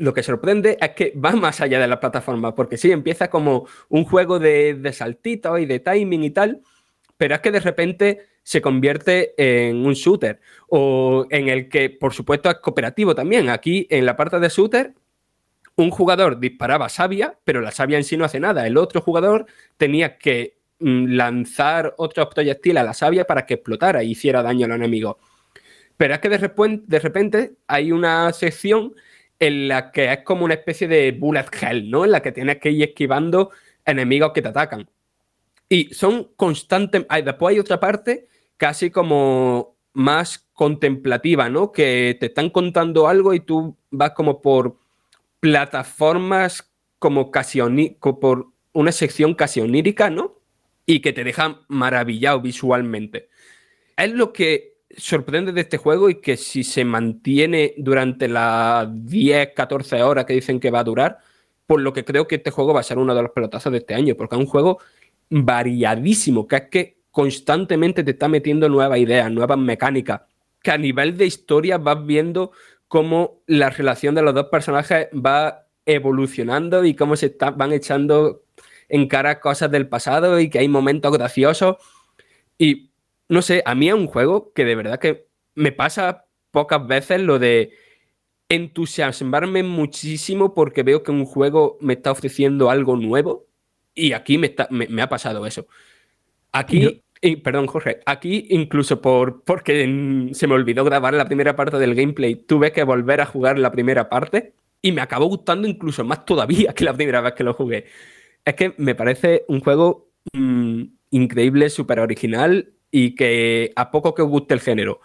lo que sorprende es que va más allá de la plataforma, porque sí, empieza como un juego de, de saltitos y de timing y tal, pero es que de repente se convierte en un shooter o en el que, por supuesto, es cooperativo también. Aquí, en la parte de shooter, un jugador disparaba sabia, pero la sabia en sí no hace nada. El otro jugador tenía que lanzar otros proyectiles a la savia para que explotara y hiciera daño al enemigo. Pero es que de repente, de repente hay una sección en la que es como una especie de bullet hell, ¿no? En la que tienes que ir esquivando enemigos que te atacan. Y son constantes. Después hay otra parte casi como más contemplativa, ¿no? Que te están contando algo y tú vas como por plataformas como casi por una sección casi onírica, ¿no? Y que te deja maravillado visualmente. Es lo que sorprende de este juego y que si se mantiene durante las 10, 14 horas que dicen que va a durar, por lo que creo que este juego va a ser uno de los pelotazos de este año, porque es un juego variadísimo, que es que constantemente te está metiendo nuevas ideas, nuevas mecánicas, que a nivel de historia vas viendo cómo la relación de los dos personajes va evolucionando y cómo se van echando en cara cosas del pasado y que hay momentos graciosos. Y no sé, a mí es un juego que de verdad que me pasa pocas veces lo de entusiasmarme muchísimo porque veo que un juego me está ofreciendo algo nuevo y aquí me, me, ha pasado eso. Aquí, perdón Jorge, aquí incluso por, porque se me olvidó grabar la primera parte del gameplay, tuve que volver a jugar la primera parte y me acabó gustando incluso más todavía que la primera vez que lo jugué. Es que me parece un juego mm, increíble, súper original y que a poco que os guste el género,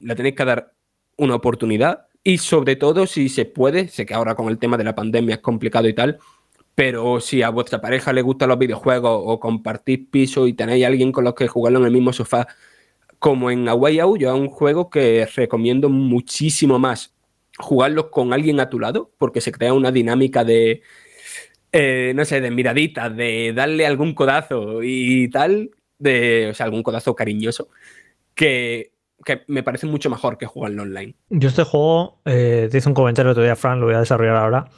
le tenéis que dar una oportunidad y sobre todo si se puede, sé que ahora con el tema de la pandemia es complicado y tal, pero si a vuestra pareja le gustan los videojuegos o compartís piso y tenéis alguien con los que jugarlo en el mismo sofá, como en Away Out, yo es un juego que recomiendo muchísimo más jugarlo con alguien a tu lado, porque se crea una dinámica de, eh, no sé, de miraditas, de darle algún codazo y tal, de, o sea, algún codazo cariñoso, que, me parece mucho mejor que jugarlo online. Yo este juego, eh, te hice un comentario otro día, Fran, lo voy a desarrollar ahora.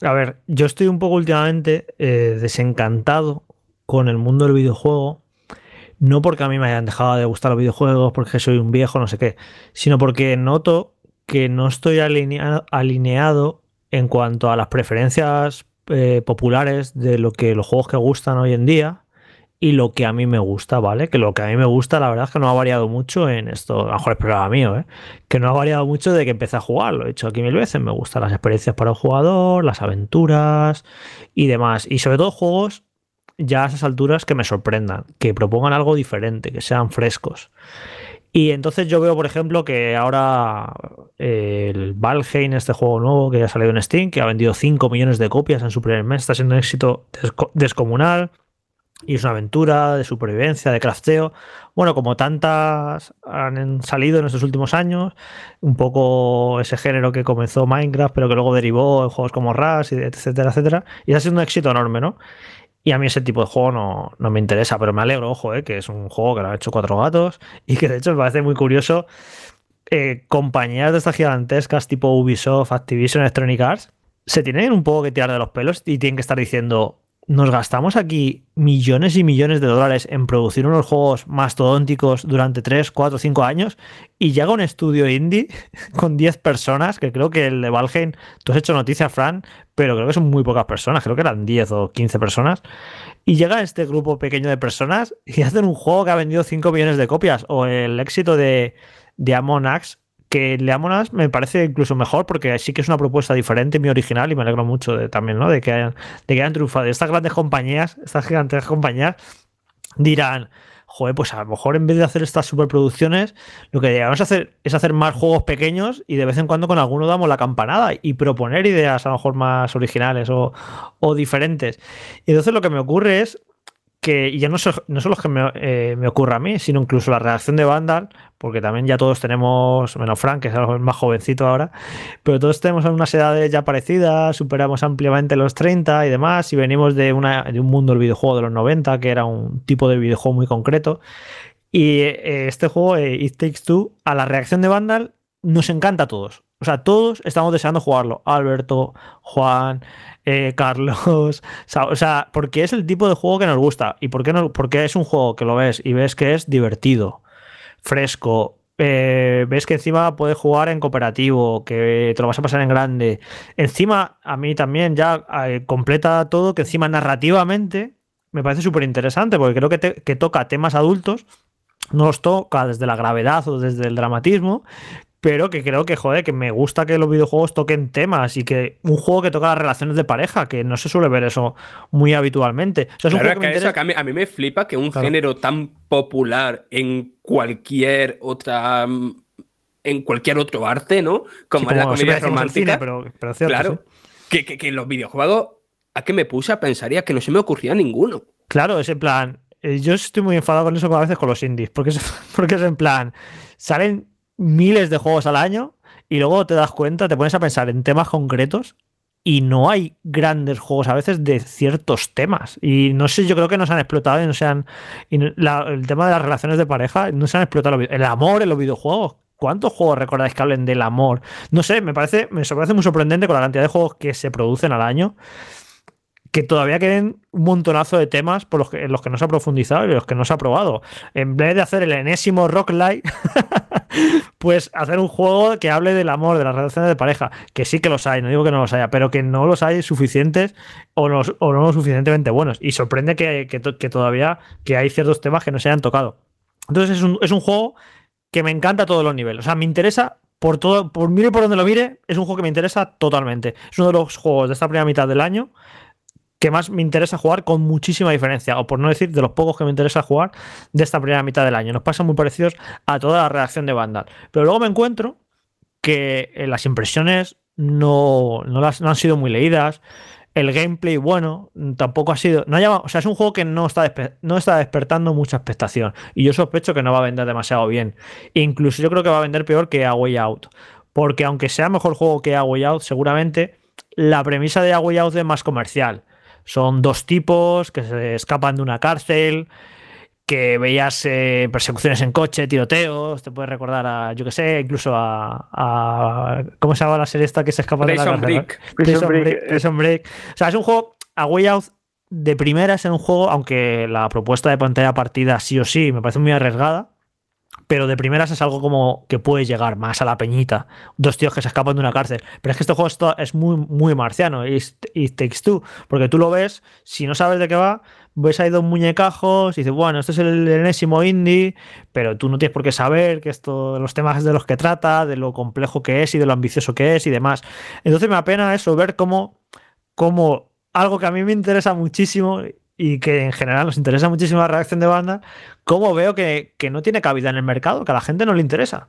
A ver, yo estoy un poco últimamente eh, desencantado con el mundo del videojuego, no porque a mí me hayan dejado de gustar los videojuegos, porque soy un viejo, no sé qué, sino porque noto que no estoy alineado en cuanto a las preferencias eh, populares de lo que los juegos que gustan hoy en día y lo que a mí me gusta, ¿vale? Que lo que a mí me gusta, la verdad es que no ha variado mucho en esto, a lo mejor es programa mío, ¿eh? Que no ha variado mucho de que empecé a jugar, lo he hecho aquí mil veces, me gustan las experiencias para un jugador, las aventuras y demás. Y sobre todo juegos ya a esas alturas que me sorprendan, que propongan algo diferente, que sean frescos. Y entonces yo veo, por ejemplo, que ahora eh, el Valheim, este juego nuevo que ha salido en Steam, que ha vendido 5 millones de copias en su primer mes, está siendo un éxito descomunal. Y es una aventura de supervivencia, de crafteo. Bueno, como tantas han salido en estos últimos años, un poco ese género que comenzó Minecraft, pero que luego derivó en juegos como Rust, etcétera, etcétera. Y ha sido un éxito enorme, ¿no? Y a mí ese tipo de juego no, no me interesa, pero me alegro, ojo, eh, que es un juego que lo han hecho cuatro gatos y que de hecho me parece muy curioso. Eh, compañías de estas gigantescas tipo Ubisoft, Activision, Electronic Arts, se tienen un poco que tirar de los pelos y tienen que estar diciendo, nos gastamos aquí millones y millones de dólares en producir unos juegos mastodónticos durante 3, 4, 5 años y llega un estudio indie con 10 personas, que creo que el de Valheim, tú has hecho noticia, Fran, pero creo que son muy pocas personas, creo que eran 10 o 15 personas, y llega este grupo pequeño de personas y hacen un juego que ha vendido 5 millones de copias, o el éxito de, de que Leamonas me parece incluso mejor porque sí que es una propuesta diferente, muy original y me alegro mucho de, también, ¿no? De que hayan, de que hayan triunfado. Estas grandes compañías, estas gigantes compañías dirán, joder, pues a lo mejor en vez de hacer estas superproducciones, lo que debemos hacer es hacer más juegos pequeños y de vez en cuando con alguno damos la campanada y proponer ideas a lo mejor más originales o, o diferentes. Y entonces lo que me ocurre es que ya no, son, no son los que me, eh, me, ocurre a mí, sino incluso la reacción de Vandal, porque también ya todos tenemos, menos Frank, que es el más jovencito ahora, pero todos tenemos unas edades ya parecidas, superamos ampliamente los 30 y demás, y venimos de, una, de un mundo del videojuego de los 90, que era un tipo de videojuego muy concreto. Y eh, este juego, eh, It Takes Two, a la reacción de Vandal, nos encanta a todos. O sea, todos estamos deseando jugarlo. Alberto, Juan, eh, Carlos. O sea, porque es el tipo de juego que nos gusta. ¿Y por qué no? Porque es un juego que lo ves y ves que es divertido, fresco. Eh, ves que encima puedes jugar en cooperativo, que te lo vas a pasar en grande. Encima, a mí también ya eh, completa todo, que encima narrativamente me parece súper interesante, porque creo que, que toca temas adultos no los toca desde la gravedad o desde el dramatismo, pero que creo que, joder, que me gusta que los videojuegos toquen temas y que un juego que toca las relaciones de pareja, que no se suele ver eso muy habitualmente. a, mí, me flipa que un género tan popular en cualquier otra en cualquier otro arte, ¿no? Como, la comedia romántica. pero, claro, que, los videojuegos, ¿a qué me puse a pensaría que no se me ocurría ninguno? Claro, ese plan, eh, yo estoy muy enfadado con eso a veces con los indies, porque es, porque es en plan, salen miles de juegos al año y luego te das cuenta, te pones a pensar en temas concretos y no hay grandes juegos a veces de ciertos temas. Y no sé, yo creo que no se han explotado y no se han. el tema de las relaciones de pareja, no se han explotado. El amor en los videojuegos. ¿Cuántos juegos recordáis que hablen del amor? No sé, me parece, me parece muy sorprendente con la cantidad de juegos que se producen al año. Que todavía queden un montonazo de temas por los que, en los que no se ha profundizado y en los que no se ha probado. En vez de hacer el enésimo Rock Light, pues hacer un juego que hable del amor, de las relaciones de pareja, que sí que los hay, no digo que no los haya, pero que no los hay suficientes o no, o no suficientemente buenos. Y sorprende que, que todavía que hay ciertos temas que no se hayan tocado. Entonces es un, es un juego que me encanta a todos los niveles. O sea, me interesa por todo, por mire por donde lo mire, es un juego que me interesa totalmente. Es uno de los juegos de esta primera mitad del año que más me interesa jugar con muchísima diferencia, o por no decir de los pocos que me interesa jugar de esta primera mitad del año. Nos pasan muy parecidos a toda la redacción de Vandal. Pero luego me encuentro que eh, las impresiones no, no, las, no han sido muy leídas. El gameplay, bueno, tampoco ha sido. No ha llamado- o sea, es un juego que no está, no está despertando mucha expectación. Y yo sospecho que no va a vender demasiado bien. Incluso yo creo que va a vender peor que A Way Out. Porque aunque sea mejor juego que A Way Out, seguramente la premisa de A Way Out es más comercial. Son dos tipos que se escapan de una cárcel, que veías eh, persecuciones en coche, tiroteos, te puede recordar a, yo que sé, incluso a, a- ¿Cómo se llama la serie esta que se escapa de la? Break. Prison, Prison Break. Break, eh. Prison Break. O sea, es un juego a Way Out de primeras en un juego, aunque la propuesta de pantalla partida sí o sí me parece muy arriesgada. Pero de primeras es algo como que puede llegar más a la peñita. Dos tíos que se escapan de una cárcel. Pero es que este juego es, muy, muy marciano. Y Takes Two. Porque tú lo ves, si no sabes de qué va, ves ahí dos muñecajos y dices, bueno, este es el enésimo indie, pero tú no tienes por qué saber que esto, los temas de los que trata, de lo complejo que es y de lo ambicioso que es y demás. Entonces me apena eso, ver cómo, cómo algo que a mí me interesa muchísimo y que en general nos interesa muchísimo la reacción de banda, cómo veo que, que no tiene cabida en el mercado, que a la gente no le interesa.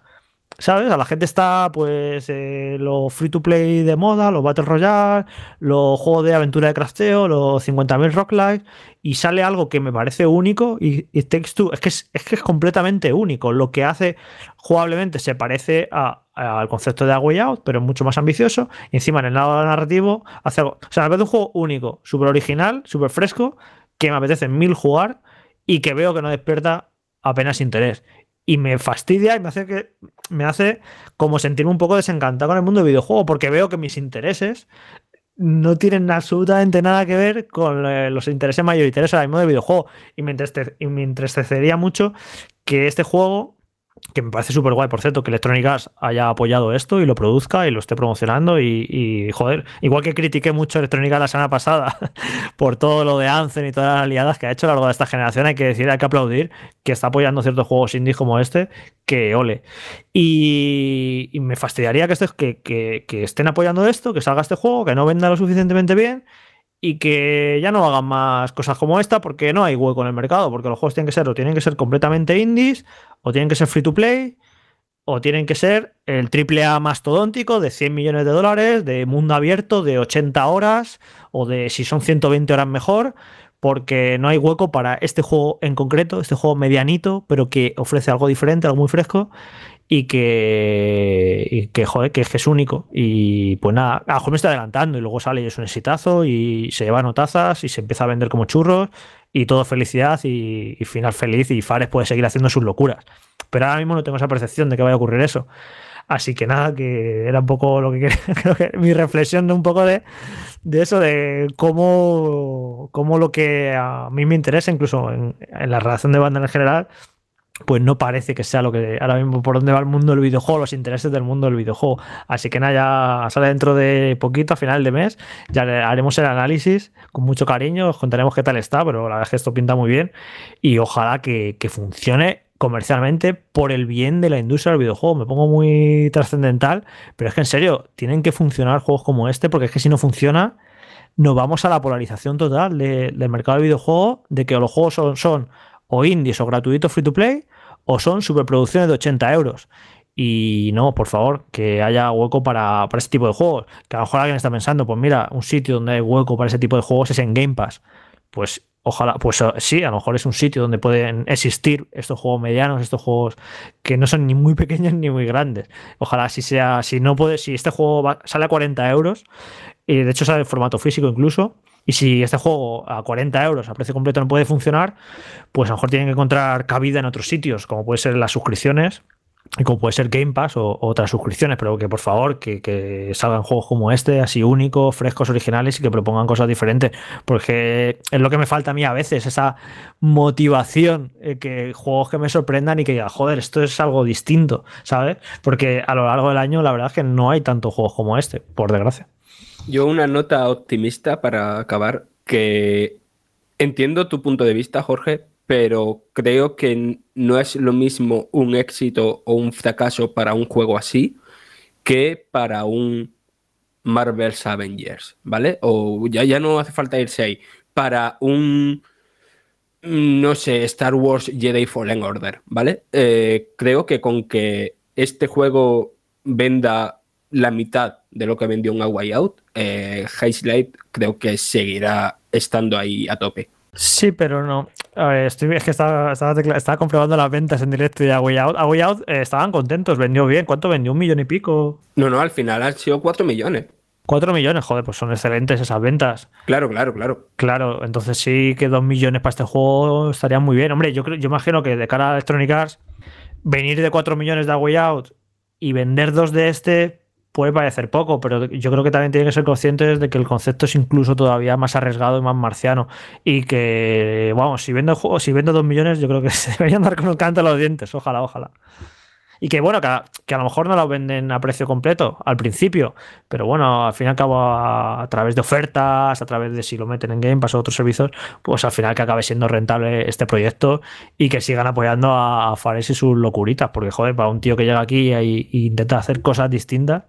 ¿Sabes? A la gente está, pues, eh, lo free to play de moda, los Battle Royale, los juegos de aventura de crafteo, los 50.000 Rock Live, y sale algo que me parece único y It Takes Two. Es que es, es que es completamente único. Lo que hace jugablemente se parece a- a- al concepto de A Way Out, pero es mucho más ambicioso. Y encima en el lado narrativo hace algo. O sea, me parece un juego único, súper original, súper fresco, que me apetece mil jugar y que veo que no despierta apenas interés. Y me fastidia y me hace que. Me hace como sentirme un poco desencantado con el mundo del videojuego, porque veo que mis intereses no tienen absolutamente nada que ver con eh, los intereses mayoritarios ahora mismo del videojuego. Y me, entriste- y me entristecería mucho que este juego, que me parece súper guay, por cierto, que Electronic Arts haya apoyado esto y lo produzca y lo esté promocionando. Y, joder, igual que critiqué mucho Electronic Arts la semana pasada por todo lo de Anthem y todas las aliadas que ha hecho a lo largo de esta generación, hay que decir, hay que aplaudir que está apoyando ciertos juegos indies como este, que ole. Y, y me fastidiaría que, este- que, que- que estén apoyando esto, que salga este juego, que no venda lo suficientemente bien y que ya no hagan más cosas como esta porque no hay hueco en el mercado, porque los juegos tienen que ser o tienen que ser completamente indies o tienen que ser free to play o tienen que ser el triple A mastodóntico de 100 millones de dólares, de mundo abierto, de 80 horas o de si son 120 horas mejor, porque no hay hueco para este juego en concreto, este juego medianito, pero que ofrece algo diferente, algo muy fresco y que, y que joder, que es, único. Y pues nada, a lo mejor me estoy adelantando y luego sale y es un exitazo y se lleva notazas y se empieza a vender como churros y todo felicidad y, y final feliz y Fares puede seguir haciendo sus locuras. Pero ahora mismo no tengo esa percepción de que vaya a ocurrir eso. Así que nada, que era un poco lo que quería, creo que mi reflexión de un poco de, de eso, de cómo, cómo lo que a mí me interesa, incluso en, en la relación de banda en general, pues no parece que sea lo que ahora mismo por dónde va el mundo del videojuego, los intereses del mundo del videojuego. Así que nada, ya sale dentro de poquito, a final de mes, ya haremos el análisis con mucho cariño, os contaremos qué tal está, pero la verdad es que esto pinta muy bien y ojalá que, funcione comercialmente por el bien de la industria del videojuego. Me pongo muy trascendental, pero es que en serio, tienen que funcionar juegos como este, porque es que si no funciona, nos vamos a la polarización total de- del mercado del videojuego, de que los juegos son o indies o gratuitos free to play, o son superproducciones de 80 euros. Y no, por favor, que haya hueco para, para ese tipo de juegos. Que a lo mejor alguien está pensando, pues mira, un sitio donde hay hueco para ese tipo de juegos es en Game Pass. Pues Ojalá, pues eh, sí, a lo mejor es un sitio donde pueden existir estos juegos medianos, estos juegos que no son ni muy pequeños ni muy grandes. Ojalá si sea, si no puede, si este juego sale a 40 euros, y de hecho sale en formato físico incluso, y si este juego a 40 euros a precio completo no puede funcionar, pues a lo mejor tienen que encontrar cabida en otros sitios, como puede ser las suscripciones, y como puede ser Game Pass o, otras suscripciones, pero que por favor que, que salgan juegos como este, así únicos, frescos, originales y que propongan cosas diferentes, porque es lo que me falta a mí a veces, esa motivación, eh, que juegos que me sorprendan y que diga, joder, esto es algo distinto, ¿sabes? Porque a lo largo del año la verdad es que no hay tantos juegos como este, por desgracia. Yo una nota optimista para acabar, que entiendo tu punto de vista, Jorge, pero creo que no es lo mismo un éxito o un fracaso para un juego así que para un Marvel's Avengers, ¿vale? O ya, ya no hace falta irse ahí. Para un, no sé, Star Wars Jedi Fallen Order, ¿vale? Eh, creo que con que este juego venda la mitad de lo que vendió un Way Out, eh, Light creo que seguirá estando ahí a tope. Sí, pero no. A ver, estoy, es que estaba, estaba, tecla- estaba comprobando las ventas en directo y a Way Out, a Way Out eh, estaban contentos, vendió bien. ¿Cuánto vendió? ¿Un millón y pico? No, no, al final han sido 4 millones. Cuatro millones, joder, pues son excelentes esas ventas. Claro, claro, claro. Claro, entonces sí que dos millones para este juego estaría muy bien. Hombre, yo creo, yo imagino que de cara a Electronic Arts, venir de 4 millones de A Way Out y vender dos de este puede parecer poco, pero yo creo que también tienen que ser conscientes de que el concepto es incluso todavía más arriesgado y más marciano. Y que, vamos, si vendo si vendo dos millones, yo creo que se deberían dar con un canto a los dientes. Ojalá, ojalá. Y que bueno, que a, lo mejor no lo venden a precio completo al principio, pero bueno, al fin y al cabo a, través de ofertas, a través de si lo meten en Game Pass o otros servicios, pues al final que acabe siendo rentable este proyecto y que sigan apoyando a, a Fares y sus locuritas, porque joder, para un tío que llega aquí e intenta hacer cosas distintas,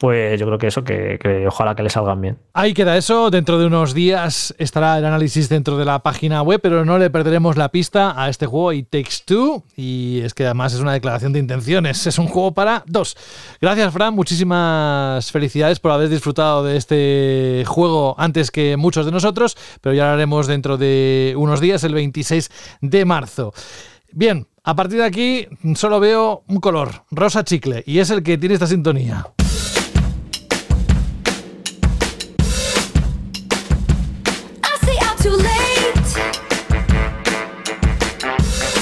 pues yo creo que eso, que, ojalá que le salgan bien. Ahí queda eso. Dentro de unos días estará el análisis dentro de la página web, pero no le perderemos la pista a este juego It Takes Two. Y es que además es una declaración de intenciones. Es un juego para dos. Gracias, Fran. Muchísimas felicidades por haber disfrutado de este juego antes que muchos de nosotros, pero ya lo haremos dentro de unos días, el 26 de marzo. Bien, a partir de aquí solo veo un color, rosa chicle, y es el que tiene esta sintonía.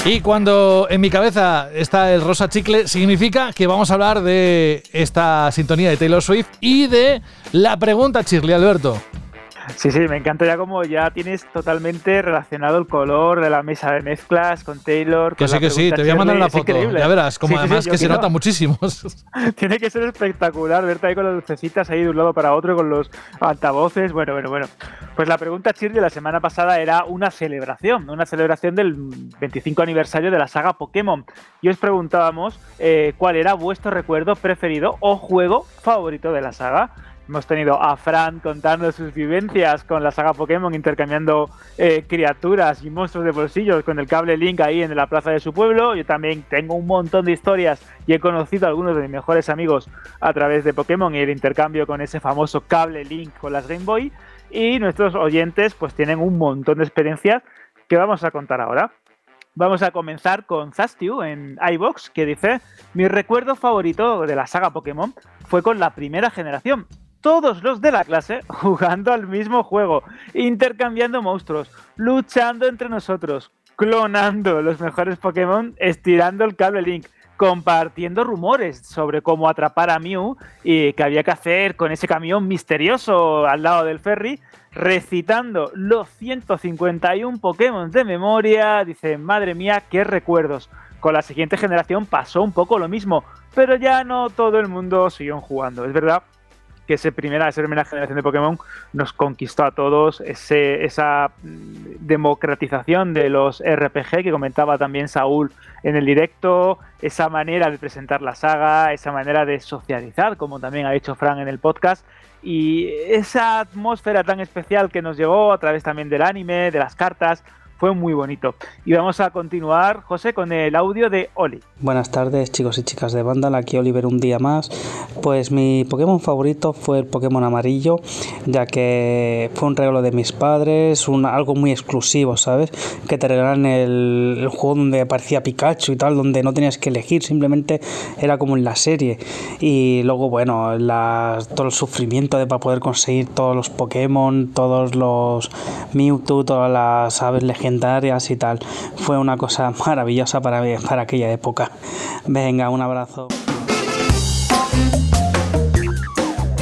Y cuando en mi cabeza está el rosa chicle, significa que vamos a hablar de esta sintonía de Taylor Swift y de la pregunta, Shirley Alberto. Sí, sí, me encanta ya como ya tienes totalmente relacionado el color de la mesa de mezclas con Taylor. Que con sí, la que sí, te voy a mandar una foto. Ya verás, como Sí, sí, sí, además que se quiero- nota muchísimo. Tiene que ser espectacular verte ahí con las lucecitas ahí de un lado para otro con los altavoces. Bueno, bueno, bueno. Pues la pregunta Chir de la semana pasada era una celebración, una celebración del 25 aniversario de la saga Pokémon. Y os preguntábamos eh, cuál era vuestro recuerdo preferido o juego favorito de la saga. Hemos tenido a Fran contando sus vivencias con la saga Pokémon, intercambiando eh, criaturas y monstruos de bolsillos con el cable Link ahí en la plaza de su pueblo. Yo también tengo un montón de historias y he conocido a algunos de mis mejores amigos a través de Pokémon y el intercambio con ese famoso cable Link con las Game Boy. Y nuestros oyentes pues tienen un montón de experiencias que vamos a contar ahora. Vamos a comenzar con Zastiu en iBox que dice: Mi recuerdo favorito de la saga Pokémon fue con la primera generación. Todos los de la clase jugando al mismo juego, intercambiando monstruos, luchando entre nosotros, clonando los mejores Pokémon, estirando el cable Link, compartiendo rumores sobre cómo atrapar a Mew y qué había que hacer con ese camión misterioso al lado del ferry, recitando los 151 Pokémon de memoria. Dice, madre mía, qué recuerdos. Con la siguiente generación pasó un poco lo mismo, pero ya no todo el mundo siguió jugando. Es verdad que esa primera, esa primera generación de Pokémon nos conquistó a todos, ese, esa democratización de los RPG que comentaba también Saúl en el directo, esa manera de presentar la saga, esa manera de socializar, como también ha dicho Fran en el podcast, y esa atmósfera tan especial que nos llegó a través también del anime, de las cartas, fue muy bonito. Y vamos a continuar, José, con el audio de Oli. Buenas tardes, chicos y chicas de Vandal. Aquí Oliver un día más. Pues mi Pokémon favorito fue el Pokémon amarillo, ya que fue un regalo de mis padres, un, algo muy exclusivo, ¿sabes? Que te regalan el, juego donde aparecía Pikachu y tal, donde no tenías que elegir, simplemente era como en la serie. Y luego, bueno, todo el sufrimiento de para poder conseguir todos los Pokémon, todos los Mewtwo, todas las aves legendarias y tal. Fue una cosa maravillosa para, para aquella época. Venga, un abrazo.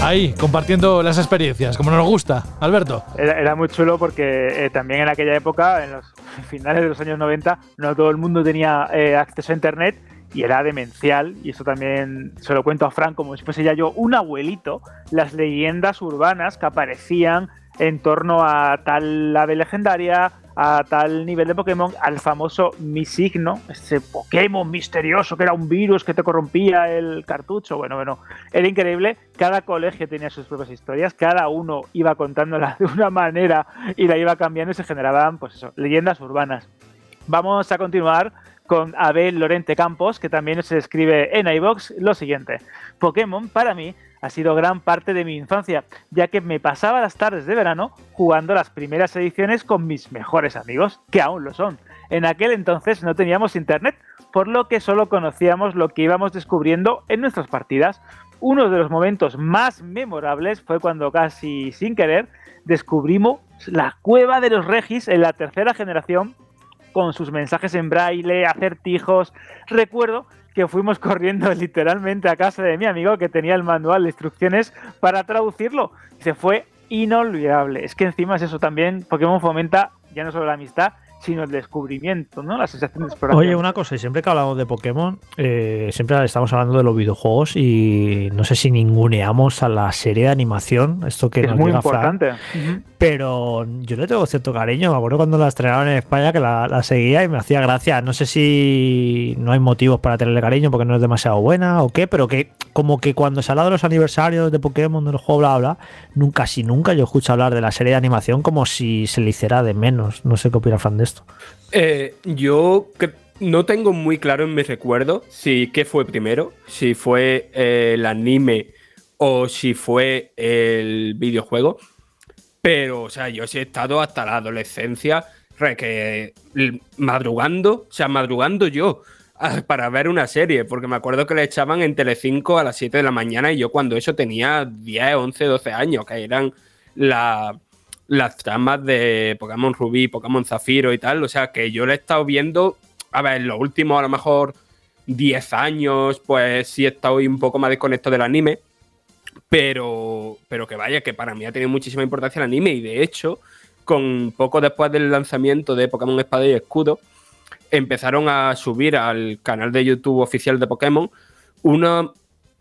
Ahí, compartiendo las experiencias, como nos gusta, Alberto. Era, muy chulo porque eh, también en aquella época, en los finales de los años 90, no todo el mundo tenía eh, acceso a Internet y era demencial, y eso también se lo cuento a Frank como si fuese ya yo un abuelito, las leyendas urbanas que aparecían en torno a tal ave legendaria, a tal nivel de Pokémon, al famoso Misigno, ese Pokémon misterioso que era un virus que te corrompía el cartucho. Bueno, bueno, era increíble. Cada colegio tenía sus propias historias, cada uno iba contándola de una manera y la iba cambiando y se generaban, pues eso, leyendas urbanas. Vamos a continuar con Abel Lorente Campos, que también se escribe en iBox lo siguiente. Pokémon para mí ha sido gran parte de mi infancia, ya que me pasaba las tardes de verano jugando las primeras ediciones con mis mejores amigos, que aún lo son. En aquel entonces no teníamos internet, por lo que solo conocíamos lo que íbamos descubriendo en nuestras partidas. Uno de los momentos más memorables fue cuando casi sin querer descubrimos la cueva de los Regis en la tercera generación con sus mensajes en braille, acertijos. Recuerdo que fuimos corriendo literalmente a casa de mi amigo que tenía el manual de instrucciones para traducirlo. Se fue inolvidable. Es que encima es eso también, Pokémon fomenta ya no solo la amistad, sino el descubrimiento, ¿no? La sensación de exploración. Oye, una cosa, y siempre que hablamos de Pokémon, eh, siempre estamos hablando de los videojuegos y no sé si ninguneamos a la serie de animación, esto que es muy importante. pero yo le tengo cierto cariño, me acuerdo cuando la estrenaron en España que la, seguía y me hacía gracia. No sé si no hay motivos para tenerle cariño porque no es demasiado buena o qué, pero que como que cuando se habla de los aniversarios de Pokémon, de los juegos, bla, bla, nunca, si nunca yo escucho hablar de la serie de animación como si se le hiciera de menos. No sé qué opina Fran de Eh, yo no tengo muy claro en mi recuerdo si qué fue primero, si fue el anime o si fue el videojuego. Pero, o sea, yo sí he estado hasta la adolescencia madrugando, o sea, madrugando yo para ver una serie, porque me acuerdo que le echaban en Telecinco a las 7 de la mañana y yo cuando eso tenía 10, 11, 12 años, que eran la, las tramas de Pokémon Rubí, Pokémon Zafiro y tal. O sea, que yo le he estado viendo, a ver, en los últimos a lo mejor 10 años, pues sí he estado un poco más desconectado del anime. Pero, pero que vaya, que para mí ha tenido muchísima importancia el anime y de hecho, con poco después del lanzamiento de Pokémon Espada y Escudo, empezaron a subir al canal de YouTube oficial de Pokémon unos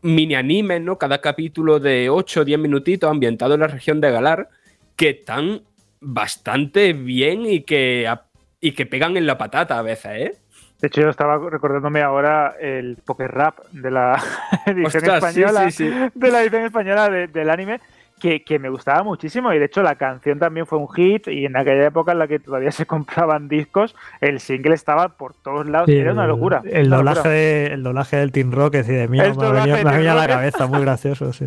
mini animes, ¿no? Cada capítulo de 8 o 10 minutitos ambientado en la región de Galar, que están bastante bien y que, y que pegan en la patata a veces, ¿eh? De hecho, yo estaba recordándome ahora el poker rap de la edición española, de la edición española del anime, que, me gustaba muchísimo y de hecho la canción también fue un hit y en aquella época en la que todavía se compraban discos, el single estaba por todos lados y era una locura. El, doblaje, el doblaje del Team Rock, es de mí, me venía, a la cabeza, muy gracioso.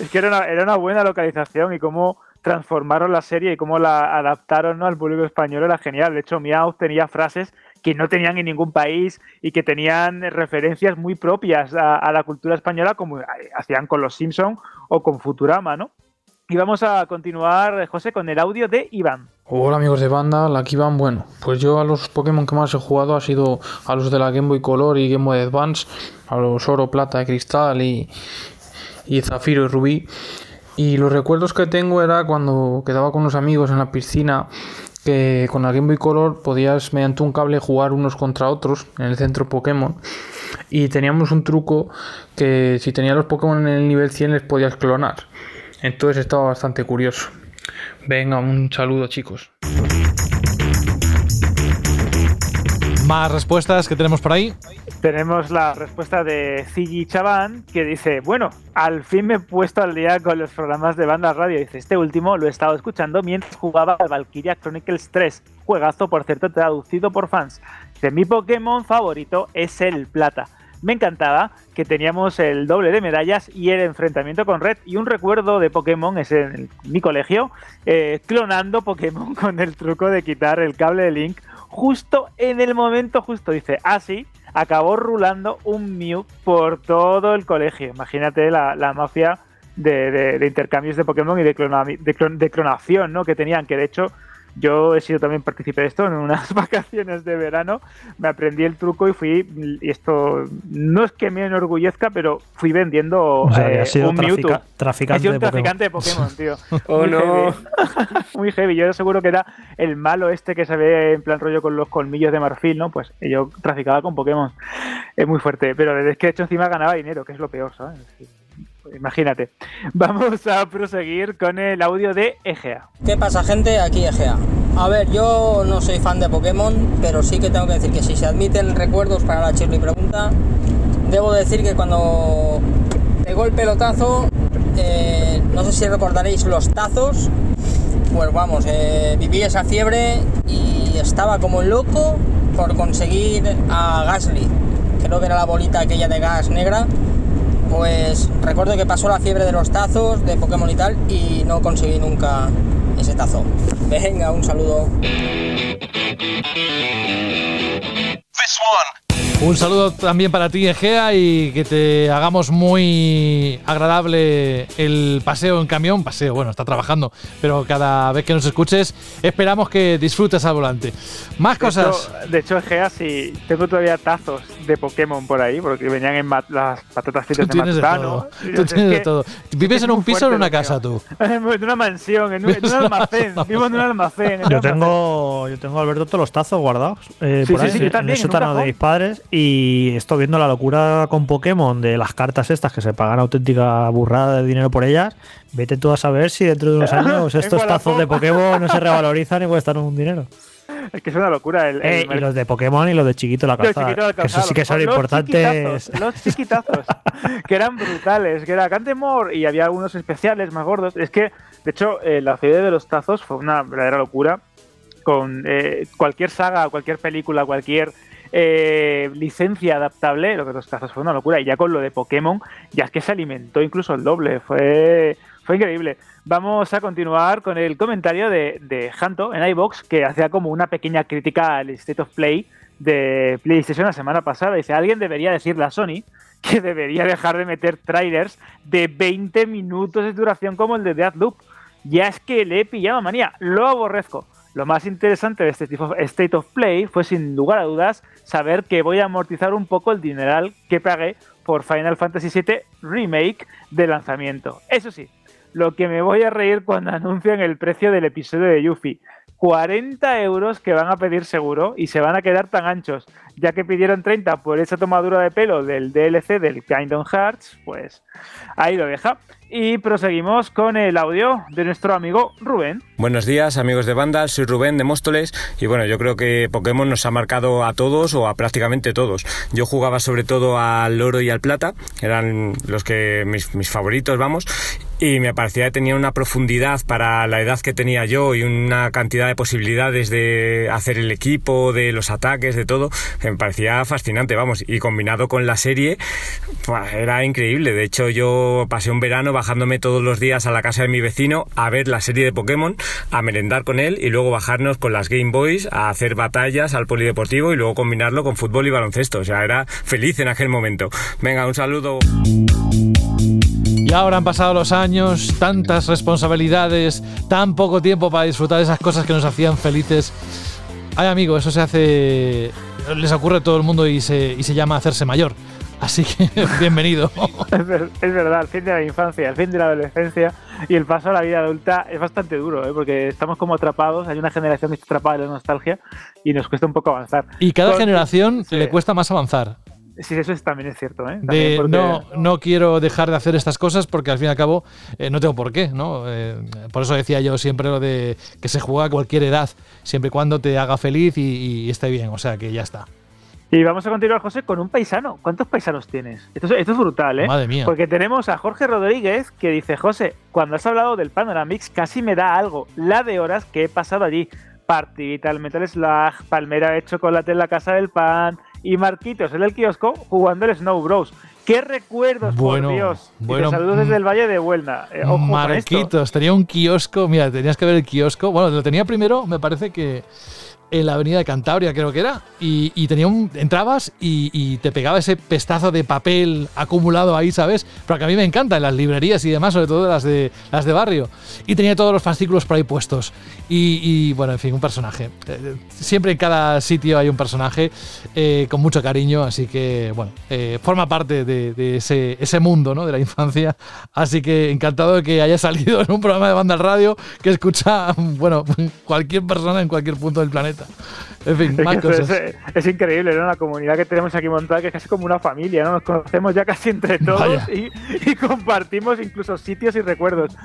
Es que era una, era una buena localización y cómo transformaron la serie y cómo la adaptaron al público español era genial. De hecho, Meow tenía frases que no tenían en ningún país y que tenían referencias muy propias a, la cultura española, como hacían con los Simpson o con Futurama, ¿no? Y vamos a continuar, José, con el audio de Iván. Hola amigos de banda, aquí Iván. Bueno, pues yo a los Pokémon que más he jugado ha sido a los de la Game Boy Color y Game Boy Advance, a los Oro, Plata, Cristal y, y Zafiro y Rubí. Y los recuerdos que tengo era cuando quedaba con unos amigos en la piscina que con la Game Boy Color podías mediante un cable jugar unos contra otros en el centro Pokémon y teníamos un truco que si tenías los Pokémon en el nivel 100 les podías clonar. Entonces estaba bastante curioso. Venga, un saludo chicos. Más respuestas que tenemos por ahí. Tenemos la respuesta de Ziggy Chaván que dice, bueno, al fin me he puesto al día con los programas de banda radio. Dice, este último lo he estado escuchando mientras jugaba al Valkyria Chronicles 3. Juegazo, por cierto, traducido por fans. Dice, mi Pokémon favorito es el plata. Me encantaba que teníamos el doble de medallas y el enfrentamiento con Red. Y un recuerdo de Pokémon es en mi colegio, eh, clonando Pokémon con el truco de quitar el cable de Link justo en el momento justo. Dice, así acabó rulando un Mew por todo el colegio. Imagínate la, la mafia de, de- de intercambios de Pokémon y de, clona- de clon- de clonación ¿no? que tenían, que de hecho yo he sido también partícipe de esto en unas vacaciones de verano. Me aprendí el truco y fui, y esto no es que me enorgullezca, pero fui vendiendo O sea, eh, sido un trafica- Mewtwo. traficante He sido un de Pokémon. traficante de Pokémon, tío. Oh, Muy no. heavy. Muy heavy. Yo seguro que era el malo este que se ve en plan rollo con los colmillos de marfil, ¿no? Pues yo traficaba con Pokémon. Es muy fuerte. Pero desde que de hecho encima ganaba dinero, que es lo peor, ¿sabes? Imagínate. Vamos a proseguir con el audio de Egea. ¿Qué pasa gente? Aquí Egea. A ver, yo no soy fan de Pokémon, pero sí que tengo que decir que si se admiten recuerdos para la Chirly pregunta, debo decir que cuando pegó el pelotazo, eh, no sé si recordaréis los tazos, pues vamos, eh, viví esa fiebre y estaba como loco por conseguir a Gasly, creo que era la bolita aquella de gas negra, pues recuerdo que pasó la fiebre de los tazos, de Pokémon y tal, y no conseguí nunca ese tazo. Venga, un saludo. Un saludo también para ti, Egea, y que te hagamos muy agradable el paseo en camión. Paseo, bueno, está trabajando, pero cada vez que nos escuches, esperamos que disfrutes al volante. Más De cosas. hecho- De hecho, Egea, si tengo todavía tazos de Pokémon por ahí, porque venían en las patatas fritas de tienes de Matutano. Tú tienes de que- todo. ¿Vives es en un piso o en una casa tú? En una mansión, en un, en un almacén. Vivo en un almacén. en un Yo almacén. tengo, yo tengo Alberto todos los tazos guardados eh, Sí, por sí, ahí, sí, yo en también, el en un sótano de mis padres y estoy viendo la locura con Pokémon de las cartas estas que se pagan auténtica burrada de dinero por ellas. Vete tú a saber si dentro de unos años estos tazos de. Pokémon no se revalorizan y cuestan un dinero. Es que es una locura. El, el Eh, y los de Pokémon y los de chiquito la calzada. que eso sí que son los importantes. chiquitazos, Los chiquitazos, que eran brutales, que era Cantemore y había algunos especiales más gordos. Es que, de hecho, eh, la fiebre de los tazos fue una verdadera locura. Con eh, cualquier saga, cualquier película, cualquier eh, licencia adaptable, lo que los tazos fue una locura. Y ya con lo de Pokémon, ya es que se alimentó incluso el doble. Fue, fue increíble. Vamos a continuar con el comentario de, de Hanto en iBox, que hacía como una pequeña crítica al State of Play de PlayStation la semana pasada. Dice, alguien debería decirle a Sony que debería dejar de meter trailers de 20 minutos de duración como el de Deathloop. Ya es que le he pillado manía, lo aborrezco. Lo más interesante de este State of Play fue sin lugar a dudas saber que voy a amortizar un poco el dineral que pagué por Final Fantasy VII Remake de lanzamiento. Eso sí, lo que me voy a reír cuando anuncien el precio del episodio de Yuffie. 40 euros que van a pedir seguro y se van a quedar tan anchos, ya que pidieron 30 por esa tomadura de pelo del DLC del Kingdom Hearts, pues ahí lo deja. Y proseguimos con el audio de nuestro amigo Rubén. Buenos días amigos de banda, soy Rubén de Móstoles y bueno, yo creo que Pokémon nos ha marcado a todos o a prácticamente todos. Yo jugaba sobre todo al oro y al plata, eran los que mis, mis favoritos, vamos, y me parecía que tenía una profundidad para la edad que tenía yo y una cantidad de posibilidades de hacer el equipo, de los ataques, de todo, me parecía fascinante, vamos, y combinado con la serie, ¡buah! era increíble. De hecho, yo pasé un verano bajándome todos los días a la casa de mi vecino a ver la serie de Pokémon, a merendar con él y luego bajarnos con las Game Boys a hacer batallas al polideportivo y luego combinarlo con fútbol y baloncesto. O sea, era feliz en aquel momento. Venga, un saludo. Y ahora han pasado los años, tantas responsabilidades, tan poco tiempo para disfrutar de esas cosas que nos hacían felices. Ay, amigo, eso se hace. Les ocurre a todo el mundo y se, y se llama hacerse mayor. Así que bienvenido. Es, ver- es verdad, el fin de la infancia, el fin de la adolescencia y el paso a la vida adulta es bastante duro, ¿eh? porque estamos como atrapados, hay una generación que está atrapada en la nostalgia y nos cuesta un poco avanzar. Y cada generación sí. le cuesta más avanzar. Sí, eso es, también es cierto. ¿eh? También de porque- no, no quiero dejar de hacer estas cosas porque al fin y al cabo eh, no tengo por qué, ¿no? Eh, por eso decía yo siempre lo de que se juega a cualquier edad, siempre y cuando te haga feliz y, y esté bien, o sea que ya está. Y vamos a continuar, José, con un paisano. ¿Cuántos paisanos tienes? Esto es, esto es brutal, ¿eh? Madre mía. Porque tenemos a Jorge Rodríguez que dice, José, cuando has hablado del Panoramix casi me da algo. La de horas que he pasado allí. Partidita al Metal Slug, Palmera hecho chocolate en la casa del pan y Marquitos en el kiosco jugando el Snow Bros. ¡Qué recuerdos, Bueno, por Dios! Y te bueno, saludos desde el Valle de Huelna. Eh, ojo con esto. Marquitos, tenía un kiosco, mira, tenías que ver el kiosco. Bueno, lo tenía primero, me parece que en la avenida de Cantabria, creo que era. Y, tenía un. Entrabas y, te pegaba ese pestazo de papel acumulado ahí, ¿sabes? Pero que a mí me encanta en las librerías y demás, sobre todo las de, las de barrio. Y tenía todos los fascículos por ahí puestos. Y, bueno, en fin, un personaje. Eh, Siempre en cada sitio hay un personaje eh, con mucho cariño, así que, bueno, eh, forma parte de, ese mundo, ¿no? De la infancia. Así que encantado de que haya salido en un programa de banda al radio que escucha, bueno, cualquier persona en cualquier punto del planeta. En fin, Es, más cosas. es, es increíble, ¿no? La comunidad que tenemos aquí montada, que es casi como una familia, ¿no? Nos conocemos ya casi entre todos y compartimos incluso sitios y recuerdos.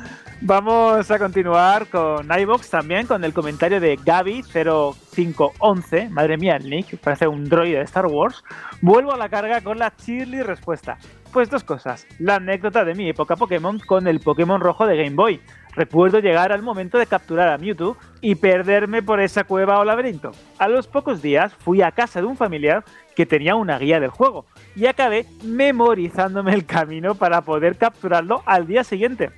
Vamos a continuar con iBox también, con el comentario de Gaby0511. Madre mía, el nick, parece un droide de Star Wars. Vuelvo a la carga con la chirly respuesta. Pues dos cosas. La anécdota de mi época Pokémon con el Pokémon rojo de Game Boy. Recuerdo llegar al momento de capturar a Mewtwo y perderme por esa cueva o laberinto. A los pocos días fui a casa de un familiar que tenía una guía del juego y acabé memorizándome el camino para poder capturarlo al día siguiente.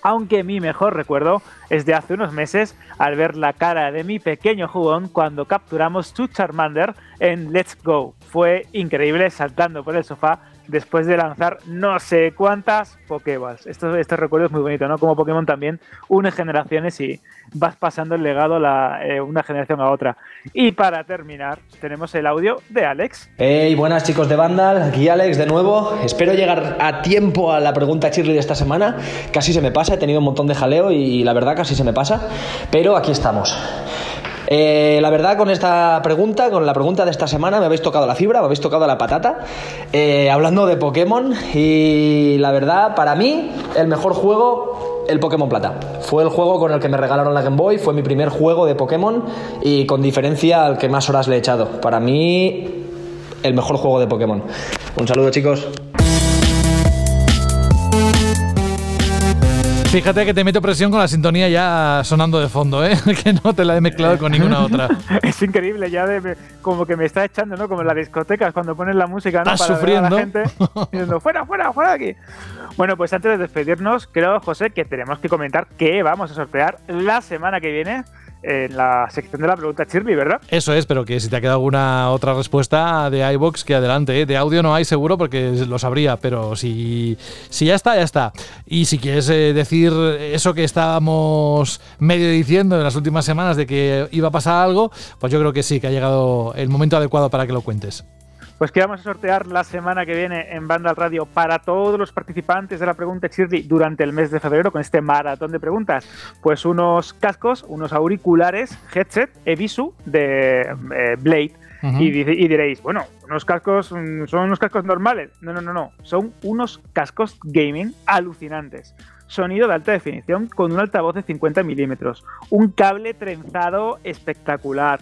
Aunque mi mejor recuerdo es de hace unos meses al ver la cara de mi pequeño jugón cuando capturamos su Charmander en Let's Go. Fue increíble saltando por el sofá después de lanzar no sé cuántas Pokéballs. Esto, este recuerdo es muy bonito, ¿no? Como Pokémon también une generaciones y vas pasando el legado la, eh, una generación a otra. Y para terminar, tenemos el audio de Alex. Hey, buenas chicos de Vandal, aquí Alex de nuevo. Espero llegar a tiempo a la pregunta Shirley de esta semana. Casi se me pasa, he tenido un montón de jaleo y la verdad casi se me pasa. Pero aquí estamos. Eh, la verdad, con esta pregunta, con la pregunta de esta semana, me habéis tocado la fibra, me habéis tocado la patata. Eh, hablando de Pokémon, y la verdad, para mí, el mejor juego, el Pokémon Plata. Fue el juego con el que me regalaron la Game Boy, fue mi primer juego de Pokémon y con diferencia al que más horas le he echado. Para mí, el mejor juego de Pokémon. Un saludo, chicos. Fíjate que te meto presión con la sintonía ya sonando de fondo, ¿eh? que no te la he mezclado con ninguna otra. es increíble, ya de, como que me está echando, ¿no? Como en las discotecas cuando ponen la música, ¿no? Estás Para ver a la sufriendo. gente diciendo, fuera, fuera, fuera de aquí. Bueno, pues antes de despedirnos, creo, José, que tenemos que comentar que vamos a sortear la semana que viene en la sección de la pregunta Shirley, ¿verdad? Eso es, pero que si te ha quedado alguna otra respuesta de iBox, que adelante. ¿eh? De audio no hay seguro porque lo sabría, pero si, si ya está, ya está. Y si quieres eh, decir eso que estábamos medio diciendo en las últimas semanas de que iba a pasar algo, pues yo creo que sí, que ha llegado el momento adecuado para que lo cuentes. Pues que vamos a sortear la semana que viene en Banda al Radio para todos los participantes de la pregunta Shirley durante el mes de febrero con este maratón de preguntas. Pues unos cascos, unos auriculares, headset Evisu de eh, Blade. Y, diréis, bueno, unos cascos mm, son unos cascos normales. No, no, no, no. Son unos cascos gaming alucinantes. Sonido de alta definición con un altavoz de 50 milímetros. Un cable trenzado espectacular.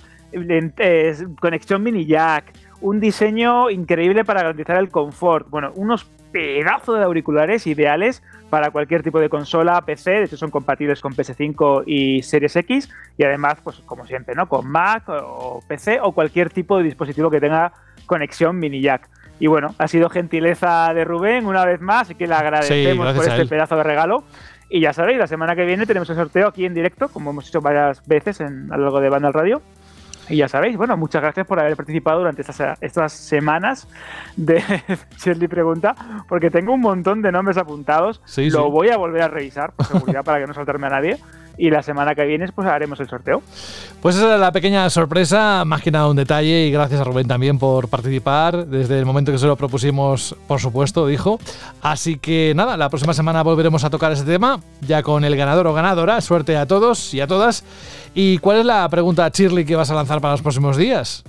conexión mini jack. Un diseño increíble para garantizar el confort. Bueno, unos pedazos de auriculares ideales para cualquier tipo de consola, PC, de hecho son compatibles con PS5 y Series X y además, pues como siempre, ¿no? Con Mac o PC o cualquier tipo de dispositivo que tenga conexión mini jack. Y bueno, ha sido gentileza de Rubén una vez más, así que le agradecemos por este pedazo de regalo. Y ya sabéis, la semana que viene tenemos el sorteo aquí en directo, como hemos hecho varias veces en, a lo largo de Banda al Radio. Y ya sabéis, bueno, muchas gracias por haber participado durante estas, estas semanas de Shirley Pregunta, porque tengo un montón de nombres apuntados. Sí, Lo sí. voy a volver a revisar por seguridad para que no saltarme a nadie. Y la semana que viene pues haremos el sorteo. Pues esa era la pequeña sorpresa, más que nada un detalle, y gracias a Rubén también por participar desde el momento que se lo propusimos, por supuesto, dijo. Así que nada, la próxima semana volveremos a tocar ese tema, ya con el ganador o ganadora. Suerte a todos y a todas. ¿Y cuál es la pregunta, Shirley, que vas a lanzar para los próximos días?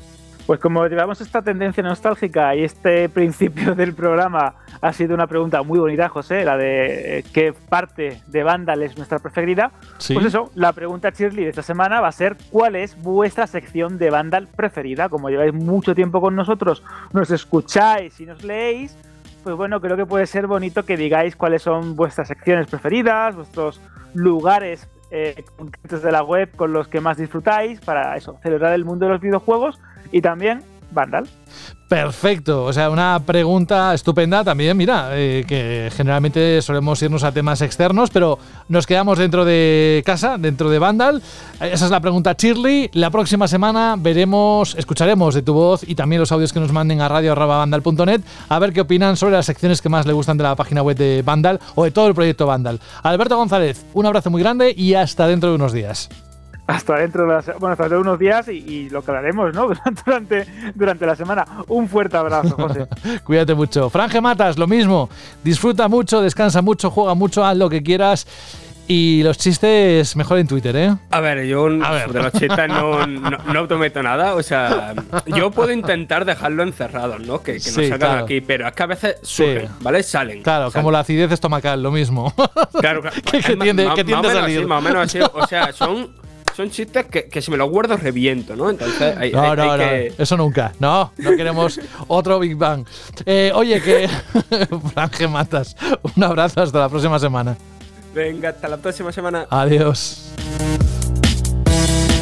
Pues como llevamos esta tendencia nostálgica y este principio del programa ha sido una pregunta muy bonita, José, la de eh, qué parte de Vandal es nuestra preferida, Sí. pues eso, la pregunta Shirley de esta semana va a ser ¿cuál es vuestra sección de Vandal preferida? Como lleváis mucho tiempo con nosotros, nos escucháis y nos leéis, pues bueno, creo que puede ser bonito que digáis cuáles son vuestras secciones preferidas, vuestros lugares eh, concretos de la web con los que más disfrutáis para eso, celebrar el mundo de los videojuegos y también Vandal. Perfecto, o sea, una pregunta estupenda también, mira, eh, que generalmente solemos irnos a temas externos, pero nos quedamos dentro de casa, dentro de Vandal. Eh, Esa es la pregunta Shirley. La próxima semana veremos, escucharemos de tu voz y también los audios que nos manden a radio.vandal.net a ver qué opinan sobre las secciones que más le gustan de la página web de Vandal o de todo el proyecto Vandal. Alberto González, un abrazo muy grande y hasta dentro de unos días. Hasta dentro de, la se- bueno, hasta dentro de unos días y, y lo que haremos ¿no? durante, durante la semana. Un fuerte abrazo, José. Cuídate mucho. Franje Matas, lo mismo. Disfruta mucho, descansa mucho, juega mucho, haz lo que quieras. Y los chistes mejor en Twitter, ¿eh? A ver, yo de los chistes no, no, no autometo nada. O sea, yo puedo intentar dejarlo encerrado, ¿no? Que, que no Sí, salgan claro. aquí, pero es que a veces surgen, ¿vale? Salen. Claro, como la acidez estomacal, lo mismo. Claro, claro. que, que tiende, que tiende más a o menos salir. así, más o menos así. O sea, son, son chistes que, que si me los guardo reviento, ¿no? Entonces hay, No, hay- no, hay no, eso nunca. No, no queremos otro Big Bang. Eh, oye, que Franje Matas, un abrazo hasta la próxima semana. Venga, hasta la próxima semana. Adiós.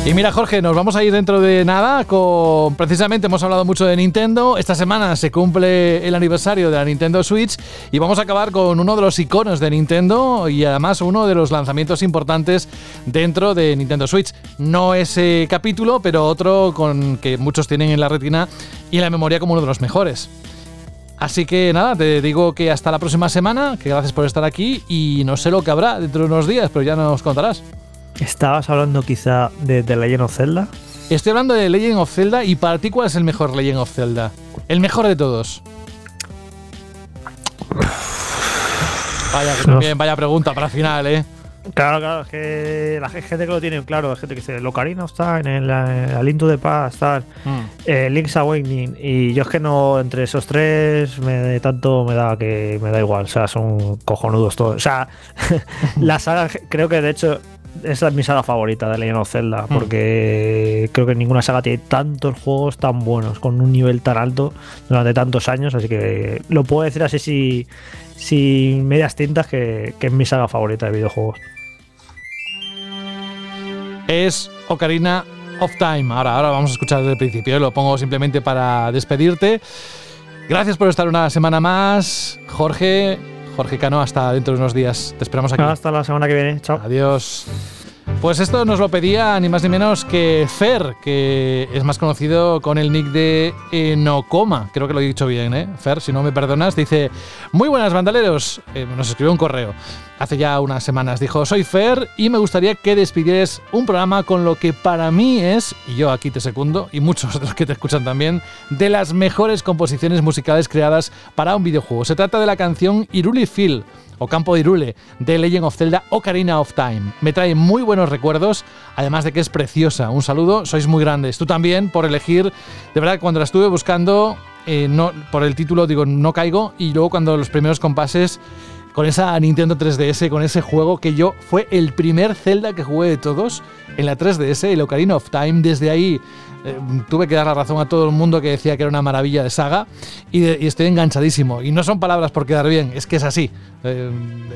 Y mira, Jorge, nos vamos a ir dentro de nada con. Precisamente hemos hablado mucho de Nintendo. Esta semana se cumple el aniversario de la Nintendo Switch y vamos a acabar con uno de los iconos de Nintendo y además uno de los lanzamientos importantes dentro de Nintendo Switch. No ese capítulo, pero otro con que muchos tienen en la retina y en la memoria como uno de los mejores. Así que nada, te digo que hasta la próxima semana, que gracias por estar aquí y no sé lo que habrá dentro de unos días, pero ya nos contarás. ¿Estabas hablando quizá de The Legend of Zelda? Estoy hablando de Legend of Zelda y para ti, ¿cuál es el mejor Legend of Zelda? El mejor de todos. Vaya, que también, vaya pregunta para final, ¿eh? Claro, claro, es que la gente que lo tiene claro, hay gente que dice, el Ocarina of Time, el, Aliento de Paz, tal, eh, Link's Awakening, y yo es que no, entre esos tres, me, tanto me da que me da igual, o sea, son cojonudos todos. O sea, la saga, creo que de hecho, esa es mi saga favorita de Legend of Zelda, porque creo que ninguna saga tiene tantos juegos tan buenos, con un nivel tan alto durante tantos años, así que lo puedo decir así si, sin medias tintas que, que es mi saga favorita de videojuegos. Es Ocarina of Time. Ahora, ahora vamos a escuchar desde el principio, lo pongo simplemente para despedirte. Gracias por estar una semana más, Jorge. Jorge Cano, hasta dentro de unos días. Te esperamos aquí. Hasta la semana que viene. Chao. Adiós. Pues esto nos lo pedía ni más ni menos que Fer, que es más conocido con el nick de Enocoma. Creo que lo he dicho bien, ¿eh? Fer, si no me perdonas, dice: Muy buenas, bandaleros. Eh, nos escribió un correo hace ya unas semanas. Dijo: Soy Fer y me gustaría que despidieras un programa con lo que para mí es, y yo aquí te secundo, y muchos de los que te escuchan también, de las mejores composiciones musicales creadas para un videojuego. Se trata de la canción Iruli Phil o Campo de Irule de Legend of Zelda Ocarina of Time. Me trae muy buenos recuerdos, además de que es preciosa. Un saludo, sois muy grandes. Tú también por elegir, de verdad, cuando la estuve buscando, eh, no, por el título digo, no caigo, y luego cuando los primeros compases con esa Nintendo 3DS, con ese juego que yo fue el primer Zelda que jugué de todos en la 3DS, el Ocarina of Time. Desde ahí eh, tuve que dar la razón a todo el mundo que decía que era una maravilla de saga y, estoy enganchadísimo. Y no son palabras por quedar bien, es que es así. Eh,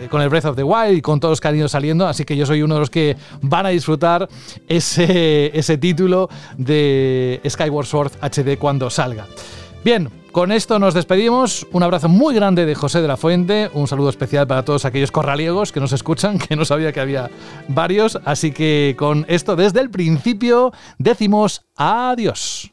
con el Breath of the Wild y con todos los que han ido saliendo, así que yo soy uno de los que van a disfrutar ese, ese título de Skyward Sword HD cuando salga. Bien, con esto nos despedimos. Un abrazo muy grande de José de la Fuente. Un saludo especial para todos aquellos corraliegos que nos escuchan, que no sabía que había varios. Así que con esto desde el principio decimos adiós.